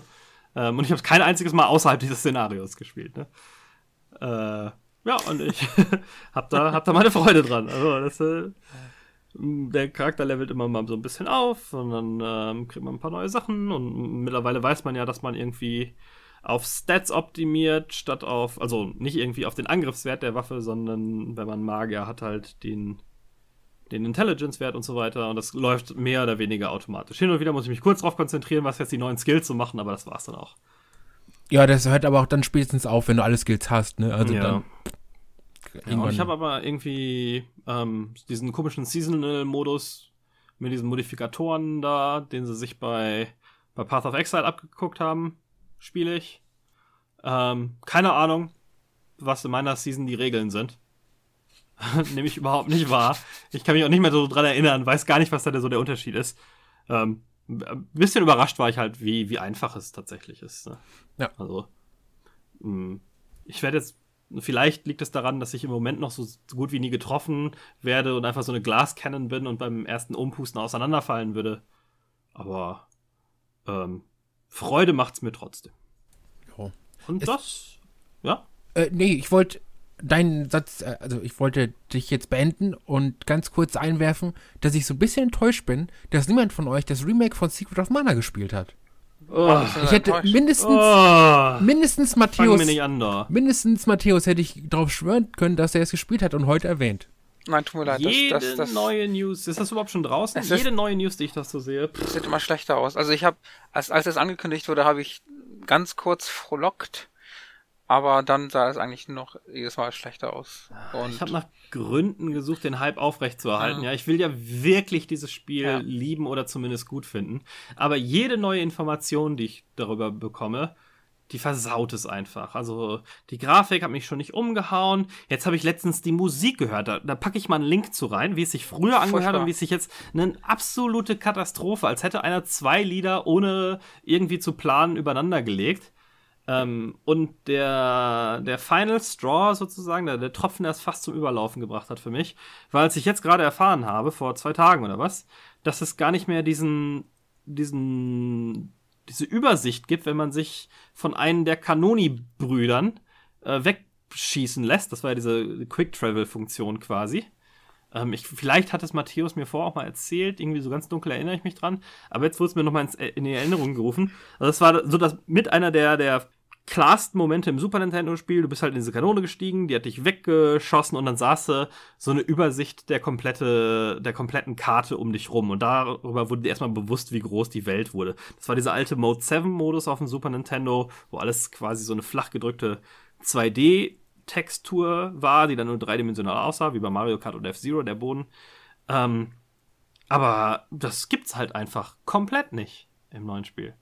ähm, und ich habe es kein einziges Mal außerhalb dieses Szenarios gespielt. Ne? Äh, ja, und ich habe da, hab da meine Freude dran. Also, das, äh, der Charakter levelt immer mal so ein bisschen auf und dann ähm, kriegt man ein paar neue Sachen und mittlerweile weiß man ja, dass man irgendwie auf Stats optimiert, statt auf, also nicht irgendwie auf den Angriffswert der Waffe, sondern wenn man Magier hat, halt den den Intelligence-Wert und so weiter. Und das läuft mehr oder weniger automatisch. Hin und wieder muss ich mich kurz darauf konzentrieren, was jetzt die neuen Skills zu machen, aber das war's dann auch. Ja, das hört aber auch dann spätestens auf, wenn du alle Skills hast, ne? Also ja. dann. Ja, ich habe aber irgendwie ähm, diesen komischen Seasonal-Modus mit diesen Modifikatoren da, den sie sich bei, bei Path of Exile abgeguckt haben, spiele ich. Ähm, keine Ahnung, was in meiner Season die Regeln sind. Nehme ich überhaupt nicht wahr. Ich kann mich auch nicht mehr so dran erinnern, weiß gar nicht, was da so der Unterschied ist. Ähm, ein bisschen überrascht war ich halt, wie, wie einfach es tatsächlich ist. Ne? Ja. Also, mh, hm, ich werde jetzt, vielleicht liegt es daran, dass ich im Moment noch so, so gut wie nie getroffen werde und einfach so eine Glascannon bin und beim ersten Umpusten auseinanderfallen würde. Aber ähm, Freude macht's mir trotzdem. Jo. Und es, das, ja? Äh, nee, ich wollte deinen Satz, äh, also ich wollte dich jetzt beenden und ganz kurz einwerfen, dass ich so ein bisschen enttäuscht bin, dass niemand von euch das Remake von Secret of Mana gespielt hat. Oh, ich hätte mindestens, oh, mindestens Matthäus, mindestens Matthäus hätte ich darauf schwören können, dass er es gespielt hat und heute erwähnt. Nein, tut mir leid. Jede das, das, das, neue News, ist das überhaupt schon draußen? Jede ist, neue News, die ich das so sehe. Das sieht immer schlechter aus. Also ich habe, als, als es angekündigt wurde, habe ich ganz kurz frohlockt aber dann sah es eigentlich noch jedes Mal schlechter aus. Und ich habe nach Gründen gesucht, den Hype aufrechtzuerhalten. Ja. ja, ich will ja wirklich dieses Spiel ja. lieben oder zumindest gut finden. Aber jede neue Information, die ich darüber bekomme, die versaut es einfach. Also die Grafik hat mich schon nicht umgehauen. Jetzt habe ich letztens die Musik gehört. Da, da packe ich mal einen Link zu rein, wie es sich früher angehört hat und wie es sich jetzt eine absolute Katastrophe, als hätte einer zwei Lieder ohne irgendwie zu planen übereinander gelegt. Ähm, und der, der Final Straw sozusagen, der, der Tropfen, der es fast zum Überlaufen gebracht hat für mich, weil als ich jetzt gerade erfahren habe, vor zwei Tagen oder was, dass es gar nicht mehr diesen, diesen, diese Übersicht gibt, wenn man sich von einem der Kanoni-Brüdern äh, wegschießen lässt. Das war ja diese Quick-Travel-Funktion quasi. Ähm, ich, vielleicht hat es Matthäus mir vorher auch mal erzählt, irgendwie so ganz dunkel erinnere ich mich dran. Aber jetzt wurde es mir nochmal in die Erinnerung gerufen. Also das war so dass mit einer der, der klarsten Momente im Super Nintendo-Spiel. Du bist halt in diese Kanone gestiegen, die hat dich weggeschossen und dann saß so eine Übersicht der komplette, der kompletten Karte um dich rum. Und darüber wurde dir erstmal bewusst, wie groß die Welt wurde. Das war dieser alte Mode 7-Modus auf dem Super Nintendo, wo alles quasi so eine flach gedrückte 2D Textur war, die dann nur dreidimensional aussah, wie bei Mario Kart oder F-Zero, der Boden. Ähm, aber das gibt's halt einfach komplett nicht im neuen Spiel.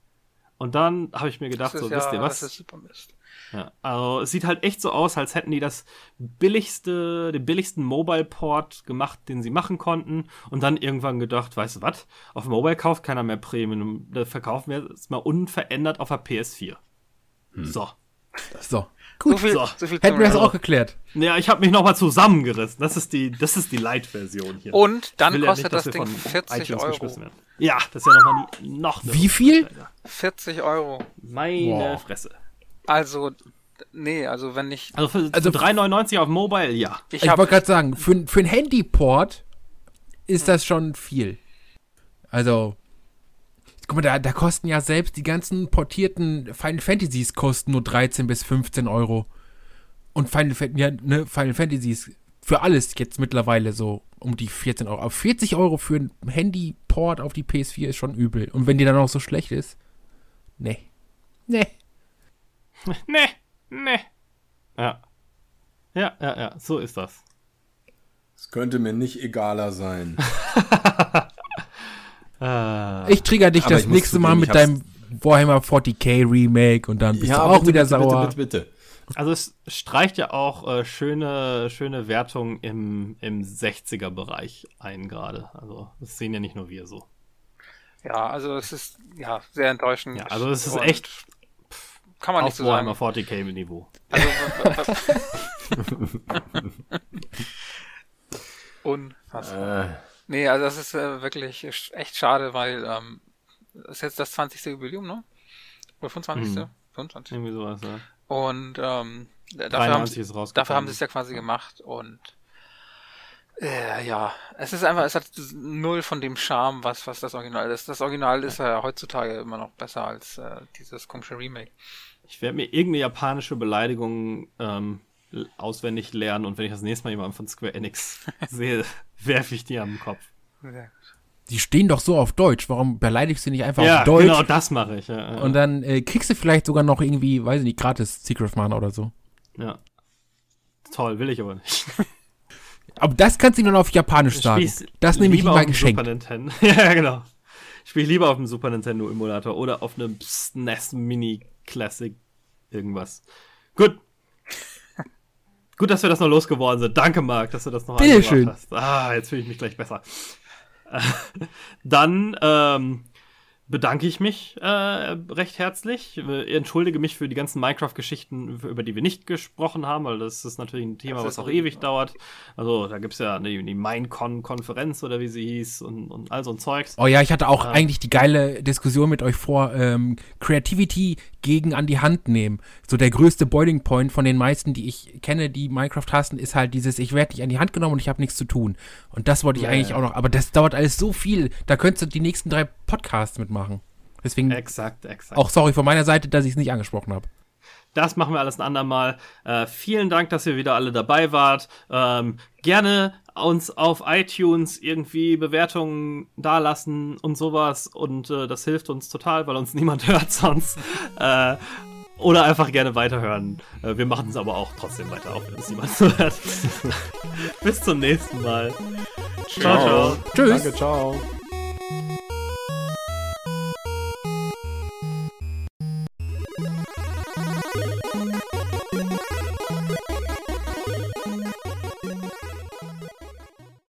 Und dann habe ich mir gedacht, so, ja, wisst ihr was? Das ist super Mist. Ja, also es sieht halt echt so aus, als hätten die das billigste, den billigsten Mobile-Port gemacht, den sie machen konnten und dann irgendwann gedacht, weißt du was, auf Mobile kauft keiner mehr Premium, da verkaufen wir es mal unverändert auf der PS4. Hm. So. So. Gut, so viel, so. so viel hätten wir das auch geklärt. Ja, ich habe mich nochmal zusammengerissen. Das ist die, das ist die Light-Version hier. Und dann will ja kostet nicht, das Ding von 40 iTunes Euro. Ja, das ist ja nochmal noch eine Wie viel? 40 Euro. Meine Wow. Fresse. Also, nee, also wenn ich. Also für Also- also 3,99 auf Mobile, ja. Ich Ich wollte gerade sagen, für, für ein Handyport ist das schon viel. Also, guck mal, da, da kosten ja selbst die ganzen portierten Final Fantasies kosten nur 13 bis 15 Euro. Und Final, ja, ne, Final Fantasies für alles jetzt mittlerweile so um die 14 Euro. Aber 40 Euro für ein Handyport auf die PS4 ist schon übel. Und wenn die dann auch so schlecht ist, nee. Nee. Nee, nee. Ja. Ja, ja, ja, so ist das. Es könnte mir nicht egaler sein. Äh, Ich trigger dich Aber das nächste Mal mit deinem Warhammer 40k Remake und dann bist du auch wieder sauer. Bitte, bitte, bitte. also es streicht ja auch äh, schöne, schöne Wertungen im, im 60er-Bereich ein gerade. Also das sehen ja nicht nur wir so. Ja, also es ist ja sehr enttäuschend. Ja, also es ist echt Kann man nicht so sagen. Warhammer 40k-Niveau. Also, Unfassbar. Äh, Nee, also das ist äh, wirklich echt schade, weil ähm, das ist jetzt das 20. Jubiläum, ne? Oder 25. Mhm. 25. Irgendwie sowas, ja. Und ähm, dafür, haben 93 sie, dafür haben sie es ja quasi gemacht und äh, ja, es ist einfach, es hat null von dem Charme, was, was das Original ist. Das Original ist ja heutzutage immer noch besser als äh, dieses komische Remake. Ich werde mir irgendeine japanische Beleidigung ähm, auswendig lernen und wenn ich das nächste Mal jemanden von Square Enix sehe, werfe ich die am Kopf. Die stehen doch so auf Deutsch. Warum beleidigst du nicht einfach ja, auf Deutsch? genau das mache ich. Ja, ja. Und dann äh, kriegst du vielleicht sogar noch irgendwie, weiß ich nicht, gratis Secret Mana oder so. ja. Toll, will ich aber nicht. Aber das kannst du dann auf Japanisch sagen. Das nehme ich lieber ihm mal geschenkt. Super Nintendo. ja, genau. Ich spiele lieber auf dem Super Nintendo Emulator oder auf einem SNES Mini Classic irgendwas. Gut. Gut, dass wir das noch losgeworden sind. Danke, Marc, dass du das noch Bitte eingebracht schön. hast. Ah, jetzt fühle ich mich gleich besser. Dann ähm, bedanke ich mich äh, recht herzlich. Äh, Entschuldige mich für die ganzen Minecraft-Geschichten, über die wir nicht gesprochen haben, weil das ist natürlich ein Thema, was auch ewig dauert. Also da gibt's ja die, die Minecon-Konferenz oder wie sie hieß und, und all so ein Zeugs. Oh ja, ich hatte auch Ja. eigentlich die geile Diskussion mit euch vor, ähm, Creativity gegen an die Hand nehmen. So der größte Boiling Point von den meisten, die ich kenne, die Minecraft hassen, ist halt dieses, ich werde nicht an die Hand genommen und ich habe nichts zu tun. Und das wollte ich Ja, eigentlich auch noch, aber das dauert alles so viel, da könntest du die nächsten drei Podcasts mitmachen. Deswegen Exakt, exakt. auch sorry von meiner Seite, dass ich es nicht angesprochen habe. Das machen wir alles ein andermal. Äh, vielen Dank, dass ihr wieder alle dabei wart. Ähm, gerne uns auf iTunes irgendwie Bewertungen dalassen und sowas. Und äh, das hilft uns total, weil uns niemand hört sonst. äh, oder einfach gerne weiterhören. Äh, wir machen es aber auch trotzdem weiter, auch wenn es niemand hört. Bis zum nächsten Mal. ciao. ciao. Tschüss. Danke, ciao.